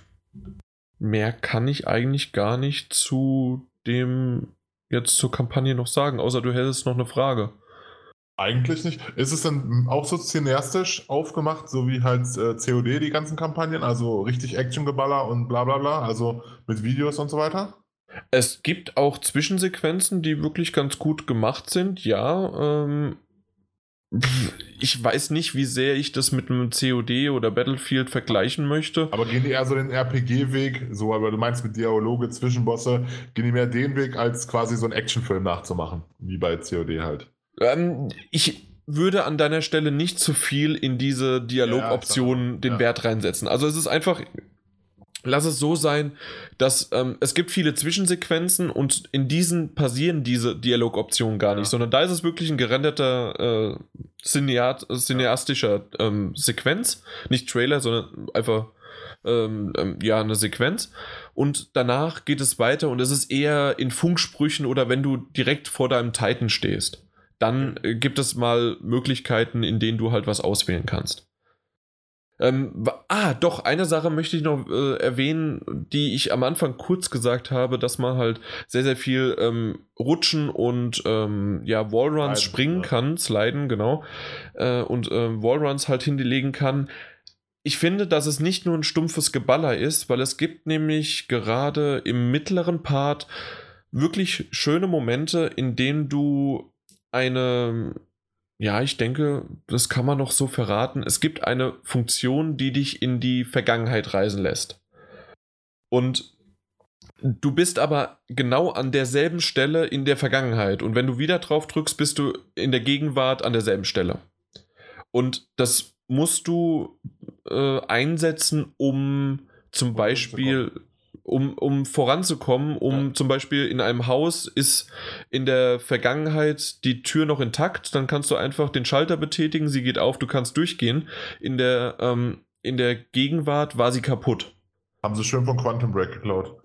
mehr kann ich eigentlich gar nicht zu dem jetzt zur Kampagne noch sagen, außer du hättest noch eine Frage. Eigentlich nicht. Ist es denn auch so cineastisch aufgemacht, so wie halt äh, COD die ganzen Kampagnen, also richtig Actiongeballer und bla bla bla, also mit Videos und so weiter? Es gibt auch Zwischensequenzen, die wirklich ganz gut gemacht sind, ja. Ähm, ich weiß nicht, wie sehr ich das mit einem COD oder Battlefield vergleichen möchte. Aber gehen die eher so den RPG-Weg, so, aber du meinst mit Dialoge, Zwischenbosse, gehen die mehr den Weg, als quasi so einen Actionfilm nachzumachen, wie bei COD halt? Ähm, ich würde an deiner Stelle nicht zu viel in diese Dialogoption ja, den ja. Wert reinsetzen. Also es ist einfach, lass es so sein, dass ähm, es gibt viele Zwischensequenzen und in diesen passieren diese Dialogoptionen gar nicht, sondern da ist es wirklich ein gerenderter äh, Cineat, cineastischer ähm, Sequenz, nicht Trailer, sondern einfach ähm, ähm, ja eine Sequenz. Und danach geht es weiter und es ist eher in Funksprüchen oder wenn du direkt vor deinem Titan stehst dann äh, gibt es mal Möglichkeiten, in denen du halt was auswählen kannst. Ähm, ah, doch, eine Sache möchte ich noch äh, erwähnen, die ich am Anfang kurz gesagt habe, dass man halt sehr, sehr viel ähm, rutschen und ähm, ja, Wallruns sliden, springen ja. kann, sliden, genau, äh, und äh, Wallruns halt hinlegen kann. Ich finde, dass es nicht nur ein stumpfes Geballer ist, weil es gibt nämlich gerade im mittleren Part wirklich schöne Momente, in denen du eine, ja, ich denke, das kann man noch so verraten. Es gibt eine Funktion, die dich in die Vergangenheit reisen lässt. Und du bist aber genau an derselben Stelle in der Vergangenheit. Und wenn du wieder drauf drückst, bist du in der Gegenwart an derselben Stelle. Und das musst du äh, einsetzen, um zum Beispiel um, um voranzukommen, um ja. zum Beispiel in einem Haus ist in der Vergangenheit die Tür noch intakt, dann kannst du einfach den Schalter betätigen, sie geht auf, du kannst durchgehen. In der, ähm, in der Gegenwart war sie kaputt. Haben sie schön von Quantum Break geklaut.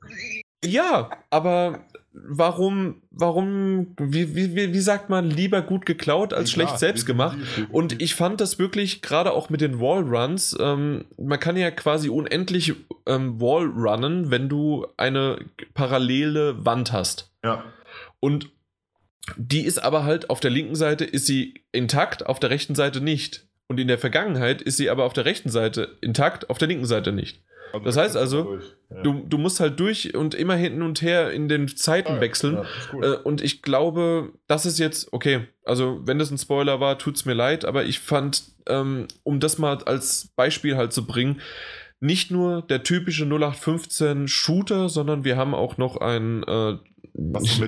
Ja, aber warum, warum, wie, wie, wie sagt man, lieber gut geklaut als ja, schlecht selbst gemacht? Und ich fand das wirklich, gerade auch mit den Wallruns, ähm, man kann ja quasi unendlich ähm, Wallrunnen, wenn du eine parallele Wand hast. Ja. Und die ist aber halt auf der linken Seite ist sie intakt, auf der rechten Seite nicht. Und in der Vergangenheit ist sie aber auf der rechten Seite intakt, auf der linken Seite nicht. Das da heißt also. Du, du musst halt durch und immer hinten und her in den Zeiten Ja, wechseln. ja. Äh, und ich glaube, das ist jetzt, okay, also wenn das ein Spoiler war, tut's mir leid, aber ich fand, ähm, um das mal als Beispiel halt zu bringen, nicht nur der typische 0815 Shooter, sondern wir haben auch noch ein, äh,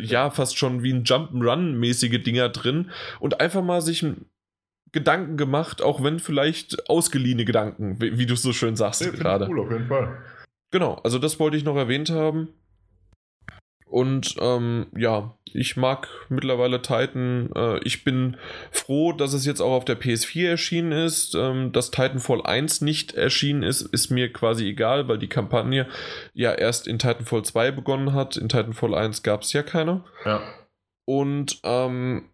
ja, fast schon wie ein Jump'n'Run-mäßige Dinger drin und einfach mal sich ein Gedanken gemacht, auch wenn vielleicht ausgeliehene Gedanken, wie, wie du so schön sagst ich gerade. cool, auf jeden Fall. Genau, also das wollte ich noch erwähnt haben. Und ähm, ja, ich mag mittlerweile Titan. Äh, ich bin froh, dass es jetzt auch auf der PS4 erschienen ist. Ähm, dass Titanfall 1 nicht erschienen ist, ist mir quasi egal, weil die Kampagne ja erst in Titanfall 2 begonnen hat. In Titanfall 1 gab es ja keine. Ja. Und ähm,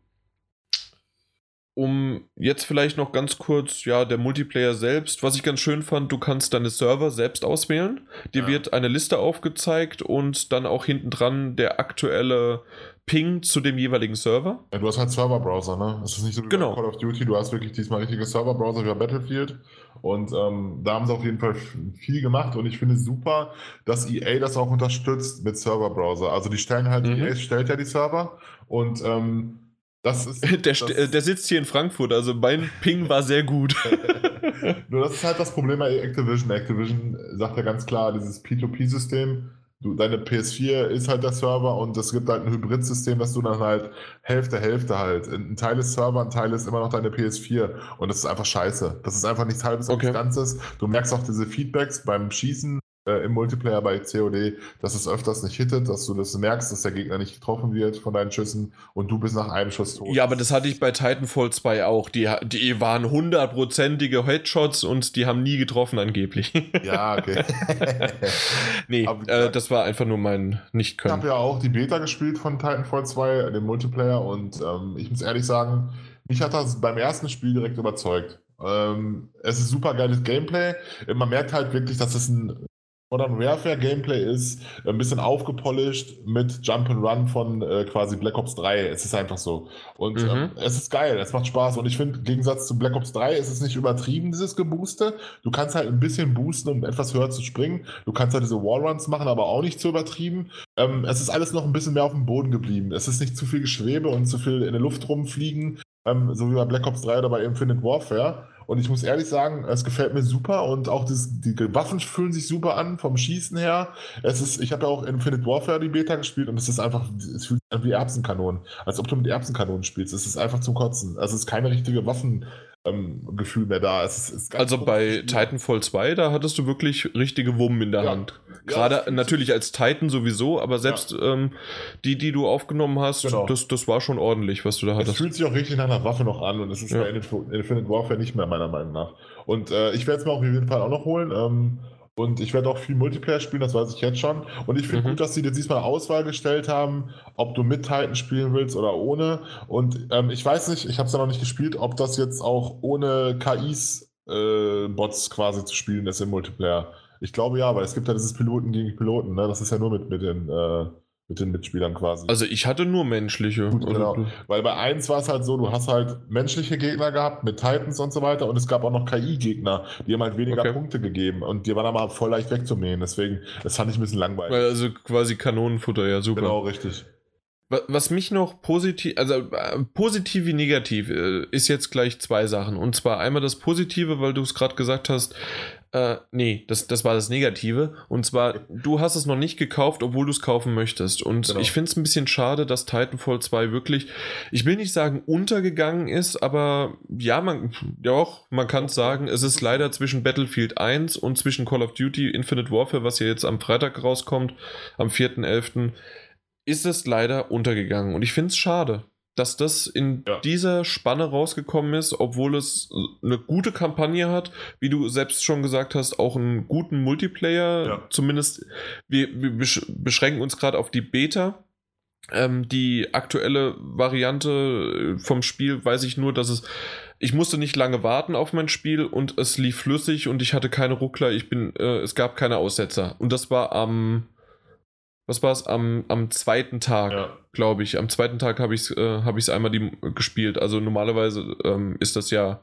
um jetzt vielleicht noch ganz kurz, ja, der Multiplayer selbst, was ich ganz schön fand, du kannst deine Server selbst auswählen. Dir Ja. wird eine Liste aufgezeigt und dann auch hinten dran der aktuelle Ping zu dem jeweiligen Server. Ja, du hast halt Serverbrowser, ne? Es ist nicht so wie Genau. Call of Duty, du hast wirklich diesmal richtige Serverbrowser wie bei Battlefield. Und ähm, da haben sie auf jeden Fall viel gemacht und ich finde es super, dass EA das auch unterstützt mit Serverbrowser. Also die stellen halt, Mhm. EA stellt ja die Server und ähm, das ist. Der, das, äh, der sitzt hier in Frankfurt, also mein Ping war sehr gut. Nur das ist halt das Problem bei Activision. Activision sagt ja ganz klar, dieses P2P-System, du, deine PS4 ist halt der Server und es gibt halt ein Hybrid-System, dass du dann halt Hälfte, Hälfte halt. Ein Teil ist Server, ein Teil ist immer noch deine PS4 und das ist einfach scheiße. Das ist einfach nichts halbes und Okay. nichts Ganzes. Du merkst auch diese Feedbacks beim Schießen äh, im Multiplayer bei COD, dass es öfters nicht hittet, dass du das merkst, dass der Gegner nicht getroffen wird von deinen Schüssen und du bist nach einem Schuss tot. Ja, aber das hatte ich bei Titanfall 2 auch. Die, die waren hundertprozentige Headshots und die haben nie getroffen angeblich. Ja, okay. nee, Aber äh, das war einfach nur mein Ich Nicht-Können. habe ja auch die Beta gespielt von Titanfall 2, den Multiplayer, und ähm, ich muss ehrlich sagen, mich hat das beim ersten Spiel direkt überzeugt. Ähm, es ist super geiles Gameplay. Man merkt halt wirklich, dass es ein Modern Warfare Gameplay ist, ein bisschen aufgepolished mit Jump and Run von äh, quasi Black Ops 3. Es ist einfach so. Und Mhm. ähm, es ist geil, es macht Spaß. Und ich finde, im Gegensatz zu Black Ops 3 ist es nicht übertrieben, dieses Gebooste. Du kannst halt ein bisschen boosten, um etwas höher zu springen. Du kannst halt diese Wallruns machen, aber auch nicht zu übertrieben. Ähm, es ist alles noch ein bisschen mehr auf dem Boden geblieben. Es ist nicht zu viel Geschwebe und zu viel in der Luft rumfliegen, ähm, so wie bei Black Ops 3 oder bei Infinite Warfare. Und ich muss ehrlich sagen, es gefällt mir super und auch das, die Waffen fühlen sich super an vom Schießen her. Es ist, ich habe ja auch Infinite Warfare die Beta gespielt und es ist einfach, es fühlt sich an wie Erbsenkanonen, als ob du mit Erbsenkanonen spielst. Es ist einfach zum Kotzen. Also es ist keine richtige Waffengefühl ähm, Gefühl mehr da. Es ist, es ist Also bei. Titanfall 2, da hattest du wirklich richtige Wummen in der Ja. Hand. Ja, Gerade fühlt natürlich als Titan sowieso, aber selbst ähm, die, die du aufgenommen hast, Genau. das, das war schon ordentlich, was du da Es hattest. fühlt sich auch richtig nach einer Waffe noch an und es ist Ja. bei Infinite Warfare nicht mehr, meiner Meinung nach. Und äh, ich werde es mir auf jeden Fall auch noch holen. Ähm, und ich werde auch viel Multiplayer spielen, das weiß ich jetzt schon. Und ich finde Mhm. gut, dass sie dir diesmal Auswahl gestellt haben, ob du mit Titan spielen willst oder ohne. Und ähm, ich weiß nicht, ich habe es ja noch nicht gespielt, ob das jetzt auch ohne KIs äh, Bots quasi zu spielen ist im Multiplayer. Ich glaube ja, weil es gibt ja dieses Piloten gegen Piloten, ne? Das ist ja nur mit, mit, den, äh, mit den Mitspielern quasi. Also ich hatte nur menschliche. Gut, also, genau. Weil bei 1 war es halt so, du hast halt menschliche Gegner gehabt mit Titans und so weiter und es gab auch noch KI-Gegner, die haben halt weniger Okay. Punkte gegeben und die waren aber voll leicht wegzumähen. Deswegen, das fand ich ein bisschen langweilig. Also quasi Kanonenfutter, ja, super. Genau, richtig. Wa- Was mich noch positiv, also äh, positiv wie negativ, äh, ist jetzt gleich zwei Sachen. Und zwar einmal das Positive, weil du es gerade gesagt hast, äh, nee, das, das war das Negative. Und zwar, du hast es noch nicht gekauft, obwohl du es kaufen möchtest. Und Genau. ich finde es ein bisschen schade, dass Titanfall 2 wirklich, ich will nicht sagen untergegangen ist, aber ja, man, auch, man kann es sagen, es ist leider zwischen Battlefield 1 und zwischen Call of Duty Infinite Warfare, was ja jetzt am Freitag rauskommt, am 4.11., ist es leider untergegangen. Und ich finde es schade, dass das in Ja. dieser Spanne rausgekommen ist, obwohl es eine gute Kampagne hat, wie du selbst schon gesagt hast, auch einen guten Multiplayer. Ja. Zumindest, wir, wir besch- beschränken uns gerade auf die Beta. Ähm, die aktuelle Variante äh, vom Spiel weiß ich nur, dass es. Ich musste nicht lange warten auf mein Spiel und es lief flüssig und ich hatte keine Ruckler. Ich bin, äh, es gab keine Aussetzer. Und das war am, was war es, am, am zweiten Tag, Ja. glaube ich. Am zweiten Tag habe ich es äh, hab einmal die, gespielt. Also normalerweise ähm, ist das ja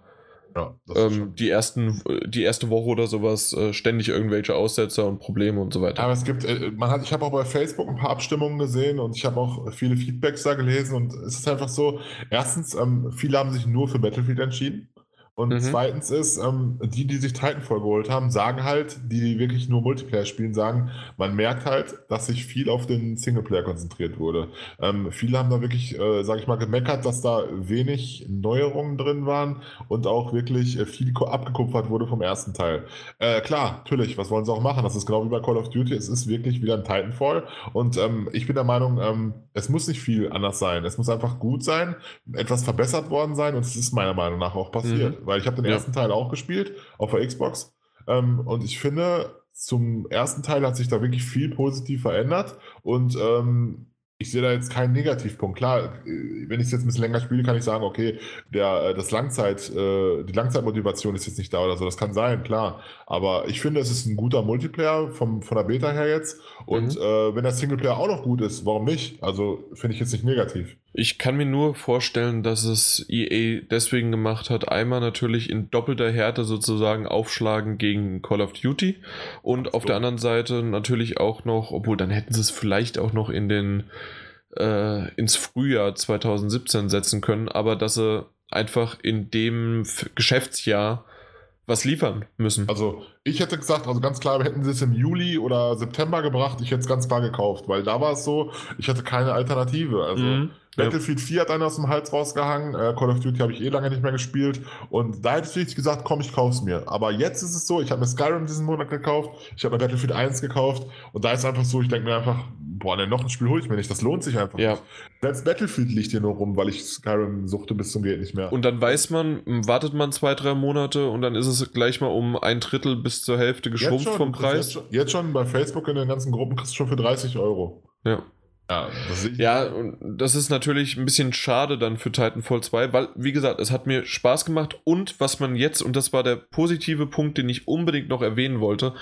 Ja, das Ähm, die, ersten, die erste Woche oder sowas äh, ständig irgendwelche Aussetzer und Probleme und so weiter. Aber es gibt, äh, man hat, ich habe auch bei Facebook ein paar Abstimmungen gesehen und ich habe auch viele Feedbacks da gelesen und es ist einfach so, erstens, ähm, viele haben sich nur für Battlefield entschieden und Mhm. zweitens ist, ähm, die, die sich Titanfall geholt haben, sagen halt, die, die wirklich nur Multiplayer spielen, sagen, man merkt halt, dass sich viel auf den Singleplayer konzentriert wurde. Ähm, viele haben da wirklich, äh, sage ich mal, gemeckert, dass da wenig Neuerungen drin waren und auch wirklich äh, viel abgekupfert wurde vom ersten Teil. Äh, klar, natürlich, was wollen sie auch machen? Das ist genau wie bei Call of Duty, es ist wirklich wieder ein Titanfall und ähm, ich bin der Meinung, ähm, es muss nicht viel anders sein. Es muss einfach gut sein, etwas verbessert worden sein und es ist meiner Meinung nach auch passiert, weil ich habe den Ja. ersten Teil auch gespielt auf der Xbox ähm, und ich finde, zum ersten Teil hat sich da wirklich viel positiv verändert und ähm, ich sehe da jetzt keinen Negativpunkt. Klar, äh, wenn ich es jetzt ein bisschen länger spiele, kann ich sagen, okay, der, äh, das Langzeit, äh, die Langzeitmotivation ist jetzt nicht da oder so. Das kann sein, klar. Aber ich finde, es ist ein guter Multiplayer vom, von der Beta her jetzt. Und Mhm. äh, wenn der Singleplayer auch noch gut ist, warum nicht? Also finde ich jetzt nicht negativ. Ich kann mir nur vorstellen, dass es EA deswegen gemacht hat. Einmal natürlich in doppelter Härte sozusagen aufschlagen gegen Call of Duty und auf der anderen Seite natürlich auch noch, obwohl dann hätten sie es vielleicht auch noch in den äh, ins Frühjahr 2017 setzen können, aber dass sie einfach in dem Geschäftsjahr was liefern müssen. Also ich hätte gesagt, also ganz klar, hätten sie es im Juli oder September gebracht, ich hätte es ganz klar gekauft, weil da war es so, ich hatte keine Alternative. Also Mhm. Ja. Battlefield 4 hat einen aus dem Hals rausgehangen, äh, Call of Duty habe ich eh lange nicht mehr gespielt und da hätte ich gesagt, komm, ich kauf's mir. Aber jetzt ist es so, ich habe mir Skyrim diesen Monat gekauft, ich habe mir Battlefield 1 gekauft und da ist einfach so, ich denke mir einfach, boah, ne, noch ein Spiel hole ich mir nicht, das lohnt sich einfach Ja. nicht. Selbst Battlefield liegt hier nur rum, weil ich Skyrim suchte bis zum geht nicht mehr. Und dann weiß man, wartet man zwei, drei Monate und dann ist es gleich mal um ein Drittel bis zur Hälfte geschrumpft vom Jetzt Preis. schon, jetzt schon bei Facebook in den ganzen Gruppen kriegst du schon für 30 Euro. Ja. Ja, das ich. Ja, und das ist natürlich ein bisschen schade dann für Titanfall 2, weil, wie gesagt, es hat mir Spaß gemacht und was man jetzt, und das war der positive Punkt, den ich unbedingt noch erwähnen wollte,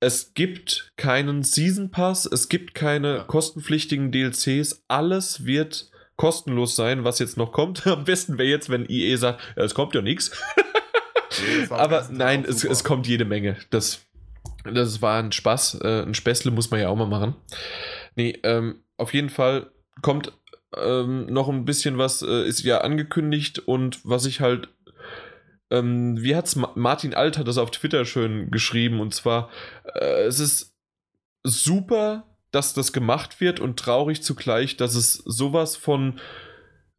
es gibt keinen Season Pass, es gibt keine Ja. kostenpflichtigen DLCs, alles wird kostenlos sein, was jetzt noch kommt. Am besten wäre jetzt, wenn EA sagt, ja, es kommt ja nichts. Nee, Aber nein, es, es kommt jede Menge. Das, das war ein Spaß. Äh, ein Späßle muss man ja auch mal machen. Nee, ähm, auf jeden Fall kommt ähm, noch ein bisschen was, äh, ist ja angekündigt und was ich halt. Ähm, wie hat's Ma Martin Alt hat das auf Twitter schön geschrieben und zwar, äh, es ist super, dass das gemacht wird und traurig zugleich, dass es sowas von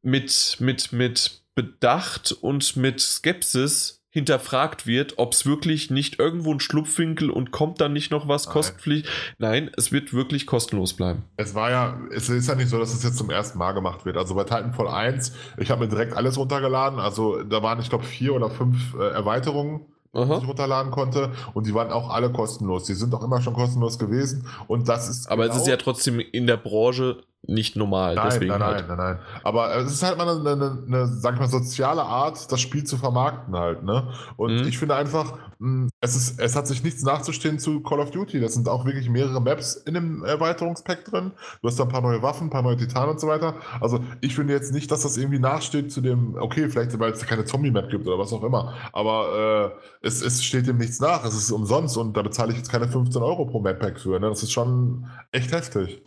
mit, mit, mit Bedacht und mit Skepsis hinterfragt wird, ob es wirklich nicht irgendwo ein Schlupfwinkel und kommt dann nicht noch was kostenpflichtig. Nein, es wird wirklich kostenlos bleiben. Es war ja, es ist ja nicht so, dass es jetzt zum ersten Mal gemacht wird. Also bei Titanfall 1, ich habe mir direkt alles runtergeladen. Also da waren, ich glaube, vier oder fünf äh, Erweiterungen, die ich Aha. runterladen konnte. Und die waren auch alle kostenlos. Die sind auch immer schon kostenlos gewesen. Und das ist. Aber es genau- ist ja trotzdem in der Branche nicht normal. Nein, deswegen nein, halt. nein, nein, nein. Aber es ist halt mal eine, eine, eine, sag ich mal, soziale Art, das Spiel zu vermarkten halt, ne? Und Mhm. ich finde einfach, mh, es, ist, es hat sich nichts nachzustehen zu Call of Duty. Das sind auch wirklich mehrere Maps in dem Erweiterungspack drin. Du hast da ein paar neue Waffen, ein paar neue Titanen und so weiter. Also ich finde jetzt nicht, dass das irgendwie nachsteht zu dem, okay, vielleicht weil es keine Zombie-Map gibt oder was auch immer. Aber äh, es, es steht dem nichts nach. Es ist umsonst und da bezahle ich jetzt keine 15 Euro pro Map-Pack für. Ne? Das ist schon echt heftig.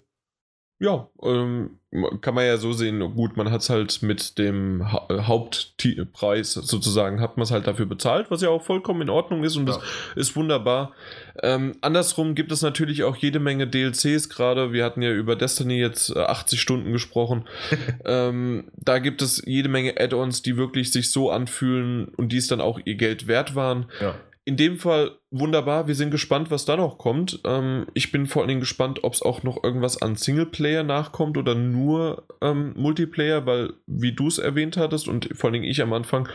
Ja, ähm, kann man ja so sehen. Gut, man hat es halt mit dem ha äh, Hauptpreis sozusagen, hat man es halt dafür bezahlt, was ja auch vollkommen in Ordnung ist und das Ja. ist wunderbar. Ähm, andersrum gibt es natürlich auch jede Menge DLCs gerade. Wir hatten ja über Destiny jetzt äh, 80 Stunden gesprochen. ähm, da gibt es jede Menge Add-ons, die wirklich sich so anfühlen und die es dann auch ihr Geld wert waren. Ja. In dem Fall wunderbar. Wir sind gespannt, was da noch kommt. Ähm, ich bin vor allen Dingen gespannt, ob es auch noch irgendwas an Singleplayer nachkommt oder nur ähm, Multiplayer, weil, wie du es erwähnt hattest und vor allen Dingen ich am Anfang,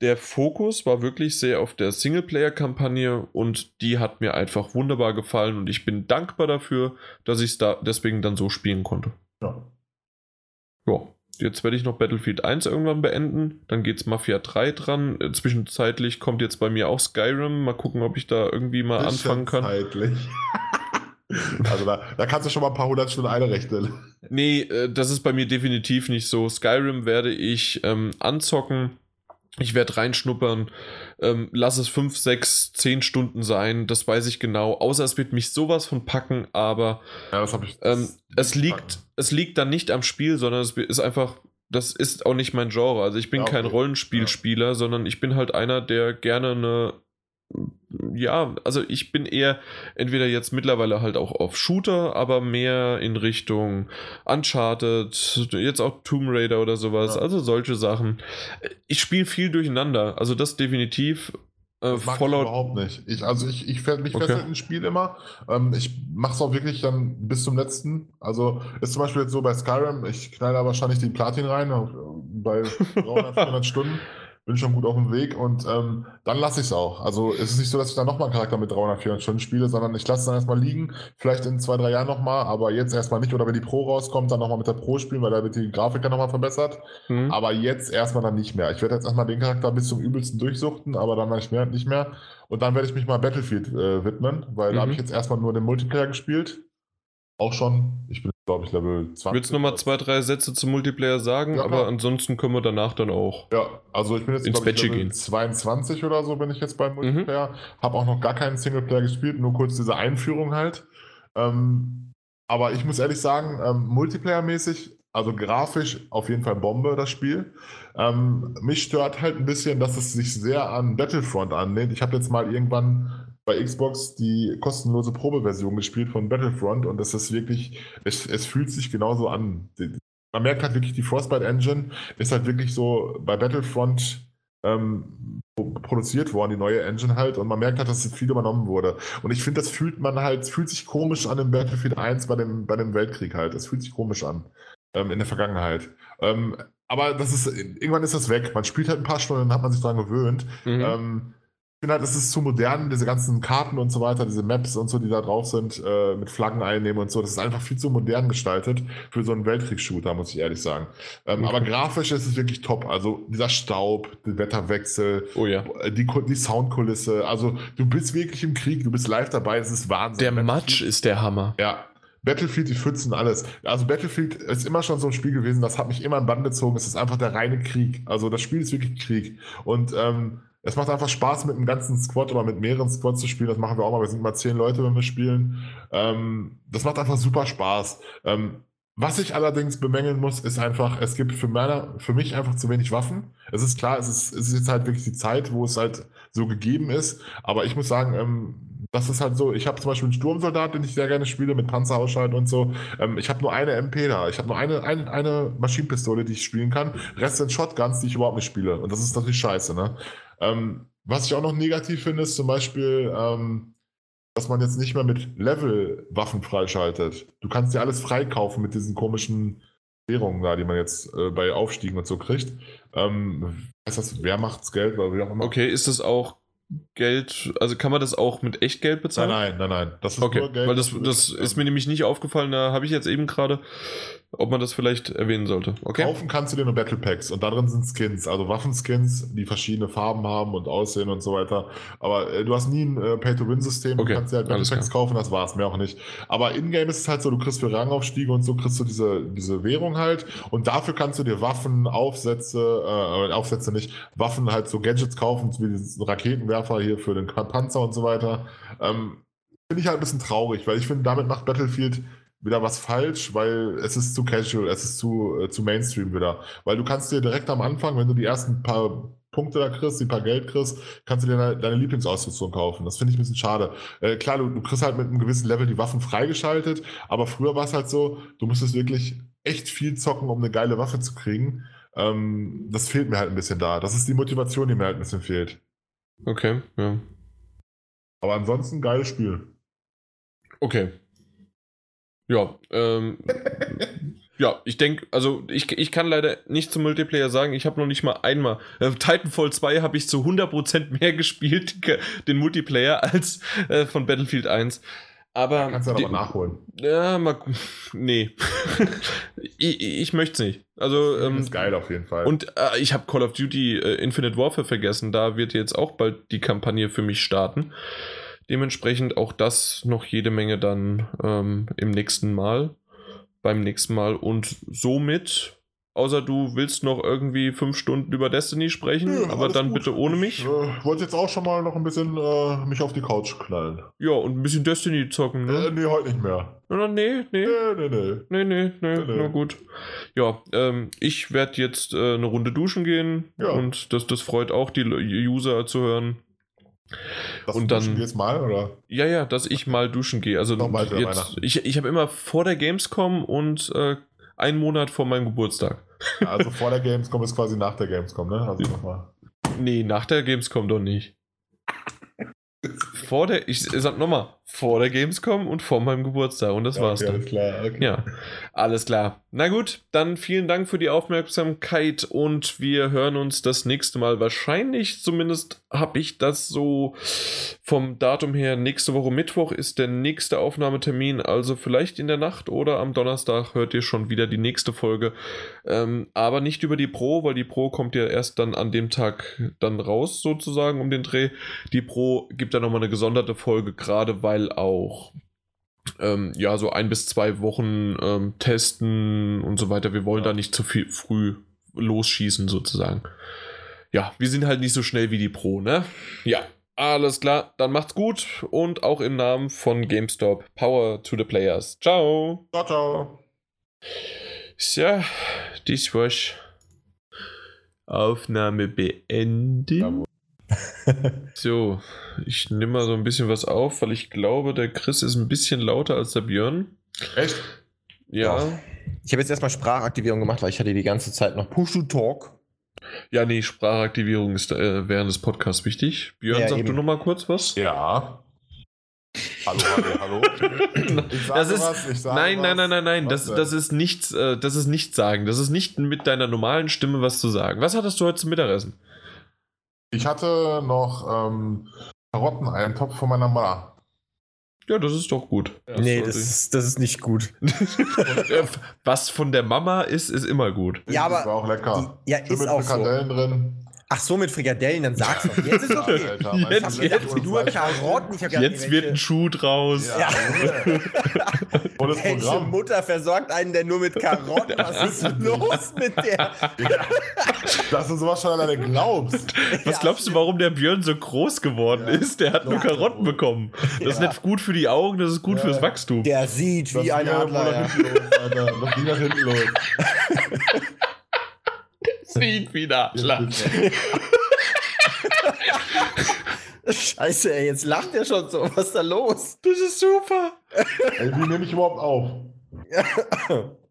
der Fokus war wirklich sehr auf der Singleplayer-Kampagne und die hat mir einfach wunderbar gefallen und ich bin dankbar dafür, dass ich es da deswegen dann so spielen konnte. Ja. Ja, jetzt werde ich noch Battlefield 1 irgendwann beenden. Dann geht's Mafia 3 dran. Äh, Zwischenzeitlich kommt jetzt bei mir auch Skyrim. Mal gucken, ob ich da irgendwie mal anfangen kann. Zeitlich. also da, da kannst du schon mal ein paar hundert Stunden einrechnen. Nee, äh, das ist bei mir definitiv nicht so. Skyrim werde ich ähm, anzocken. Ich werde reinschnuppern, ähm, lass es 5, 6, 10 Stunden sein, das weiß ich genau. Außer es wird mich sowas von packen, aber Ja, das habe ich. ähm, es, liegt, es liegt dann nicht am Spiel, sondern es ist einfach, das ist auch nicht mein Genre. Also ich bin Ja, kein okay. Rollenspielspieler, sondern ich bin halt einer, der gerne eine. Ja, also ich bin eher entweder jetzt mittlerweile halt auch auf Shooter, aber mehr in Richtung Uncharted, jetzt auch Tomb Raider oder sowas, Ja. also solche Sachen. Ich spiele viel durcheinander, also das definitiv. Äh, Das mag ich Fallout überhaupt nicht. Ich, also ich, ich fäll- mich Okay. fesselt ein Spiel immer. Ähm, ich mache es auch wirklich dann bis zum letzten. Also ist zum Beispiel jetzt so bei Skyrim, ich knall da wahrscheinlich die Platin rein, äh, bei 300, 400 Stunden. Bin schon gut auf dem Weg und ähm, dann lasse ich es auch. Also es ist nicht so, dass ich dann nochmal einen Charakter mit 300, 400 Stunden spiele, sondern ich lasse es dann erstmal liegen. Vielleicht in zwei, drei Jahren nochmal, aber jetzt erstmal nicht. Oder wenn die Pro rauskommt, dann nochmal mit der Pro spielen, weil da wird die Grafik dann nochmal verbessert. Hm? Aber jetzt erstmal dann nicht mehr. Ich werde jetzt erstmal den Charakter bis zum übelsten durchsuchten, aber dann nicht mehr. Nicht mehr. Und dann werde ich mich mal Battlefield äh, widmen, weil da habe Mhm. ich jetzt erstmal nur den Multiplayer gespielt. Auch schon. Ich bin, glaube ich, Level 20. Willst du nochmal zwei, drei Sätze zum Multiplayer sagen? Ja, aber ansonsten können wir danach dann auch. Ja, also ich bin jetzt, Ins ich, Level gehen. 22 oder so bin ich jetzt Mhm. beim Multiplayer. Habe auch noch gar keinen Singleplayer gespielt, nur kurz diese Einführung halt. Ähm, aber ich muss ehrlich sagen, ähm, Multiplayer-mäßig, also grafisch auf jeden Fall Bombe, das Spiel. Ähm, mich stört halt ein bisschen, dass es sich sehr an Battlefront anlehnt. Ich habe jetzt mal irgendwann bei Xbox die kostenlose Probeversion gespielt von Battlefront und es ist wirklich, es, es fühlt sich genauso an. Man merkt halt wirklich, die Frostbite Engine ist halt wirklich so bei Battlefront ähm, pro- produziert worden, die neue Engine halt, und man merkt halt, dass es viel übernommen wurde. Und ich finde, das fühlt man halt, fühlt sich komisch an im Battlefield 1 bei dem, bei dem Weltkrieg halt. Es fühlt sich komisch an ähm, in der Vergangenheit. Ähm, aber das ist, irgendwann ist das weg. Man spielt halt ein paar Stunden, dann hat man sich daran gewöhnt. Mhm. Ich finde halt, es ist zu modern, diese ganzen Karten und so weiter, diese Maps und so, die da drauf sind, äh, mit Flaggen einnehmen und so. Das ist einfach viel zu modern gestaltet für so einen Weltkriegsshooter, muss ich ehrlich sagen. Ähm, Okay. Aber grafisch ist es wirklich top. Also dieser Staub, der Wetterwechsel, oh ja. die, Ku- die Soundkulisse. Also du bist wirklich im Krieg, du bist live dabei, es ist Wahnsinn. Der Matsch ist der Hammer. ja. Battlefield, die Pfützen, alles. Also Battlefield ist immer schon so ein Spiel gewesen, das hat mich immer in Bann gezogen. Es ist einfach der reine Krieg. Also das Spiel ist wirklich Krieg. Und ähm, es macht einfach Spaß, mit einem ganzen Squad oder mit mehreren Squads zu spielen. Das machen wir auch mal. Wir sind mal zehn Leute, wenn wir spielen. Ähm, das macht einfach super Spaß. Ähm, was ich allerdings bemängeln muss, ist einfach, es gibt für, meiner, für mich einfach zu wenig Waffen. Es ist klar, es ist, es ist jetzt halt wirklich die Zeit, wo es halt so gegeben ist. Aber ich muss sagen, ähm, das ist halt so, ich habe zum Beispiel einen Sturmsoldat, den ich sehr gerne spiele, mit Panzerausschalten und so. Ähm, ich habe nur eine MP da. Ich habe nur eine, eine, eine Maschinenpistole, die ich spielen kann. Rest sind Shotguns, die ich überhaupt nicht spiele. Und das ist natürlich scheiße, ne? Ähm, was ich auch noch negativ finde, ist zum Beispiel, ähm, dass man jetzt nicht mehr mit Level-Waffen freischaltet. Du kannst dir alles freikaufen mit diesen komischen Währungen da, die man jetzt äh, bei Aufstiegen und so kriegt. Ähm, heißt das Wehrmachtsgeld oder wie auch immer? Okay, ist das auch Geld, also kann man das auch mit Echtgeld Nein, bezahlen? nein, nein, nein. Das ist Okay, nur Geld. weil das, das ist mir nämlich nicht aufgefallen, da habe ich jetzt eben gerade, ob man das vielleicht erwähnen sollte. Okay. Kaufen kannst du dir nur Battle Packs und da drin sind Skins, also Waffenskins, die verschiedene Farben haben und aussehen und so weiter. Aber äh, du hast nie ein äh, Pay-to-Win-System, Okay, du kannst dir halt Battle alles Packs kaufen, das war's, mehr auch nicht. Aber in-game ist es halt so, du kriegst für Rangaufstiege und so kriegst du diese, diese Währung halt und dafür kannst du dir Waffen, Aufsätze, äh, Aufsätze nicht, Waffen halt so Gadgets kaufen, wie diesen Raketenwerfer hier für den Panzer und so weiter. Ähm, Finde ich halt ein bisschen traurig, weil ich finde, damit macht Battlefield wieder was falsch, weil es ist zu casual, es ist zu, äh, zu Mainstream wieder. Weil du kannst dir direkt am Anfang, wenn du die ersten paar Punkte da kriegst, die paar Geld kriegst, kannst du dir deine, deine Lieblingsausrüstung kaufen. Das finde ich ein bisschen schade. Äh, klar, du, du kriegst halt mit einem gewissen Level die Waffen freigeschaltet, aber früher war es halt so, du musstest wirklich echt viel zocken, um eine geile Waffe zu kriegen. Ähm, das fehlt mir halt ein bisschen da. Das ist die Motivation, die mir halt ein bisschen fehlt. Okay, ja. Aber ansonsten geiles Spiel. Okay. Ja, ähm, ja, ich denke, also ich, ich kann leider nicht zum Multiplayer sagen, ich habe noch nicht mal einmal. Äh, Titanfall 2 habe ich zu 100% mehr gespielt, ge- den Multiplayer, als äh, von Battlefield 1. Aber. Kannst du dann die- aber nachholen. Ja, mal. Nee. ich ich möchte es nicht. Also. Das Ähm, ist geil auf jeden Fall. und äh, ich habe Call of Duty äh, Infinite Warfare vergessen. Da wird jetzt auch bald die Kampagne für mich starten. Dementsprechend auch das noch jede Menge dann ähm, im nächsten Mal. Beim nächsten Mal. Und somit Außer du willst noch irgendwie fünf Stunden über Destiny sprechen, Nö, aber dann gut. bitte ohne mich. Ich äh, wollte jetzt auch schon mal noch ein bisschen äh, mich auf die Couch knallen. Ja, und ein bisschen Destiny zocken, Äh, ne? nee, heute nicht mehr. Oder nee, nee. Nee, nee, nee. Nee, nee, nee, Nee, nee. na gut. Ja, ähm, ich werde jetzt äh, eine Runde duschen gehen Ja. und das, das freut auch die User zu hören. Das Und dann- jetzt mal, oder? Ja, ja, dass ich mal duschen gehe. Also Noch bald wieder jetzt, ich, ich habe immer vor der Gamescom und äh, einen Monat vor meinem Geburtstag. Also vor der Gamescom ist quasi nach der Gamescom, ne? Also nochmal. Nee, nach der Gamescom doch nicht. Vor der, ich sag nochmal, vor der Gamescom und vor meinem Geburtstag und das war's okay, dann. alles klar. Okay. Ja, alles klar. Na gut, dann vielen Dank für die Aufmerksamkeit und wir hören uns das nächste Mal. Wahrscheinlich, zumindest habe ich das so vom Datum her, nächste Woche Mittwoch ist der nächste Aufnahmetermin. Also vielleicht in der Nacht oder am Donnerstag hört ihr schon wieder die nächste Folge. Ähm, aber nicht über die Pro, weil die Pro kommt ja erst dann an dem Tag dann raus, sozusagen, um den Dreh. Die Pro gibt da nochmal eine gesonderte Folge, gerade weil auch ähm, ja, so ein bis zwei Wochen ähm, testen und so weiter. Wir wollen da nicht zu viel früh losschießen, sozusagen. Ja, wir sind halt nicht so schnell wie die Pro, ne? Ja, alles klar. Dann macht's gut und auch im Namen von GameStop. Power to the Players. Ciao. Ciao, ciao. So, dies war's. Aufnahme beendet. So, ich nehme mal so ein bisschen was auf, weil ich glaube, der Chris ist ein bisschen lauter als der Björn. Echt? Ja. Doch. Ich habe jetzt erstmal Sprachaktivierung gemacht, weil ich hatte die ganze Zeit noch Push-to-Talk. Ja, nee, Sprachaktivierung ist äh, während des Podcasts wichtig. Björn, Ja, sag eben. du noch mal kurz was? Ja. Hallo, hallo, hallo. Ich sage Das ist- was, ich sage Nein, nein, nein, nein, nein, das, das ist nichts, äh, das ist nichts sagen. Das ist nicht mit deiner normalen Stimme was zu sagen. Was hattest du heute zum Mittagessen? Ich hatte noch ähm, Karotten, einen Topf von meiner Mama. Ja, das ist doch gut. nee, das ist, das ist nicht gut. Äh, was von der Mama ist, ist immer gut. Ja, aber- Das war auch lecker. Ja, Schön ist mit auch so. Frikadellen drin. Ach so, mit Frikadellen, dann sag's doch. Jetzt ist okay. Alter, Jetzt- jetzt- nur Karotten. Ich hab gedacht, Jetzt wird ein Schuh draus. Ja. Volles Welche Programm. Mutter versorgt einen denn nur mit Karotten? Was ist los mit der? Ja. Dass du sowas schon alleine glaubst. Was Ja, glaubst du, warum der Björn so groß geworden Ja. ist? Der hat nur Ja. Karotten bekommen. Das ist Ja. nicht gut für die Augen, das ist gut Ja. fürs Wachstum. Der sieht wie ein ja Adler. nach Ja. hinten los, Alter. Das ging nach hinten los. Sieht wieder. Scheiße, ey, jetzt lacht er schon so. Was ist da los? Das ist super. Ey, wie nehme ich überhaupt auf?